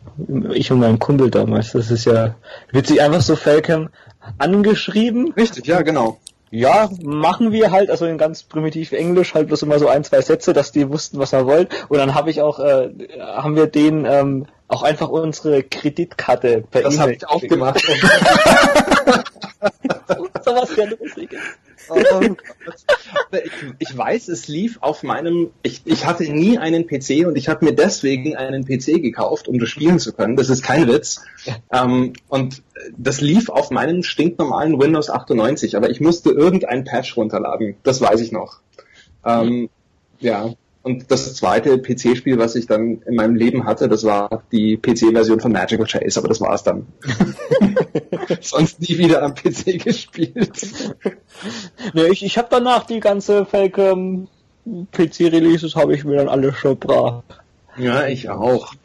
ich und mein Kumpel damals? Das ist ja witzig, einfach so Falcon angeschrieben. Richtig, ja, genau. Ja, machen wir halt, also in ganz primitiv Englisch, halt bloß immer so ein, zwei Sätze, dass die wussten, was wir wollen. Und dann habe ich auch, äh, haben wir denen ähm, auch einfach unsere Kreditkarte per Das habe ich auch gemacht. so was sehr Lustiges. ich, ich weiß, es lief auf meinem, ich, ich hatte nie einen PC und ich habe mir deswegen einen PC gekauft, um das spielen zu können. Das ist kein Witz. Ähm, und das lief auf meinem stinknormalen Windows 98, aber ich musste irgendein Patch runterladen. Das weiß ich noch. Ähm, ja. Und das zweite PC-Spiel, was ich dann in meinem Leben hatte, das war die PC-Version von Magical Chase, aber das war es dann. Sonst nie wieder am PC gespielt. Ne, ich, ich habe danach die ganze Falcon PC-Releases habe ich mir dann alle schon bra Ja, ich auch.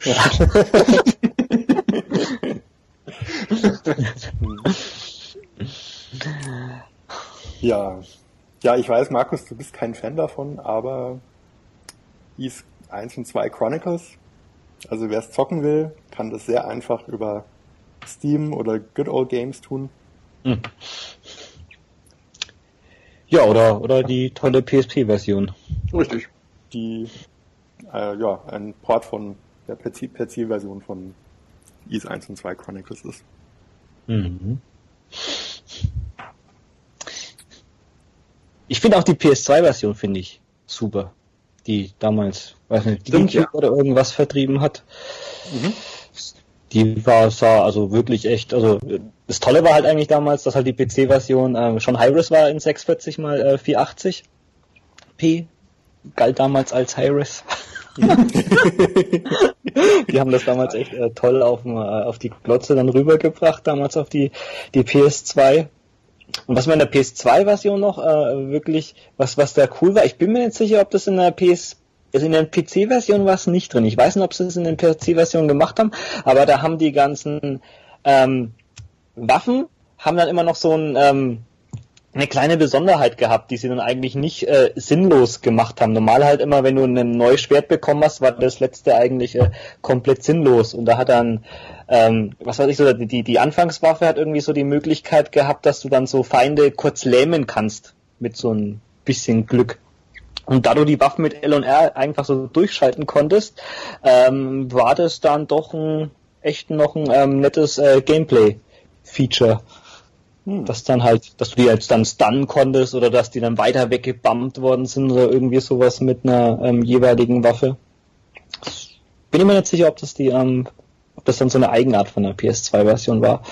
Ja. Ja, ich weiß, Markus, du bist kein Fan davon, aber Ease 1 und 2 Chronicles, also wer es zocken will, kann das sehr einfach über Steam oder Good Old Games tun. Hm. Ja, oder, oder die tolle PSP-Version. Richtig. Die, äh, ja, ein Port von der PC-Version von Ease 1 und 2 Chronicles ist. Mhm. Ich finde auch die PS2-Version finde ich super. Die damals, weiß nicht, Stimmt, ja. oder irgendwas vertrieben hat. Mhm. Die war, sah also wirklich echt, also das Tolle war halt eigentlich damals, dass halt die PC-Version äh, schon High-Res war in 640 mal äh, 480 p. Galt damals als High-Res. die haben das damals echt äh, toll auf, äh, auf die Glotze dann rübergebracht, damals auf die, die PS2. Und was mir in der PS2-Version noch äh, wirklich, was, was da cool war, ich bin mir nicht sicher, ob das in der PS, also in der PC-Version war es nicht drin. Ich weiß nicht, ob sie es in der PC-Version gemacht haben, aber da haben die ganzen ähm, Waffen haben dann immer noch so ein ähm, eine kleine Besonderheit gehabt, die sie dann eigentlich nicht äh, sinnlos gemacht haben. Normal halt immer, wenn du ein neues Schwert bekommen hast, war das letzte eigentlich äh, komplett sinnlos. Und da hat dann, ähm, was weiß ich, so die, die Anfangswaffe hat irgendwie so die Möglichkeit gehabt, dass du dann so Feinde kurz lähmen kannst mit so ein bisschen Glück. Und da du die Waffen mit L und R einfach so durchschalten konntest, ähm, war das dann doch ein echt noch ein ähm, nettes äh, Gameplay-Feature. Hm. Dass dann halt, dass du die jetzt dann stunnen konntest oder dass die dann weiter weggebammt worden sind oder irgendwie sowas mit einer ähm, jeweiligen Waffe. Bin ich mir nicht sicher, ob das die, ähm, ob das dann so eine Eigenart von der PS2-Version war.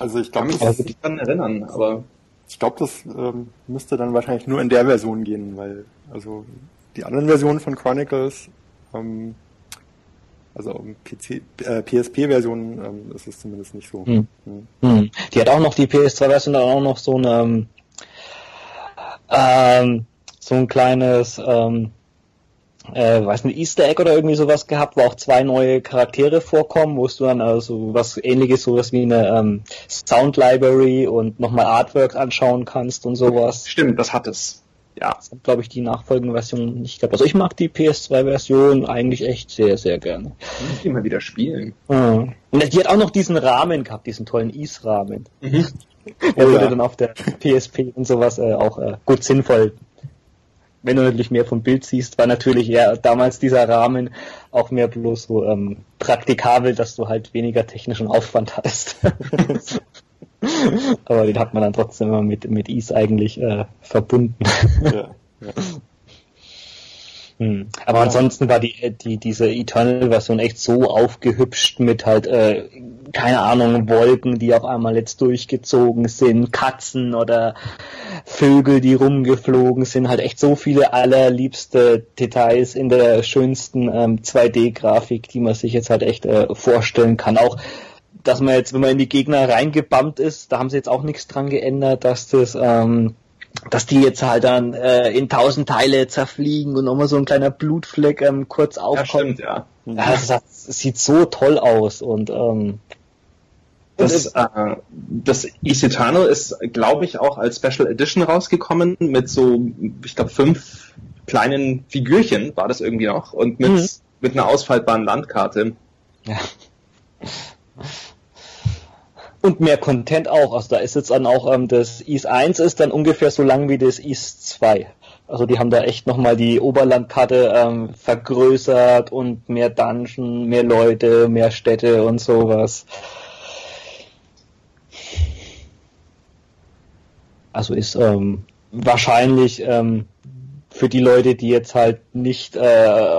Also ich glaube, ich kann mich daran erinnern, aber ich glaube, das ähm, müsste dann wahrscheinlich nur in der Version gehen, weil also die anderen Versionen von Chronicles ähm, also PC, äh, PSP-Version ähm, ist es zumindest nicht so. Hm. Hm. Hm. Die hat auch noch die PS2-Version dann auch noch so eine ähm, so ein kleines ähm, äh, weiß nicht, Easter Egg oder irgendwie sowas gehabt, wo auch zwei neue Charaktere vorkommen, wo du dann also was ähnliches, sowas wie eine ähm, Sound Library und nochmal Artwork anschauen kannst und sowas. Stimmt, das hat es ja, glaube ich, die nachfolgende Version nicht gehabt. Also ich mag die PS2-Version eigentlich echt sehr, sehr gerne. Ich immer wieder spielen. Ah. Und die hat auch noch diesen Rahmen gehabt, diesen tollen Is-Rahmen. Mhm. Der oh, wurde ja. dann auf der PSP und sowas äh, auch äh, gut sinnvoll. Wenn du natürlich mehr vom Bild siehst, war natürlich ja damals dieser Rahmen auch mehr bloß so ähm, praktikabel, dass du halt weniger technischen Aufwand hast. Aber den hat man dann trotzdem immer mit, mit Is eigentlich äh, verbunden. ja, ja. Hm. Aber ja. ansonsten war die, die, diese Eternal-Version echt so aufgehübscht mit halt, äh, keine Ahnung, Wolken, die auf einmal jetzt durchgezogen sind, Katzen oder Vögel, die rumgeflogen sind, halt echt so viele allerliebste Details in der schönsten ähm, 2D-Grafik, die man sich jetzt halt echt äh, vorstellen kann. Auch dass man jetzt, wenn man in die Gegner reingebammt ist, da haben sie jetzt auch nichts dran geändert, dass das, ähm, dass die jetzt halt dann äh, in tausend Teile zerfliegen und nochmal so ein kleiner Blutfleck ähm, kurz aufkommt. Ja, stimmt, ja. ja das, das, sieht so toll aus und ähm, das, äh, das Eternal ist, glaube ich, auch als Special Edition rausgekommen mit so, ich glaube, fünf kleinen Figürchen war das irgendwie noch und mit, mhm. mit einer ausfaltbaren Landkarte. Ja. Und mehr Content auch. Also da ist jetzt dann auch ähm, das East 1 ist dann ungefähr so lang wie das East 2. Also die haben da echt nochmal die Oberlandkarte ähm, vergrößert und mehr Dungeon, mehr Leute, mehr Städte und sowas. Also ist ähm, wahrscheinlich ähm, für die Leute, die jetzt halt nicht äh,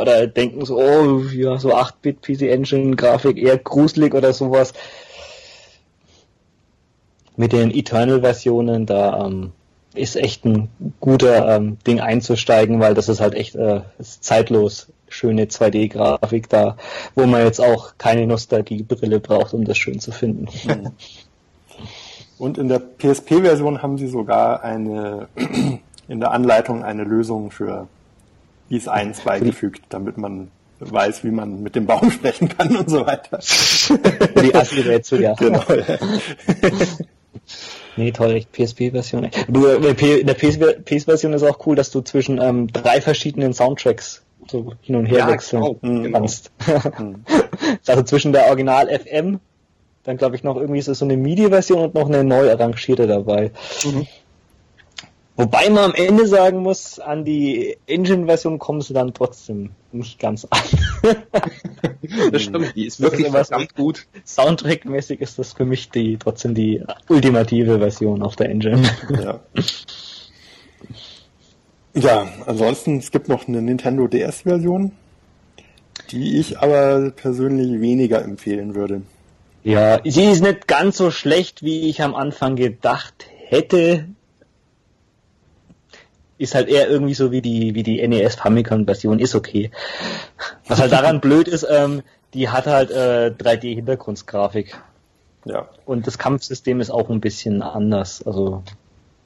oder denken so, oh ja, so 8-Bit PC Engine Grafik eher gruselig oder sowas, mit den Eternal-Versionen, da ähm, ist echt ein guter ähm, Ding einzusteigen, weil das ist halt echt äh, zeitlos schöne 2D-Grafik da, wo man jetzt auch keine Nostalgie-Brille braucht, um das schön zu finden. Mhm. Und in der PSP-Version haben sie sogar eine in der Anleitung eine Lösung für IS 1 beigefügt, damit man weiß, wie man mit dem Baum sprechen kann und so weiter. Die Assi-Rätsel, ja. Genau. Nee, toll, PSP-Version. Du, äh, in der PS-Version ist auch cool, dass du zwischen ähm, drei verschiedenen Soundtracks so hin und her Ja, wechseln genau, genau. kannst. also zwischen der Original FM, dann glaube ich noch irgendwie so so eine MIDI-Version und noch eine neu arrangierte dabei. Mhm. Wobei man am Ende sagen muss, an die Engine-Version kommen sie dann trotzdem nicht ganz an. Das stimmt, die ist wirklich immer so- verdammt gut. Soundtrack-mäßig ist das für mich die trotzdem die ultimative Version auf der Engine. Ja. Ja, ansonsten, es gibt noch eine Nintendo DS-Version, die ich aber persönlich weniger empfehlen würde. Ja, sie ist nicht ganz so schlecht, wie ich am Anfang gedacht hätte. Ist halt eher irgendwie so wie die, wie die NES Famicom Version, ist okay. Was halt daran blöd ist, ähm, die hat halt äh, 3D Hintergrundgrafik. Ja, Und das Kampfsystem ist auch ein bisschen anders. Also,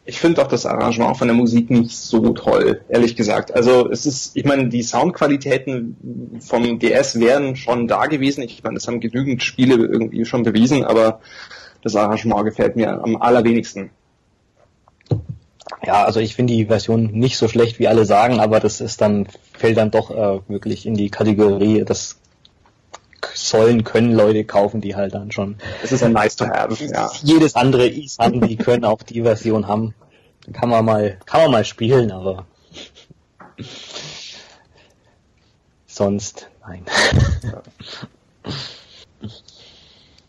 Ich finde auch das Arrangement von der Musik nicht so toll, ehrlich gesagt. Also es ist, ich meine, die Soundqualitäten vom DS wären schon da gewesen. Ich meine, das haben genügend Spiele irgendwie schon bewiesen, aber das Arrangement gefällt mir am allerwenigsten. Ja, also ich finde die Version nicht so schlecht, wie alle sagen, aber das ist dann, fällt dann doch äh, wirklich in die Kategorie, das sollen, können Leute kaufen, die halt dann schon Es ist ein nice to have, ja. jedes andere Is haben, die können auch die Version haben. Kann man mal, kann man mal spielen, aber sonst nein.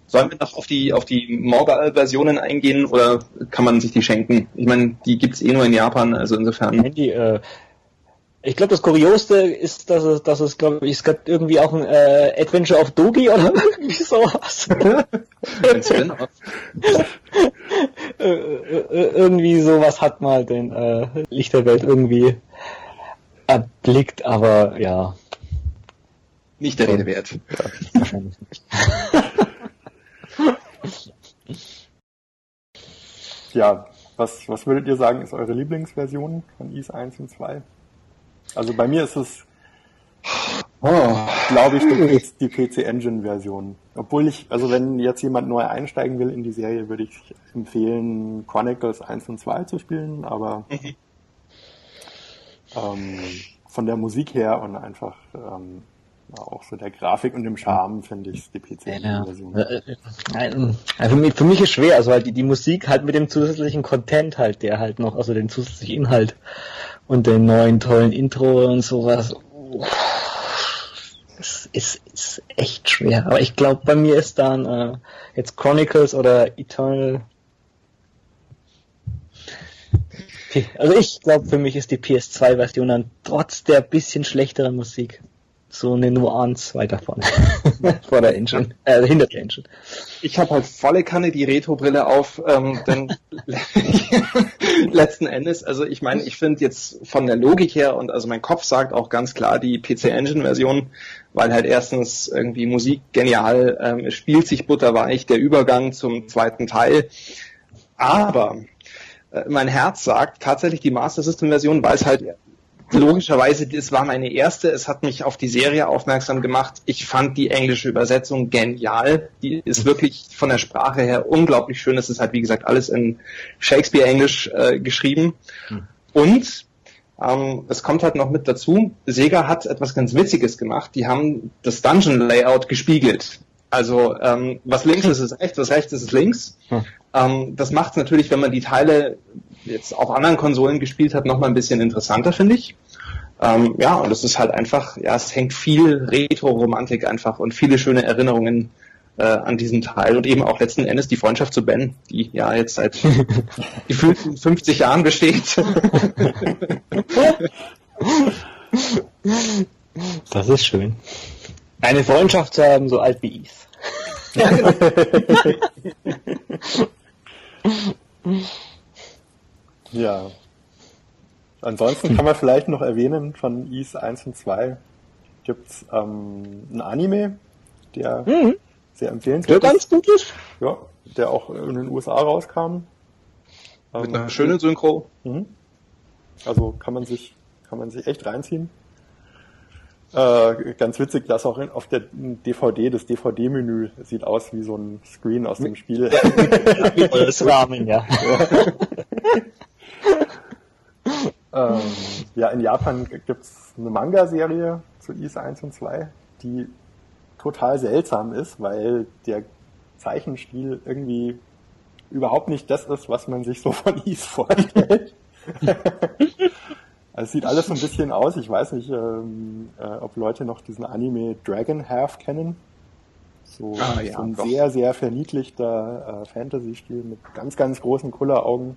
Sollen wir noch auf die auf die Mobile-Versionen eingehen oder kann man sich die schenken? Ich meine, die gibt's eh nur in Japan, also insofern. Handy, äh, ich glaube, das Kurioseste ist, dass es, dass es, glaube ich, es gibt irgendwie auch ein äh, Adventure of Dogi oder irgendwie sowas. Spin-off. äh, äh, irgendwie sowas hat mal den äh, Licht der Welt irgendwie erblickt, aber ja, Nicht der Rede wert. wahrscheinlich nicht. ja. Was, was würdet ihr sagen, ist eure Lieblingsversion von Is 1 und 2? Also bei mir ist es, Oh. glaube ich, die, die PC Engine Version. Obwohl ich, also wenn jetzt jemand neu einsteigen will in die Serie, würde ich empfehlen, Chronicles 1 und 2 zu spielen, aber ähm, von der Musik her und einfach ähm, auch so der Grafik und dem Charme finde ich die PC Engine Ja. Äh, für, mich, ist schwer, also halt die, die Musik halt mit dem zusätzlichen Content halt, der halt noch, also den zusätzlichen Inhalt und den neuen tollen Intro und sowas. Es ist, ist echt schwer, aber ich glaube, bei mir ist dann äh, jetzt Chronicles oder Eternal. Also ich glaube, für mich ist die PS2-Version dann trotz der bisschen schlechteren Musik so eine Nuance weiter vorne. Vor der Engine, äh, hinter der Engine. Ich habe halt volle Kanne die Retro-Brille auf, ähm, denn letzten Endes, also ich meine, ich finde jetzt von der Logik her und also mein Kopf sagt auch ganz klar die PC Engine Version, weil halt erstens irgendwie Musik genial, ähm, es spielt sich butterweich, der Übergang zum zweiten Teil, aber äh, mein Herz sagt tatsächlich die Master System Version, weil es halt logischerweise, das war meine erste, es hat mich auf die Serie aufmerksam gemacht. Ich fand die englische Übersetzung genial. Die ist wirklich von der Sprache her unglaublich schön. Es ist halt, wie gesagt, alles in Shakespeare-Englisch äh, geschrieben. Und ähm, es kommt halt noch mit dazu, Sega hat etwas ganz Witziges gemacht. Die haben das Dungeon-Layout gespiegelt. Also ähm, was links ist, ist rechts, was rechts ist, ist links. Hm. Ähm, das macht es natürlich, wenn man die Teile jetzt auf anderen Konsolen gespielt hat, noch mal ein bisschen interessanter, finde ich. Ähm, ja, und es ist halt einfach, ja, es hängt viel Retro-Romantik einfach und viele schöne Erinnerungen äh, an diesen Teil und eben auch letzten Endes die Freundschaft zu Ben, die ja jetzt seit gefühlten 50 Jahren besteht. Das ist schön. Eine Freundschaft zu haben, so alt wie ich. Ja. Ansonsten kann man vielleicht noch erwähnen, von Is 1 und 2 gibt's ähm, ein Anime, der Mhm. sehr Der empfehlenswert ganz ist. gut ist. Ja, der auch in den USA rauskam. Mit Ähm, einer schönen Synchro. Mhm. Also kann man sich, kann man sich echt reinziehen. Äh, ganz witzig, dass auch in, auf der DVD, das DVD-Menü sieht aus wie so ein Screen aus dem Spiel. das Rahmen, ja. ähm, ja, in Japan gibt's eine Manga-Serie zu Is 1 und 2, die total seltsam ist, weil der Zeichenstil irgendwie überhaupt nicht das ist, was man sich so von Is vorstellt. Also es sieht alles so ein bisschen aus. Ich weiß nicht, ähm, äh, ob Leute noch diesen Anime Dragon Half kennen. So, ah, ja, so ein doch. sehr, sehr verniedlichter äh, Fantasy-Stil mit ganz, ganz großen Kulleraugen.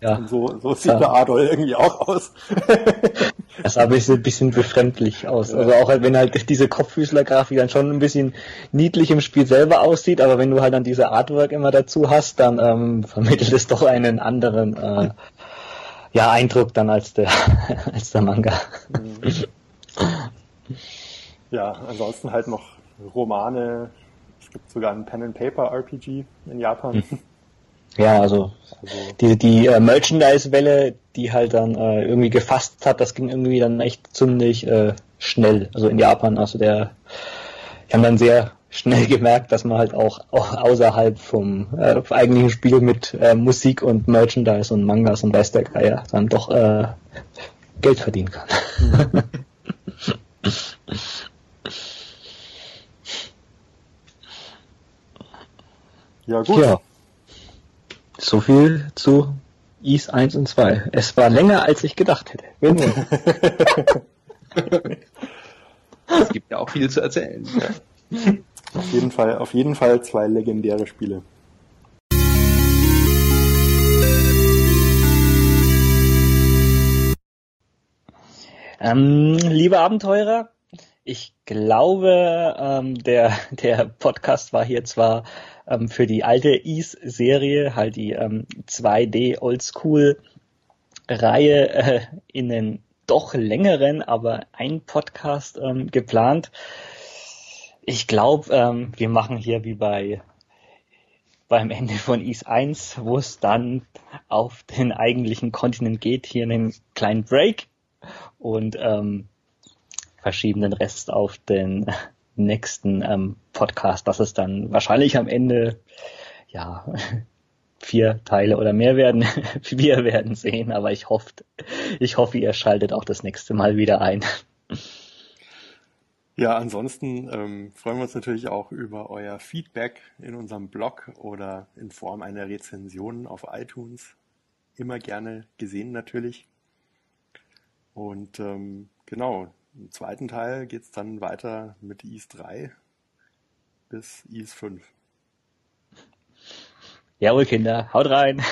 Ja. Und so, so sieht ja. der Adol irgendwie auch aus. das sah ein bisschen, bisschen befremdlich aus. Also auch wenn halt diese Kopffüßler-Grafik dann schon ein bisschen niedlich im Spiel selber aussieht, aber wenn du halt dann diese Artwork immer dazu hast, dann ähm, vermittelt es doch einen anderen äh, ja, Eindruck dann als der, als der Manga. Ja, ansonsten halt noch Romane. Es gibt sogar ein Pen and Paper RPG in Japan. Hm. Ja, also, also die, die äh, Merchandise-Welle, die halt dann äh, irgendwie gefasst hat, das ging irgendwie dann echt ziemlich äh, schnell. Also in Japan, also der, die haben dann sehr schnell gemerkt, dass man halt auch, auch außerhalb vom äh, eigentlichen Spiel mit äh, Musik und Merchandise und Mangas und weiß der Geier dann doch äh, Geld verdienen kann. ja, gut. Ja. So viel zu Is 1 und 2. Es war länger, als ich gedacht hätte. es gibt ja auch viel zu erzählen. Auf jeden Fall, auf jeden Fall zwei legendäre Spiele. Ähm, liebe Abenteurer, ich glaube, ähm, der, der Podcast war hier zwar ähm, für die alte Ease-Serie, halt die ähm, 2D Oldschool-Reihe äh, in den doch längeren, aber ein Podcast ähm, geplant. Ich glaube, ähm, wir machen hier wie bei beim Ende von Ease 1, wo es dann auf den eigentlichen Kontinent geht, hier einen kleinen Break und ähm, verschieben den Rest auf den nächsten ähm, Podcast. Das ist dann wahrscheinlich am Ende ja vier Teile oder mehr werden. Wir werden sehen, aber ich hoffe, ich hoffe, ihr schaltet auch das nächste Mal wieder ein. Ja, ansonsten ähm, freuen wir uns natürlich auch über euer Feedback in unserem Blog oder in Form einer Rezension auf iTunes. Immer gerne gesehen natürlich. Und ähm, genau, im zweiten Teil geht's dann weiter mit IS 3 bis IS 5. Jawohl, Kinder, haut rein!